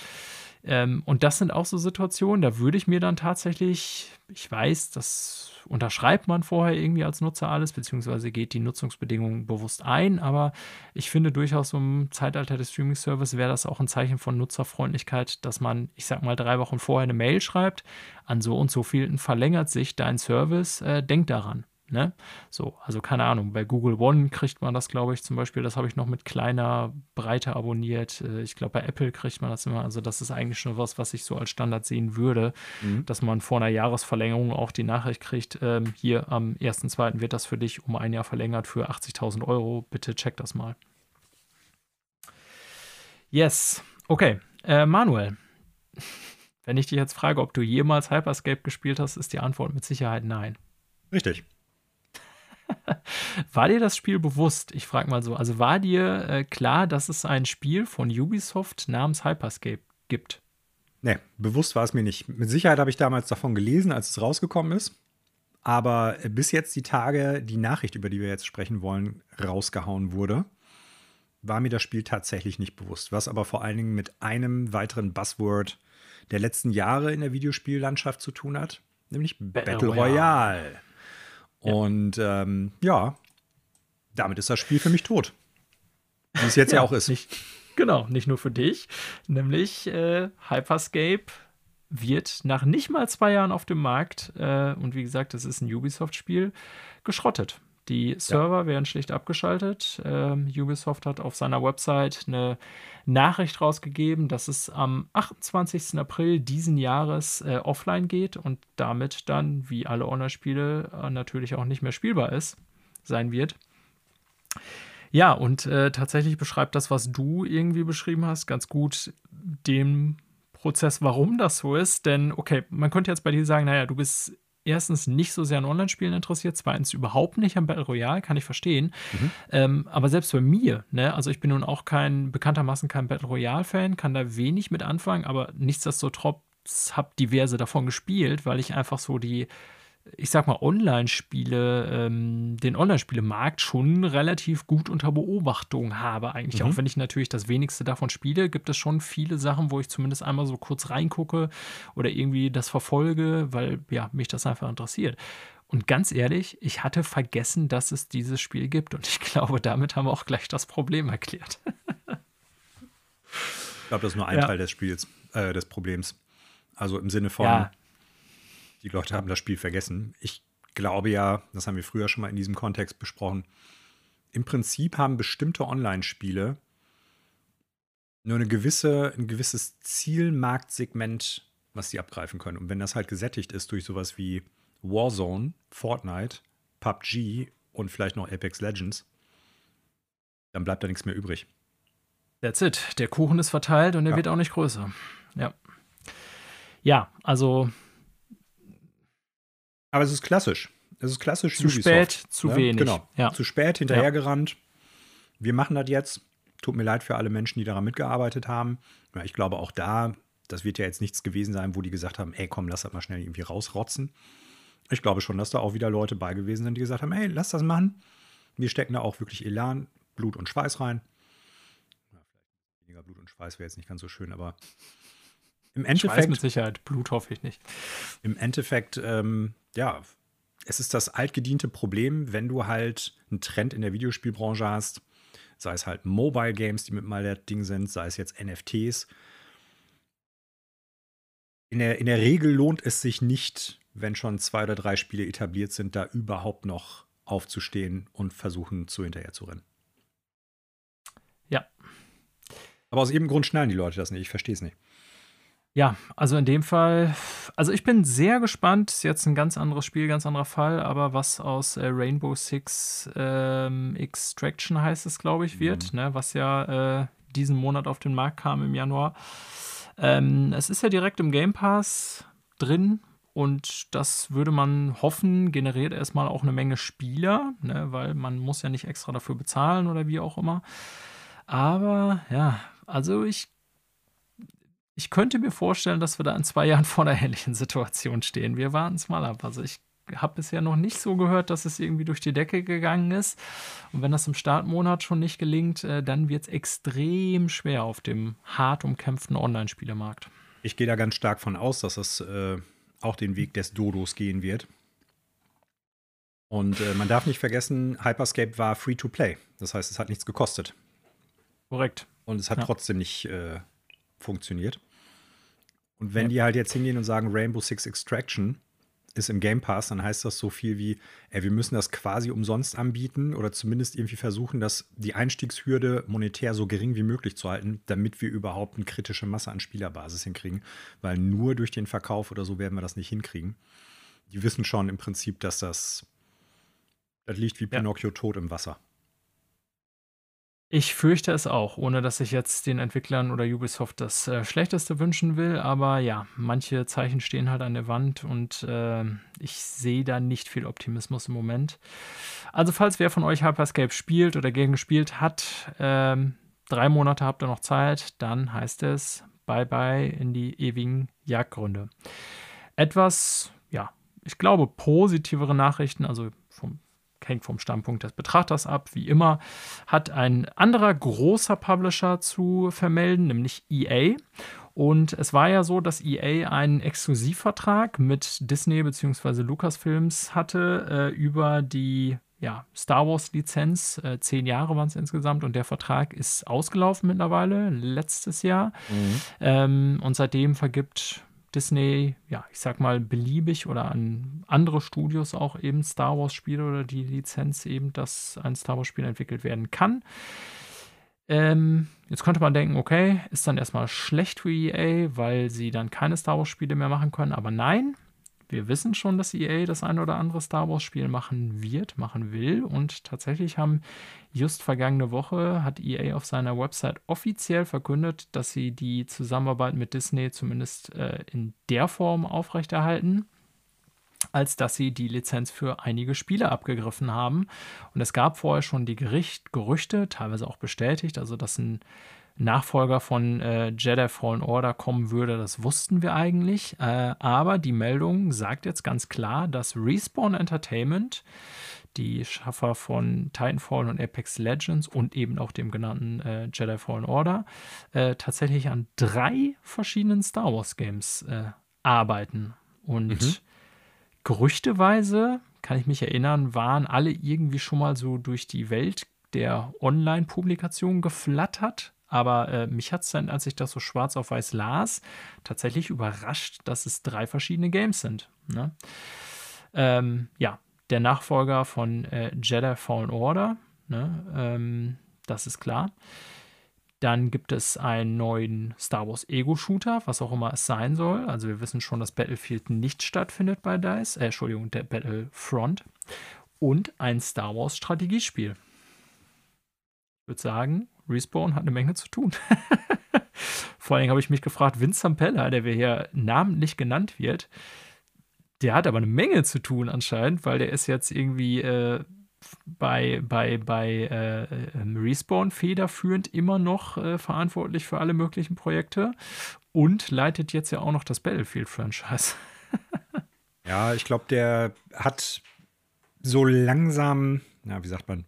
Ähm, und das sind auch so Situationen, da würde ich mir dann tatsächlich, ich weiß, das unterschreibt man vorher irgendwie als Nutzer alles, beziehungsweise geht die Nutzungsbedingungen bewusst ein. Aber ich finde durchaus im Zeitalter des Streaming-Service wäre das auch ein Zeichen von Nutzerfreundlichkeit, dass man, ich sag mal, drei Wochen vorher eine Mail schreibt, an so und so vielen verlängert sich dein Service, äh, denk daran. Ne? So, also keine Ahnung, bei Google One kriegt man das, glaube ich, zum Beispiel, das habe ich noch mit kleiner Breite abonniert. Äh, ich glaube, bei Apple kriegt man das immer. Also, das ist eigentlich schon was, was ich so als Standard sehen würde, mhm. dass man vor einer Jahresverlängerung auch die Nachricht kriegt, ähm, hier am 1.2. wird das für dich um ein Jahr verlängert für 80.000 Euro. Bitte check das mal. Yes, okay. Äh, Manuel, wenn ich dich jetzt frage, ob du jemals Hyperscape gespielt hast, ist die Antwort mit Sicherheit nein. Richtig. War dir das Spiel bewusst? Ich frage mal so. Also war dir äh, klar, dass es ein Spiel von Ubisoft namens Hyperscape gibt? Nee, bewusst war es mir nicht. Mit Sicherheit habe ich damals davon gelesen, als es rausgekommen ist. Aber bis jetzt die Tage, die Nachricht, über die wir jetzt sprechen wollen, rausgehauen wurde, war mir das Spiel tatsächlich nicht bewusst. Was aber vor allen Dingen mit einem weiteren Buzzword der letzten Jahre in der Videospiellandschaft zu tun hat, nämlich Battle, Battle Royale. Royale. Und ähm, ja, damit ist das Spiel für mich tot. Wie es jetzt ja, ja auch ist. Nicht, genau, nicht nur für dich. Nämlich äh, Hyperscape wird nach nicht mal zwei Jahren auf dem Markt, äh, und wie gesagt, das ist ein Ubisoft-Spiel, geschrottet. Die Server ja. werden schlicht abgeschaltet. Ähm, Ubisoft hat auf seiner Website eine Nachricht rausgegeben, dass es am 28. April diesen Jahres äh, offline geht und damit dann, wie alle Online-Spiele, äh, natürlich auch nicht mehr spielbar ist, sein wird. Ja, und äh, tatsächlich beschreibt das, was du irgendwie beschrieben hast, ganz gut den Prozess, warum das so ist. Denn, okay, man könnte jetzt bei dir sagen, naja, du bist erstens nicht so sehr an Online-Spielen interessiert, zweitens überhaupt nicht am Battle Royale, kann ich verstehen. Mhm. Ähm, aber selbst bei mir, ne, also ich bin nun auch kein, bekanntermaßen kein Battle Royale-Fan, kann da wenig mit anfangen, aber nichtsdestotrotz habe diverse davon gespielt, weil ich einfach so die ich sag mal, Online-Spiele, ähm, den Online-Spiele-Markt schon relativ gut unter Beobachtung habe. Eigentlich, mhm. auch wenn ich natürlich das wenigste davon spiele, gibt es schon viele Sachen, wo ich zumindest einmal so kurz reingucke oder irgendwie das verfolge, weil ja, mich das einfach interessiert. Und ganz ehrlich, ich hatte vergessen, dass es dieses Spiel gibt. Und ich glaube, damit haben wir auch gleich das Problem erklärt. ich glaube, das ist nur ein ja. Teil des Spiels, äh, des Problems. Also im Sinne von, ja die Leute haben das Spiel vergessen. Ich glaube ja, das haben wir früher schon mal in diesem Kontext besprochen. Im Prinzip haben bestimmte Online-Spiele nur eine gewisse, ein gewisses Zielmarktsegment, was sie abgreifen können. Und wenn das halt gesättigt ist durch sowas wie Warzone, Fortnite, PUBG und vielleicht noch Apex Legends, dann bleibt da nichts mehr übrig. That's it. Der Kuchen ist verteilt und er ja. wird auch nicht größer. Ja. Ja, also aber es ist klassisch. Es ist klassisch Zu Ubisoft, spät, zu ne? wenig. Genau. Ja. Zu spät, hinterhergerannt. Ja. Wir machen das jetzt. Tut mir leid für alle Menschen, die daran mitgearbeitet haben. Ja, ich glaube auch da, das wird ja jetzt nichts gewesen sein, wo die gesagt haben, ey komm, lass das mal schnell irgendwie rausrotzen. Ich glaube schon, dass da auch wieder Leute bei gewesen sind, die gesagt haben, hey, lass das machen. Wir stecken da auch wirklich Elan, Blut und Schweiß rein. Ja, vielleicht weniger Blut und Schweiß wäre jetzt nicht ganz so schön, aber im Endeffekt. Schweiß mit Sicherheit, Blut hoffe ich nicht. Im Endeffekt, ähm, ja, es ist das altgediente Problem, wenn du halt einen Trend in der Videospielbranche hast, sei es halt Mobile Games, die mit mal der Ding sind, sei es jetzt NFTs. In der, in der Regel lohnt es sich nicht, wenn schon zwei oder drei Spiele etabliert sind, da überhaupt noch aufzustehen und versuchen, zu hinterher zu rennen. Ja. Aber aus irgendeinem Grund schnallen die Leute das nicht. Ich verstehe es nicht. Ja, also in dem Fall, also ich bin sehr gespannt. Ist jetzt ein ganz anderes Spiel, ganz anderer Fall, aber was aus äh, Rainbow Six ähm, Extraction heißt es, glaube ich, wird, mhm. ne, was ja äh, diesen Monat auf den Markt kam im Januar. Ähm, es ist ja direkt im Game Pass drin und das würde man hoffen, generiert erstmal auch eine Menge Spieler, ne, weil man muss ja nicht extra dafür bezahlen oder wie auch immer. Aber ja, also ich ich könnte mir vorstellen, dass wir da in zwei Jahren vor einer ähnlichen Situation stehen. Wir warten es mal ab. Also ich habe bisher noch nicht so gehört, dass es irgendwie durch die Decke gegangen ist. Und wenn das im Startmonat schon nicht gelingt, äh, dann wird es extrem schwer auf dem hart umkämpften Online-Spielemarkt. Ich gehe da ganz stark von aus, dass es äh, auch den Weg des Dodos gehen wird. Und äh, man darf nicht vergessen, Hyperscape war free to play. Das heißt, es hat nichts gekostet. Korrekt. Und es hat ja. trotzdem nicht äh, funktioniert. Und wenn ja. die halt jetzt hingehen und sagen, Rainbow Six Extraction ist im Game Pass, dann heißt das so viel wie, ey, wir müssen das quasi umsonst anbieten oder zumindest irgendwie versuchen, dass die Einstiegshürde monetär so gering wie möglich zu halten, damit wir überhaupt eine kritische Masse an Spielerbasis hinkriegen. Weil nur durch den Verkauf oder so werden wir das nicht hinkriegen. Die wissen schon im Prinzip, dass das, das liegt wie Pinocchio ja. tot im Wasser. Ich fürchte es auch, ohne dass ich jetzt den Entwicklern oder Ubisoft das äh, Schlechteste wünschen will. Aber ja, manche Zeichen stehen halt an der Wand und äh, ich sehe da nicht viel Optimismus im Moment. Also, falls wer von euch Hyperscape spielt oder gegen gespielt hat, äh, drei Monate habt ihr noch Zeit, dann heißt es Bye bye in die ewigen Jagdgründe. Etwas, ja, ich glaube, positivere Nachrichten, also vom hängt vom Standpunkt des Betrachters ab, wie immer, hat ein anderer großer Publisher zu vermelden, nämlich EA. Und es war ja so, dass EA einen Exklusivvertrag mit Disney bzw. Lucasfilms hatte äh, über die ja, Star Wars-Lizenz. Äh, zehn Jahre waren es insgesamt und der Vertrag ist ausgelaufen mittlerweile, letztes Jahr. Mhm. Ähm, und seitdem vergibt Disney, ja, ich sag mal, beliebig oder an andere Studios auch eben Star Wars-Spiele oder die Lizenz eben, dass ein Star Wars-Spiel entwickelt werden kann. Ähm, jetzt könnte man denken, okay, ist dann erstmal schlecht für EA, weil sie dann keine Star Wars-Spiele mehr machen können, aber nein, wir wissen schon, dass EA das ein oder andere Star Wars-Spiel machen wird, machen will. Und tatsächlich haben just vergangene Woche hat EA auf seiner Website offiziell verkündet, dass sie die Zusammenarbeit mit Disney zumindest äh, in der Form aufrechterhalten als dass sie die Lizenz für einige Spiele abgegriffen haben. Und es gab vorher schon die Gericht Gerüchte, teilweise auch bestätigt, also dass ein Nachfolger von äh, Jedi Fallen Order kommen würde, das wussten wir eigentlich. Äh, aber die Meldung sagt jetzt ganz klar, dass Respawn Entertainment, die Schaffer von Titanfall und Apex Legends und eben auch dem genannten äh, Jedi Fallen Order, äh, tatsächlich an drei verschiedenen Star Wars Games äh, arbeiten. Und mhm. gerüchteweise, kann ich mich erinnern, waren alle irgendwie schon mal so durch die Welt der Online-Publikation geflattert aber äh, mich hat es dann, als ich das so schwarz auf weiß las, tatsächlich überrascht, dass es drei verschiedene Games sind. Ne? Ähm, ja, der Nachfolger von äh, Jedi Fallen Order, ne? ähm, das ist klar. Dann gibt es einen neuen Star Wars Ego-Shooter, was auch immer es sein soll. Also wir wissen schon, dass Battlefield nicht stattfindet bei DICE. Äh, Entschuldigung, der Battlefront. Und ein Star Wars Strategiespiel. Ich würde sagen, Respawn hat eine Menge zu tun. Vor allem habe ich mich gefragt, Vincent Pella, der hier namentlich genannt wird, der hat aber eine Menge zu tun anscheinend, weil der ist jetzt irgendwie äh, bei, bei, bei äh, ähm, Respawn federführend immer noch äh, verantwortlich für alle möglichen Projekte und leitet jetzt ja auch noch das Battlefield-Franchise. Ja, ich glaube, der hat so langsam, na, wie sagt man,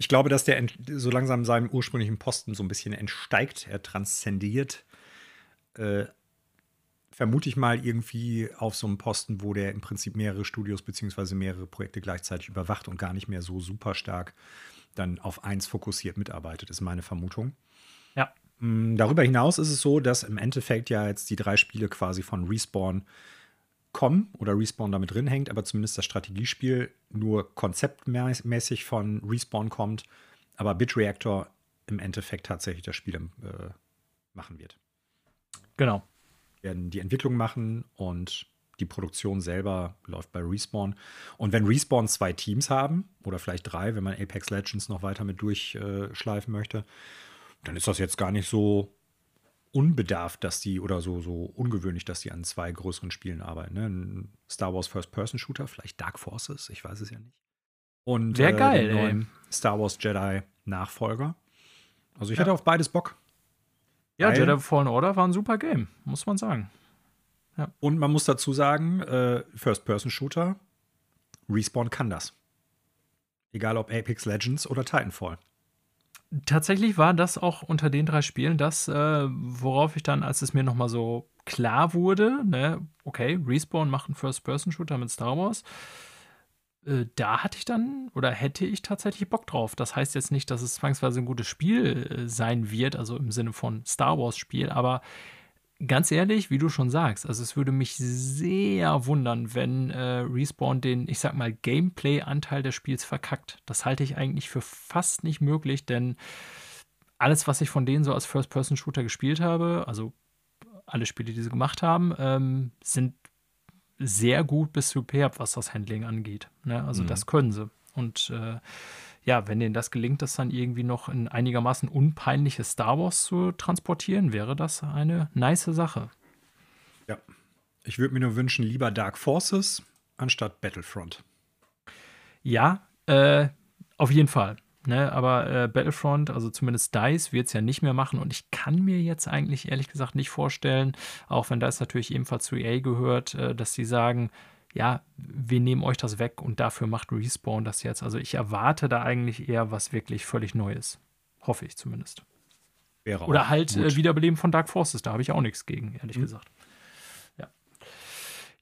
ich glaube, dass der so langsam seinem ursprünglichen Posten so ein bisschen entsteigt, er transzendiert. Äh, vermute ich mal irgendwie auf so einem Posten, wo der im Prinzip mehrere Studios bzw. mehrere Projekte gleichzeitig überwacht und gar nicht mehr so super stark dann auf eins fokussiert mitarbeitet, ist meine Vermutung. Ja. Mm, darüber hinaus ist es so, dass im Endeffekt ja jetzt die drei Spiele quasi von Respawn kommen oder Respawn damit drin hängt, aber zumindest das Strategiespiel nur konzeptmäßig von Respawn kommt, aber Bitreactor im Endeffekt tatsächlich das Spiel äh, machen wird. Genau. Werden die Entwicklung machen und die Produktion selber läuft bei Respawn. Und wenn Respawn zwei Teams haben, oder vielleicht drei, wenn man Apex Legends noch weiter mit durchschleifen möchte, dann ist das jetzt gar nicht so unbedarft, dass die oder so, so ungewöhnlich, dass die an zwei größeren Spielen arbeiten. Ne? Ein Star Wars First-Person-Shooter, vielleicht Dark Forces, ich weiß es ja nicht. Und Wäre äh, geil, den neuen Star Wars Jedi Nachfolger. Also ich ja. hätte auf beides Bock. Ja, Jedi Fallen Order war ein super Game, muss man sagen. Ja. Und man muss dazu sagen, äh, First-Person-Shooter, Respawn kann das. Egal ob Apex Legends oder Titanfall. Tatsächlich war das auch unter den drei Spielen das, äh, worauf ich dann, als es mir nochmal so klar wurde, ne, okay, Respawn macht einen First-Person-Shooter mit Star Wars. Äh, da hatte ich dann oder hätte ich tatsächlich Bock drauf. Das heißt jetzt nicht, dass es zwangsweise ein gutes Spiel äh, sein wird, also im Sinne von Star Wars-Spiel, aber ganz ehrlich, wie du schon sagst, also es würde mich sehr wundern, wenn äh, Respawn den, ich sag mal, Gameplay-Anteil des Spiels verkackt. Das halte ich eigentlich für fast nicht möglich, denn alles, was ich von denen so als First-Person-Shooter gespielt habe, also alle Spiele, die sie gemacht haben, ähm, sind sehr gut bis superb, was das Handling angeht. Ne? Also mhm. das können sie. Und äh, ja, wenn denen das gelingt, das dann irgendwie noch in einigermaßen unpeinliches Star Wars zu transportieren, wäre das eine nice Sache. Ja. Ich würde mir nur wünschen, lieber Dark Forces anstatt Battlefront. Ja, äh, auf jeden Fall. Ne, aber äh, Battlefront, also zumindest DICE, wird es ja nicht mehr machen. Und ich kann mir jetzt eigentlich ehrlich gesagt nicht vorstellen, auch wenn DICE natürlich ebenfalls zu EA gehört, äh, dass sie sagen, ja, wir nehmen euch das weg und dafür macht Respawn das jetzt. Also ich erwarte da eigentlich eher was wirklich völlig Neues. Hoffe ich zumindest. Wäre Oder halt äh, Wiederbeleben von Dark Forces, da habe ich auch nichts gegen, ehrlich mhm. gesagt. Ja.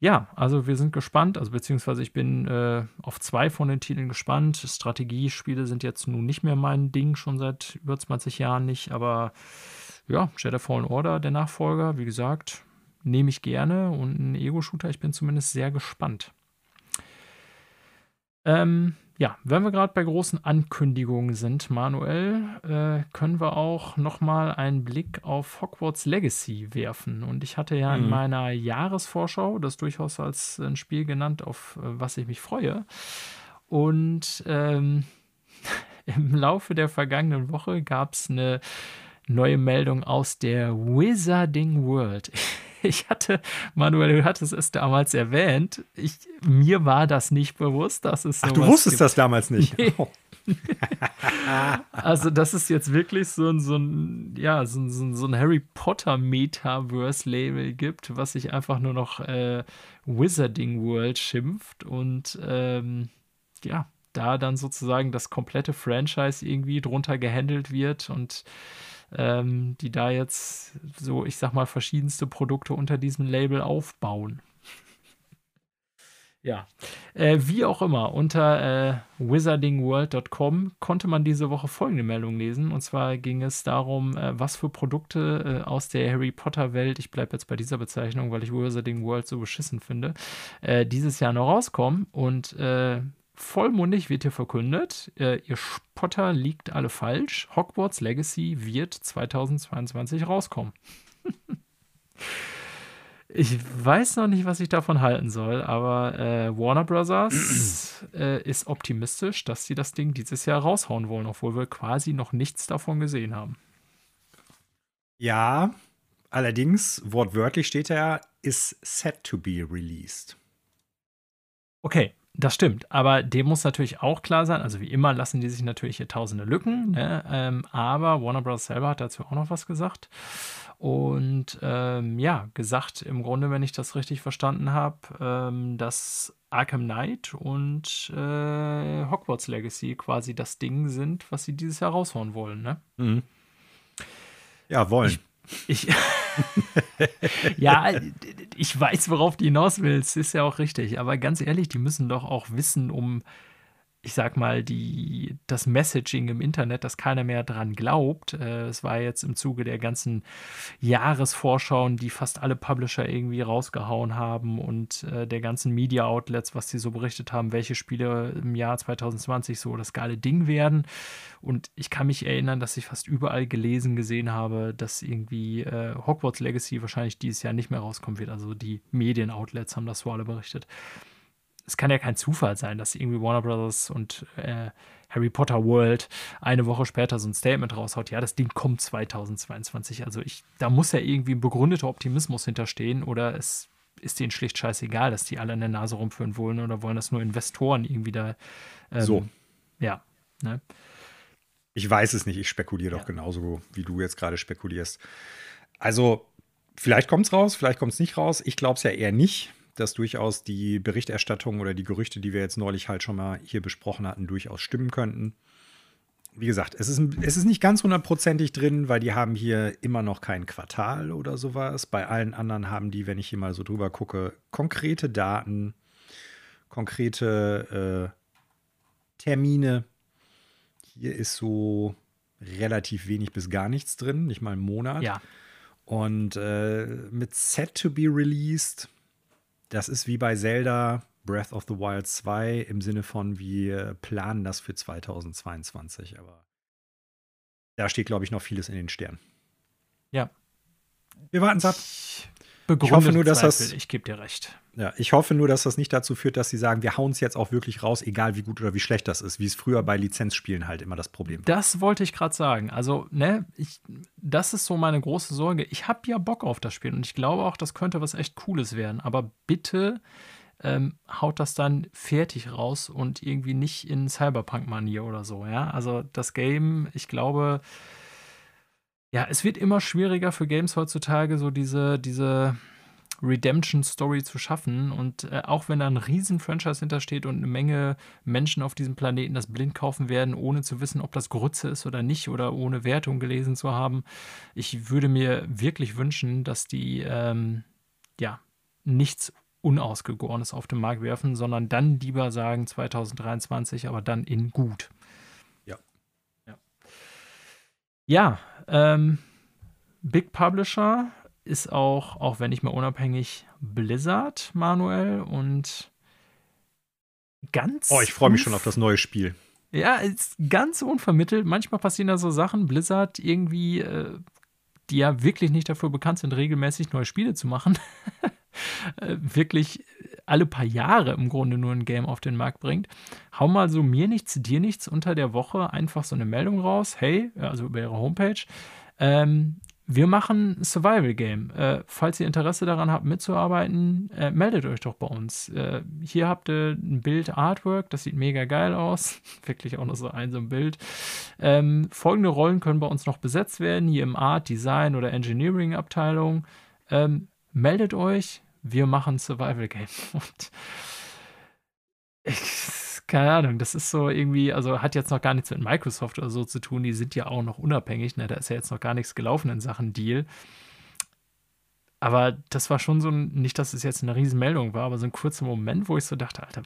Ja, also wir sind gespannt, also beziehungsweise ich bin äh, auf zwei von den Titeln gespannt. Strategiespiele sind jetzt nun nicht mehr mein Ding, schon seit über 20 Jahren nicht, aber ja, Shadow Fallen Order, der Nachfolger, wie gesagt, nehme ich gerne und ein Ego-Shooter, ich bin zumindest sehr gespannt. Ähm, ja, wenn wir gerade bei großen Ankündigungen sind, Manuel, äh, können wir auch nochmal einen Blick auf Hogwarts Legacy werfen. Und ich hatte ja mhm. in meiner Jahresvorschau das durchaus als ein Spiel genannt, auf äh, was ich mich freue. Und ähm, im Laufe der vergangenen Woche gab es eine neue Meldung aus der Wizarding World. ich hatte, Manuel, du hattest es damals erwähnt. Ich, mir war das nicht bewusst, dass es so Ach, du wusstest gibt. das damals nicht. Nee. Oh. also, das ist jetzt wirklich so ein, so ein, ja, so ein, so ein Harry Potter Metaverse-Label gibt, was sich einfach nur noch äh, Wizarding World schimpft und ähm, ja, da dann sozusagen das komplette Franchise irgendwie drunter gehandelt wird und ähm, die da jetzt so, ich sag mal, verschiedenste Produkte unter diesem Label aufbauen. ja, äh, wie auch immer, unter äh, wizardingworld.com konnte man diese Woche folgende Meldung lesen. Und zwar ging es darum, äh, was für Produkte äh, aus der Harry Potter-Welt, ich bleibe jetzt bei dieser Bezeichnung, weil ich Wizarding World so beschissen finde, äh, dieses Jahr noch rauskommen. Und äh, Vollmundig wird hier verkündet, äh, ihr Spotter liegt alle falsch. Hogwarts Legacy wird 2022 rauskommen. ich weiß noch nicht, was ich davon halten soll, aber äh, Warner Brothers äh, ist optimistisch, dass sie das Ding dieses Jahr raushauen wollen, obwohl wir quasi noch nichts davon gesehen haben. Ja, allerdings, wortwörtlich steht er, is set to be released. Okay, Das stimmt, aber dem muss natürlich auch klar sein, also wie immer lassen die sich natürlich hier tausende Lücken, ne? ähm, aber Warner Bros. selber hat dazu auch noch was gesagt. Und ähm, ja, gesagt im Grunde, wenn ich das richtig verstanden habe, ähm, dass Arkham Knight und äh, Hogwarts Legacy quasi das Ding sind, was sie dieses Jahr raushauen wollen, ne? Mhm. Ja, wollen. Ich, ich ja, ich weiß, worauf du hinaus willst, ist ja auch richtig. Aber ganz ehrlich, die müssen doch auch wissen, um ich sag mal, die, das Messaging im Internet, dass keiner mehr dran glaubt. Äh, es war jetzt im Zuge der ganzen Jahresvorschauen, die fast alle Publisher irgendwie rausgehauen haben und äh, der ganzen Media-Outlets, was sie so berichtet haben, welche Spiele im Jahr 2020 so das geile Ding werden. Und ich kann mich erinnern, dass ich fast überall gelesen gesehen habe, dass irgendwie äh, Hogwarts Legacy wahrscheinlich dieses Jahr nicht mehr rauskommen wird. Also die Medien-Outlets haben das so alle berichtet es kann ja kein Zufall sein, dass irgendwie Warner Brothers und äh, Harry Potter World eine Woche später so ein Statement raushaut, ja, das Ding kommt 2022. Also ich, da muss ja irgendwie ein begründeter Optimismus hinterstehen oder es ist denen schlicht scheißegal, dass die alle an der Nase rumführen wollen oder wollen das nur Investoren irgendwie da. Ähm, so. Ja. Ne? Ich weiß es nicht, ich spekuliere ja. doch genauso, wie du jetzt gerade spekulierst. Also, vielleicht kommt es raus, vielleicht kommt es nicht raus. Ich glaube es ja eher nicht dass durchaus die Berichterstattung oder die Gerüchte, die wir jetzt neulich halt schon mal hier besprochen hatten, durchaus stimmen könnten. Wie gesagt, es ist, es ist nicht ganz hundertprozentig drin, weil die haben hier immer noch kein Quartal oder sowas. Bei allen anderen haben die, wenn ich hier mal so drüber gucke, konkrete Daten, konkrete äh, Termine. Hier ist so relativ wenig bis gar nichts drin, nicht mal einen Monat. Ja. Und äh, mit Set to be released das ist wie bei Zelda Breath of the Wild 2 im Sinne von, wir planen das für 2022. Aber da steht, glaube ich, noch vieles in den Sternen. Ja. Wir warten es ab. Ich hoffe nur, dass das. Ich gebe dir recht. Ja, ich hoffe nur, dass das nicht dazu führt, dass sie sagen, wir hauen es jetzt auch wirklich raus, egal wie gut oder wie schlecht das ist, wie es früher bei Lizenzspielen halt immer das Problem war. Das wollte ich gerade sagen. Also, ne, ich, das ist so meine große Sorge. Ich habe ja Bock auf das Spiel und ich glaube auch, das könnte was echt Cooles werden. Aber bitte ähm, haut das dann fertig raus und irgendwie nicht in Cyberpunk-Manier oder so, ja. Also das Game, ich glaube, ja, es wird immer schwieriger für Games heutzutage, so diese, diese Redemption-Story zu schaffen. Und äh, auch wenn da ein riesen Franchise hintersteht und eine Menge Menschen auf diesem Planeten das blind kaufen werden, ohne zu wissen, ob das Grütze ist oder nicht oder ohne Wertung gelesen zu haben, ich würde mir wirklich wünschen, dass die ähm, ja nichts Unausgegorenes auf den Markt werfen, sondern dann lieber sagen 2023, aber dann in gut. Ja. Ja, ja ähm, Big Publisher ist auch, auch wenn nicht mehr unabhängig, Blizzard, Manuel. Und ganz. Oh, ich freue mich schon auf das neue Spiel. Ja, ist ganz unvermittelt. Manchmal passieren da so Sachen. Blizzard irgendwie, äh, die ja wirklich nicht dafür bekannt sind, regelmäßig neue Spiele zu machen. äh, wirklich alle paar Jahre im Grunde nur ein Game auf den Markt bringt. Hau mal so mir nichts, dir nichts unter der Woche einfach so eine Meldung raus. Hey, also über ihre Homepage. Ähm, wir machen Survival Game. Äh, falls ihr Interesse daran habt, mitzuarbeiten, äh, meldet euch doch bei uns. Äh, hier habt ihr ein Bild Artwork, das sieht mega geil aus. Wirklich auch noch so ein so ein Bild. Ähm, folgende Rollen können bei uns noch besetzt werden, hier im Art, Design oder Engineering Abteilung. Ähm, meldet euch, wir machen Survival Game. Und ich, keine Ahnung, das ist so irgendwie, also hat jetzt noch gar nichts mit Microsoft oder so zu tun, die sind ja auch noch unabhängig, ne? da ist ja jetzt noch gar nichts gelaufen in Sachen Deal. Aber das war schon so ein, nicht, dass es jetzt eine Riesenmeldung war, aber so ein kurzer Moment, wo ich so dachte, Alter,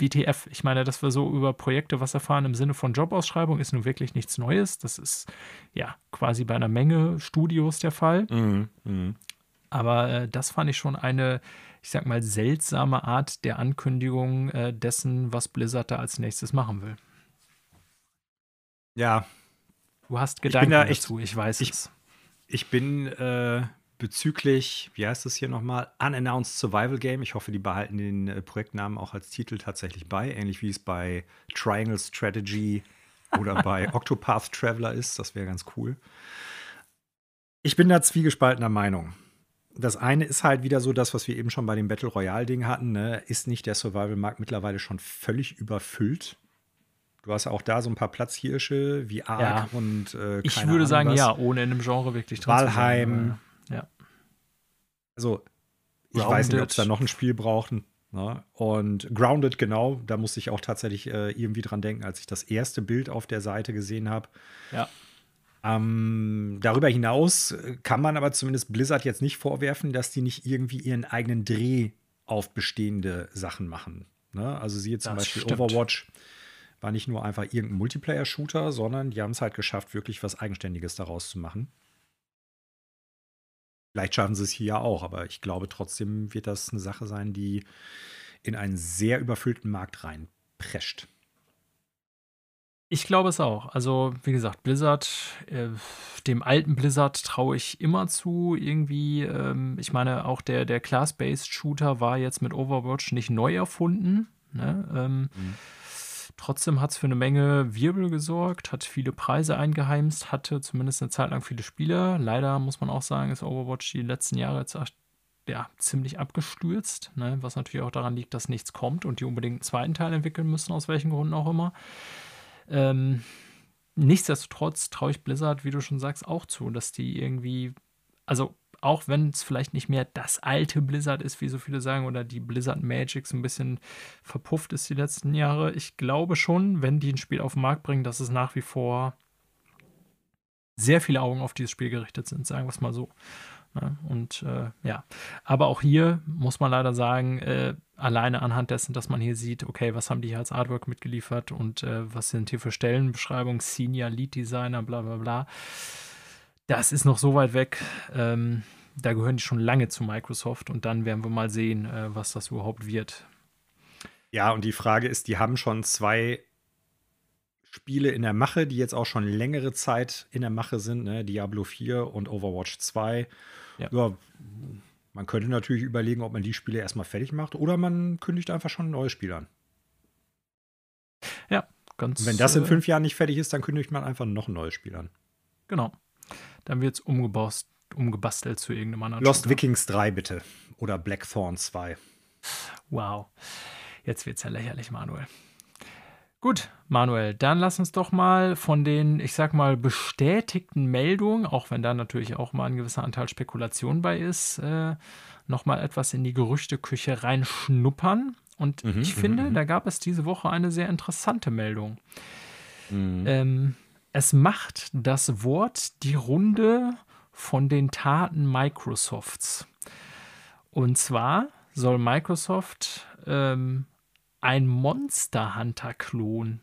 WTF, ich meine, dass wir so über Projekte was erfahren im Sinne von Jobausschreibung, ist nun wirklich nichts Neues. Das ist ja quasi bei einer Menge Studios der Fall. Mhm, mh. Aber äh, das fand ich schon eine ich sag mal, seltsame Art der Ankündigung äh, dessen, was Blizzard da als nächstes machen will. Ja. Du hast Gedanken ich echt, dazu, ich weiß ich, es. Ich bin äh, bezüglich, wie heißt es hier nochmal, Unannounced Survival Game. Ich hoffe, die behalten den äh, Projektnamen auch als Titel tatsächlich bei, ähnlich wie es bei Triangle Strategy oder bei Octopath Traveler ist. Das wäre ganz cool. Ich bin da zwiegespaltener Meinung. Das eine ist halt wieder so das, was wir eben schon bei dem Battle Royale-Ding hatten. Ne? Ist nicht der Survival-Markt mittlerweile schon völlig überfüllt? Du hast auch da so ein paar Platzhirsche wie Ark ja. und äh, Ich würde Ahnung sagen, was. ja, ohne in einem Genre wirklich drin Valheim. zu sein. Ja. Also, ich Grounded. weiß nicht, ob es da noch ein Spiel braucht. Ne? Und Grounded, genau, da musste ich auch tatsächlich äh, irgendwie dran denken, als ich das erste Bild auf der Seite gesehen habe. Ja. Ähm, darüber hinaus kann man aber zumindest Blizzard jetzt nicht vorwerfen, dass die nicht irgendwie ihren eigenen Dreh auf bestehende Sachen machen. Ne? Also siehe zum das Beispiel stimmt. Overwatch war nicht nur einfach irgendein Multiplayer-Shooter, sondern die haben es halt geschafft, wirklich was Eigenständiges daraus zu machen. Vielleicht schaffen sie es hier ja auch, aber ich glaube trotzdem wird das eine Sache sein, die in einen sehr überfüllten Markt reinprescht. Ich glaube es auch. Also, wie gesagt, Blizzard, äh, dem alten Blizzard traue ich immer zu. Irgendwie, ähm, ich meine, auch der, der Class-Based Shooter war jetzt mit Overwatch nicht neu erfunden. Ne? Ähm, mhm. Trotzdem hat es für eine Menge Wirbel gesorgt, hat viele Preise eingeheimst, hatte zumindest eine Zeit lang viele Spieler. Leider muss man auch sagen, ist Overwatch die letzten Jahre jetzt ja, ziemlich abgestürzt, ne? was natürlich auch daran liegt, dass nichts kommt und die unbedingt einen zweiten Teil entwickeln müssen, aus welchen Gründen auch immer. Ähm, nichtsdestotrotz traue ich Blizzard, wie du schon sagst, auch zu, dass die irgendwie, also auch wenn es vielleicht nicht mehr das alte Blizzard ist, wie so viele sagen, oder die Blizzard Magic so ein bisschen verpufft ist die letzten Jahre. Ich glaube schon, wenn die ein Spiel auf den Markt bringen, dass es nach wie vor sehr viele Augen auf dieses Spiel gerichtet sind, sagen wir es mal so. Ne? Und äh, ja, aber auch hier muss man leider sagen, äh, alleine anhand dessen, dass man hier sieht, okay, was haben die hier als Artwork mitgeliefert und äh, was sind hier für Stellenbeschreibungen, Senior Lead Designer, bla bla bla. Das ist noch so weit weg. Ähm, da gehören die schon lange zu Microsoft und dann werden wir mal sehen, äh, was das überhaupt wird. Ja, und die Frage ist, die haben schon zwei Spiele in der Mache, die jetzt auch schon längere Zeit in der Mache sind, ne? Diablo 4 und Overwatch 2. Ja. ja. man könnte natürlich überlegen, ob man die Spiele erstmal fertig macht oder man kündigt einfach schon ein neues Spiel an. Ja, ganz. Und wenn das in äh, fünf Jahren nicht fertig ist, dann kündigt man einfach noch ein neues Spiel an. Genau. Dann wird es umgebastelt zu irgendeinem anderen. Lost Shooter. Vikings 3 bitte. Oder Blackthorn 2. Wow. Jetzt wird es ja lächerlich, Manuel. Gut, Manuel, dann lass uns doch mal von den, ich sag mal, bestätigten Meldungen, auch wenn da natürlich auch mal ein gewisser Anteil Spekulation bei ist, äh, nochmal etwas in die Gerüchteküche reinschnuppern. Und mhm, ich finde, mhm. da gab es diese Woche eine sehr interessante Meldung. Mhm. Ähm, es macht das Wort die Runde von den Taten Microsofts. Und zwar soll Microsoft ähm, ein Monster Hunter-Klon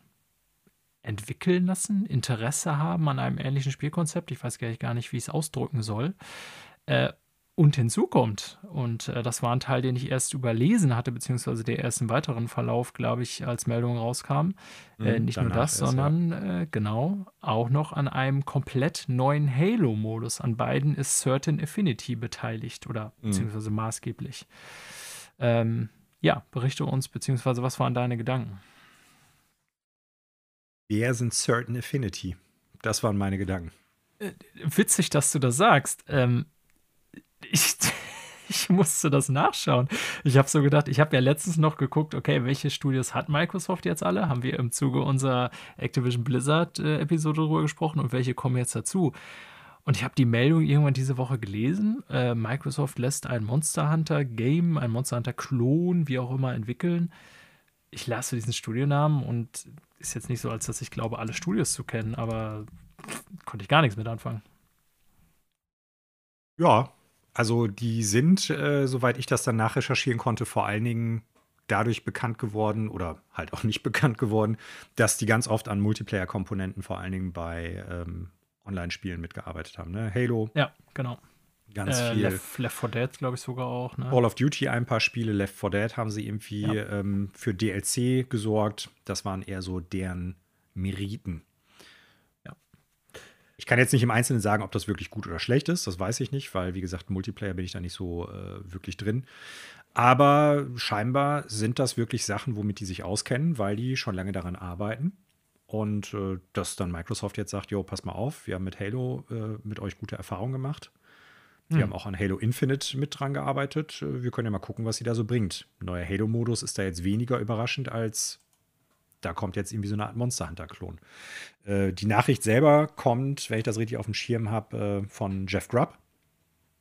entwickeln lassen, Interesse haben an einem ähnlichen Spielkonzept. Ich weiß gar nicht, wie ich es ausdrücken soll. Äh, und hinzu kommt, und äh, das war ein Teil, den ich erst überlesen hatte, beziehungsweise der erst im weiteren Verlauf, glaube ich, als Meldung rauskam. Äh, mhm, nicht nur das, sondern ja. äh, genau auch noch an einem komplett neuen Halo-Modus. An beiden ist Certain Affinity beteiligt oder mhm. beziehungsweise maßgeblich. Ähm, ja, berichte uns, beziehungsweise was waren deine Gedanken? Wer sind Certain Affinity? Das waren meine Gedanken. Äh, witzig, dass du das sagst. Ähm, ich, ich musste das nachschauen. Ich habe so gedacht, ich habe ja letztens noch geguckt, okay, welche Studios hat Microsoft jetzt alle? Haben wir im Zuge unserer Activision Blizzard-Episode äh, darüber gesprochen und welche kommen jetzt dazu? Und ich habe die Meldung irgendwann diese Woche gelesen. Äh, Microsoft lässt ein Monster Hunter Game, ein Monster Hunter Klon, wie auch immer, entwickeln. Ich lasse diesen Studionamen und ist jetzt nicht so, als dass ich glaube, alle Studios zu kennen, aber konnte ich gar nichts mit anfangen. Ja, also die sind, äh, soweit ich das dann nachrecherchieren konnte, vor allen Dingen dadurch bekannt geworden oder halt auch nicht bekannt geworden, dass die ganz oft an Multiplayer-Komponenten vor allen Dingen bei ähm, Online-Spielen mitgearbeitet haben. Ne? Halo. Ja, genau. Ganz äh, viel. Left, Left 4 Dead, glaube ich, sogar auch. Ne? Call of Duty ein paar Spiele. Left 4 Dead haben sie irgendwie ja. ähm, für DLC gesorgt. Das waren eher so deren Meriten. Ja. Ich kann jetzt nicht im Einzelnen sagen, ob das wirklich gut oder schlecht ist. Das weiß ich nicht, weil, wie gesagt, Multiplayer bin ich da nicht so äh, wirklich drin. Aber scheinbar sind das wirklich Sachen, womit die sich auskennen, weil die schon lange daran arbeiten. Und äh, dass dann Microsoft jetzt sagt, jo, pass mal auf, wir haben mit Halo äh, mit euch gute Erfahrungen gemacht. Die hm. haben auch an Halo Infinite mit dran gearbeitet. Äh, wir können ja mal gucken, was sie da so bringt. Neuer Halo-Modus ist da jetzt weniger überraschend als da kommt jetzt irgendwie so eine Art Monster Hunter-Klon. Äh, die Nachricht selber kommt, wenn ich das richtig auf dem Schirm habe, äh, von Jeff Grubb.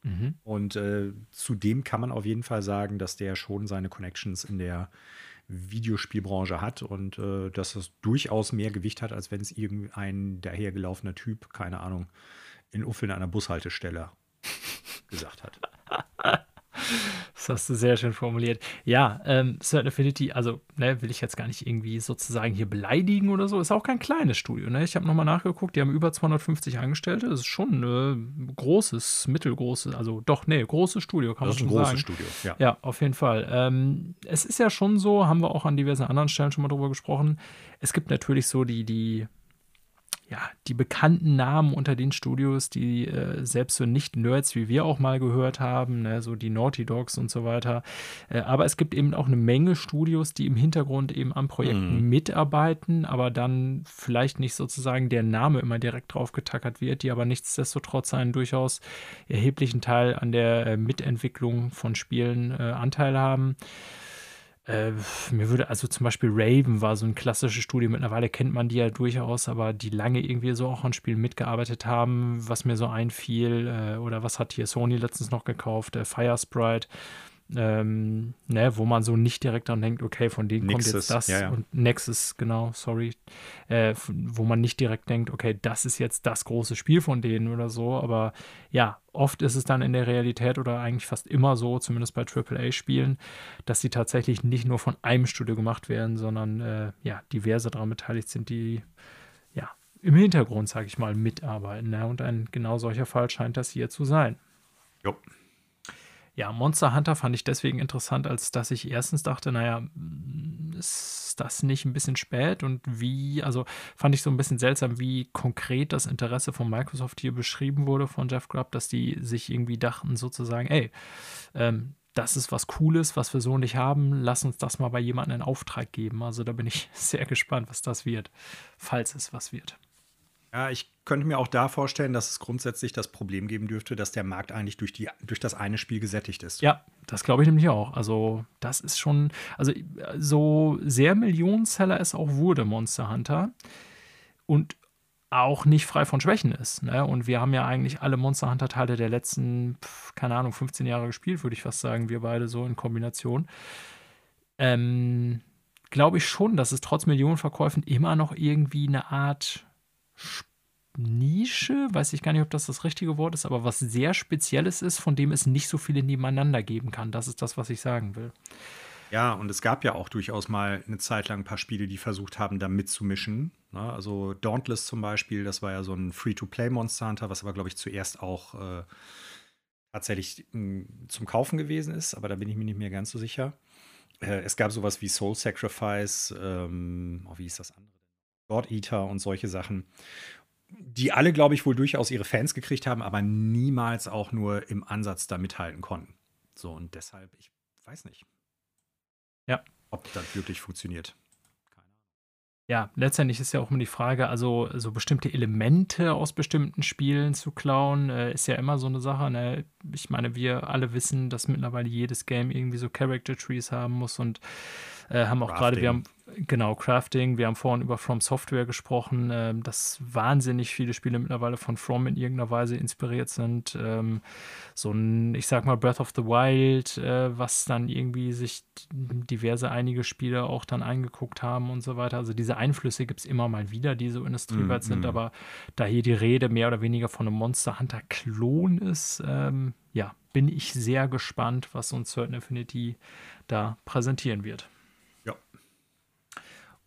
Mhm. Und äh, zudem kann man auf jeden Fall sagen, dass der schon seine Connections in der Videospielbranche hat und äh, dass es durchaus mehr Gewicht hat, als wenn es irgendein dahergelaufener Typ, keine Ahnung, in Uffeln einer Bushaltestelle gesagt hat. Das hast du sehr schön formuliert. Ja, ähm, Certain Affinity, also ne, will ich jetzt gar nicht irgendwie sozusagen hier beleidigen oder so, ist auch kein kleines Studio. Ne? Ich habe nochmal nachgeguckt, die haben über 250 Angestellte. Das ist schon ein äh, großes, mittelgroßes, also doch, ne, großes Studio, kann das man schon sagen. Das ist ein großes Studio, ja. Ja, auf jeden Fall. Ähm, es ist ja schon so, haben wir auch an diversen anderen Stellen schon mal drüber gesprochen. Es gibt natürlich so die, die ja, die bekannten Namen unter den Studios, die äh, selbst so Nicht-Nerds wie wir auch mal gehört haben, ne, so die Naughty Dogs und so weiter. Äh, aber es gibt eben auch eine Menge Studios, die im Hintergrund eben an Projekten mhm. mitarbeiten, aber dann vielleicht nicht sozusagen der Name immer direkt drauf getackert wird, die aber nichtsdestotrotz einen durchaus erheblichen Teil an der äh, Mitentwicklung von Spielen äh, Anteil haben. Äh, mir würde also zum Beispiel Raven war so ein klassisches Studio. Mittlerweile kennt man die ja durchaus, aber die lange irgendwie so auch an Spielen mitgearbeitet haben, was mir so einfiel. Äh, oder was hat hier Sony letztens noch gekauft? Äh, Fire Sprite ähm, ne, wo man so nicht direkt dann denkt, okay, von denen Nexus, kommt jetzt das ja, ja. und Nexus, genau, sorry, äh, wo man nicht direkt denkt, okay, das ist jetzt das große Spiel von denen oder so, aber ja, oft ist es dann in der Realität oder eigentlich fast immer so, zumindest bei AAA-Spielen, dass sie tatsächlich nicht nur von einem Studio gemacht werden, sondern äh, ja, diverse daran beteiligt sind, die ja im Hintergrund, sage ich mal, mitarbeiten. Ne? Und ein genau solcher Fall scheint das hier zu sein. Jo. Ja, Monster Hunter fand ich deswegen interessant, als dass ich erstens dachte, naja, ist das nicht ein bisschen spät und wie, also fand ich so ein bisschen seltsam, wie konkret das Interesse von Microsoft hier beschrieben wurde von Jeff Grubb, dass die sich irgendwie dachten sozusagen, ey, ähm, das ist was Cooles, was wir so nicht haben, lass uns das mal bei jemandem in Auftrag geben. Also da bin ich sehr gespannt, was das wird, falls es was wird. Ja, ich könnte mir auch da vorstellen, dass es grundsätzlich das Problem geben dürfte, dass der Markt eigentlich durch, die, durch das eine Spiel gesättigt ist. Ja, das glaube ich nämlich auch. Also, das ist schon, also so sehr Millionenseller es auch wurde, Monster Hunter. Und auch nicht frei von Schwächen ist. Ne? Und wir haben ja eigentlich alle Monster Hunter-Teile der letzten, keine Ahnung, 15 Jahre gespielt, würde ich fast sagen, wir beide so in Kombination. Ähm, glaube ich schon, dass es trotz Millionenverkäufen immer noch irgendwie eine Art Nische, weiß ich gar nicht, ob das das richtige Wort ist, aber was sehr Spezielles ist, von dem es nicht so viele nebeneinander geben kann. Das ist das, was ich sagen will. Ja, und es gab ja auch durchaus mal eine Zeit lang ein paar Spiele, die versucht haben, da mitzumischen. Ne? Also Dauntless zum Beispiel, das war ja so ein Free-to-Play-Monster Hunter, was aber, glaube ich, zuerst auch äh, tatsächlich hm, zum Kaufen gewesen ist, aber da bin ich mir nicht mehr ganz so sicher. Äh, es gab sowas wie Soul Sacrifice, ähm, oh, wie ist das andere? God Eater und solche Sachen, die alle, glaube ich, wohl durchaus ihre Fans gekriegt haben, aber niemals auch nur im Ansatz da mithalten konnten. So, und deshalb, ich weiß nicht. Ja. Ob das wirklich funktioniert. Ja, letztendlich ist ja auch immer die Frage, also so bestimmte Elemente aus bestimmten Spielen zu klauen, äh, ist ja immer so eine Sache. Ne? Ich meine, wir alle wissen, dass mittlerweile jedes Game irgendwie so Character Trees haben muss und äh, haben auch gerade, wir haben Genau, Crafting. Wir haben vorhin über From Software gesprochen, ähm, dass wahnsinnig viele Spiele mittlerweile von From in irgendeiner Weise inspiriert sind. Ähm, so ein, ich sag mal, Breath of the Wild, äh, was dann irgendwie sich diverse einige Spiele auch dann eingeguckt haben und so weiter. Also diese Einflüsse gibt es immer mal wieder, die so industrieweit mm, sind, mm. aber da hier die Rede mehr oder weniger von einem Monster Hunter Klon ist, ähm, ja, bin ich sehr gespannt, was uns Certain Affinity da präsentieren wird.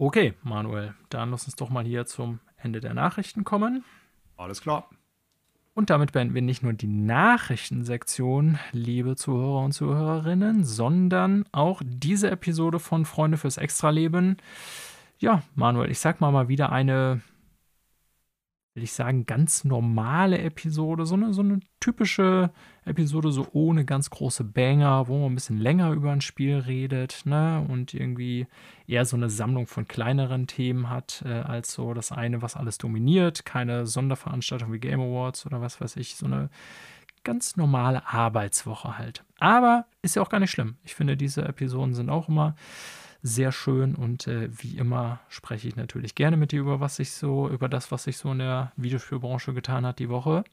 Okay, Manuel, dann lass uns doch mal hier zum Ende der Nachrichten kommen. Alles klar. Und damit beenden wir nicht nur die Nachrichtensektion, liebe Zuhörer und Zuhörerinnen, sondern auch diese Episode von Freunde fürs Extraleben. Ja, Manuel, ich sag mal mal wieder eine will ich sagen, ganz normale Episode, so eine, so eine typische Episode, so ohne ganz große Banger, wo man ein bisschen länger über ein Spiel redet, ne? Und irgendwie eher so eine Sammlung von kleineren Themen hat, äh, als so das eine, was alles dominiert. Keine Sonderveranstaltung wie Game Awards oder was weiß ich, so eine ganz normale Arbeitswoche halt. Aber ist ja auch gar nicht schlimm. Ich finde, diese Episoden sind auch immer sehr schön und äh, wie immer spreche ich natürlich gerne mit dir über was sich so, über das, was sich so in der Videospielbranche getan hat die Woche.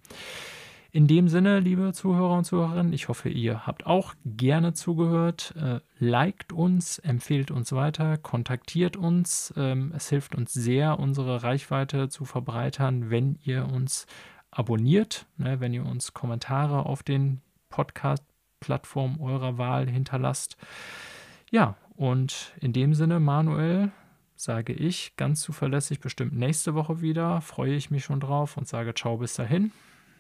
In dem Sinne, liebe Zuhörer und Zuhörerinnen, ich hoffe, ihr habt auch gerne zugehört. Äh, liked uns, empfehlt uns weiter, kontaktiert uns. Ähm, es hilft uns sehr, unsere Reichweite zu verbreitern, wenn ihr uns abonniert, ne, wenn ihr uns Kommentare auf den Podcast-Plattformen eurer Wahl hinterlasst. Ja, und in dem Sinne, Manuel, sage ich ganz zuverlässig bestimmt nächste Woche wieder. Freue ich mich schon drauf und sage ciao bis dahin.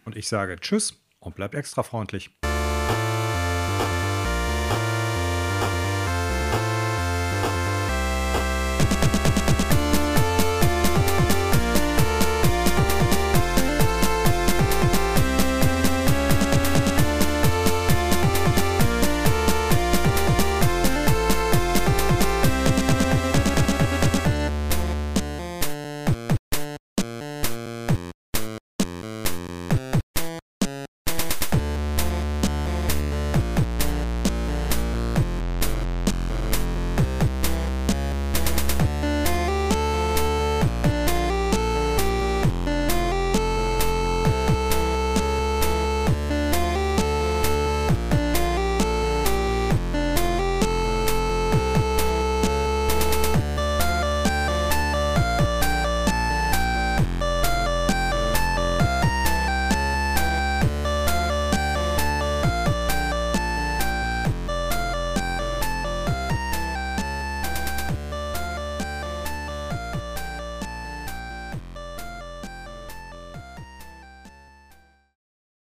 Und ich sage Tschüss und bleib extra freundlich.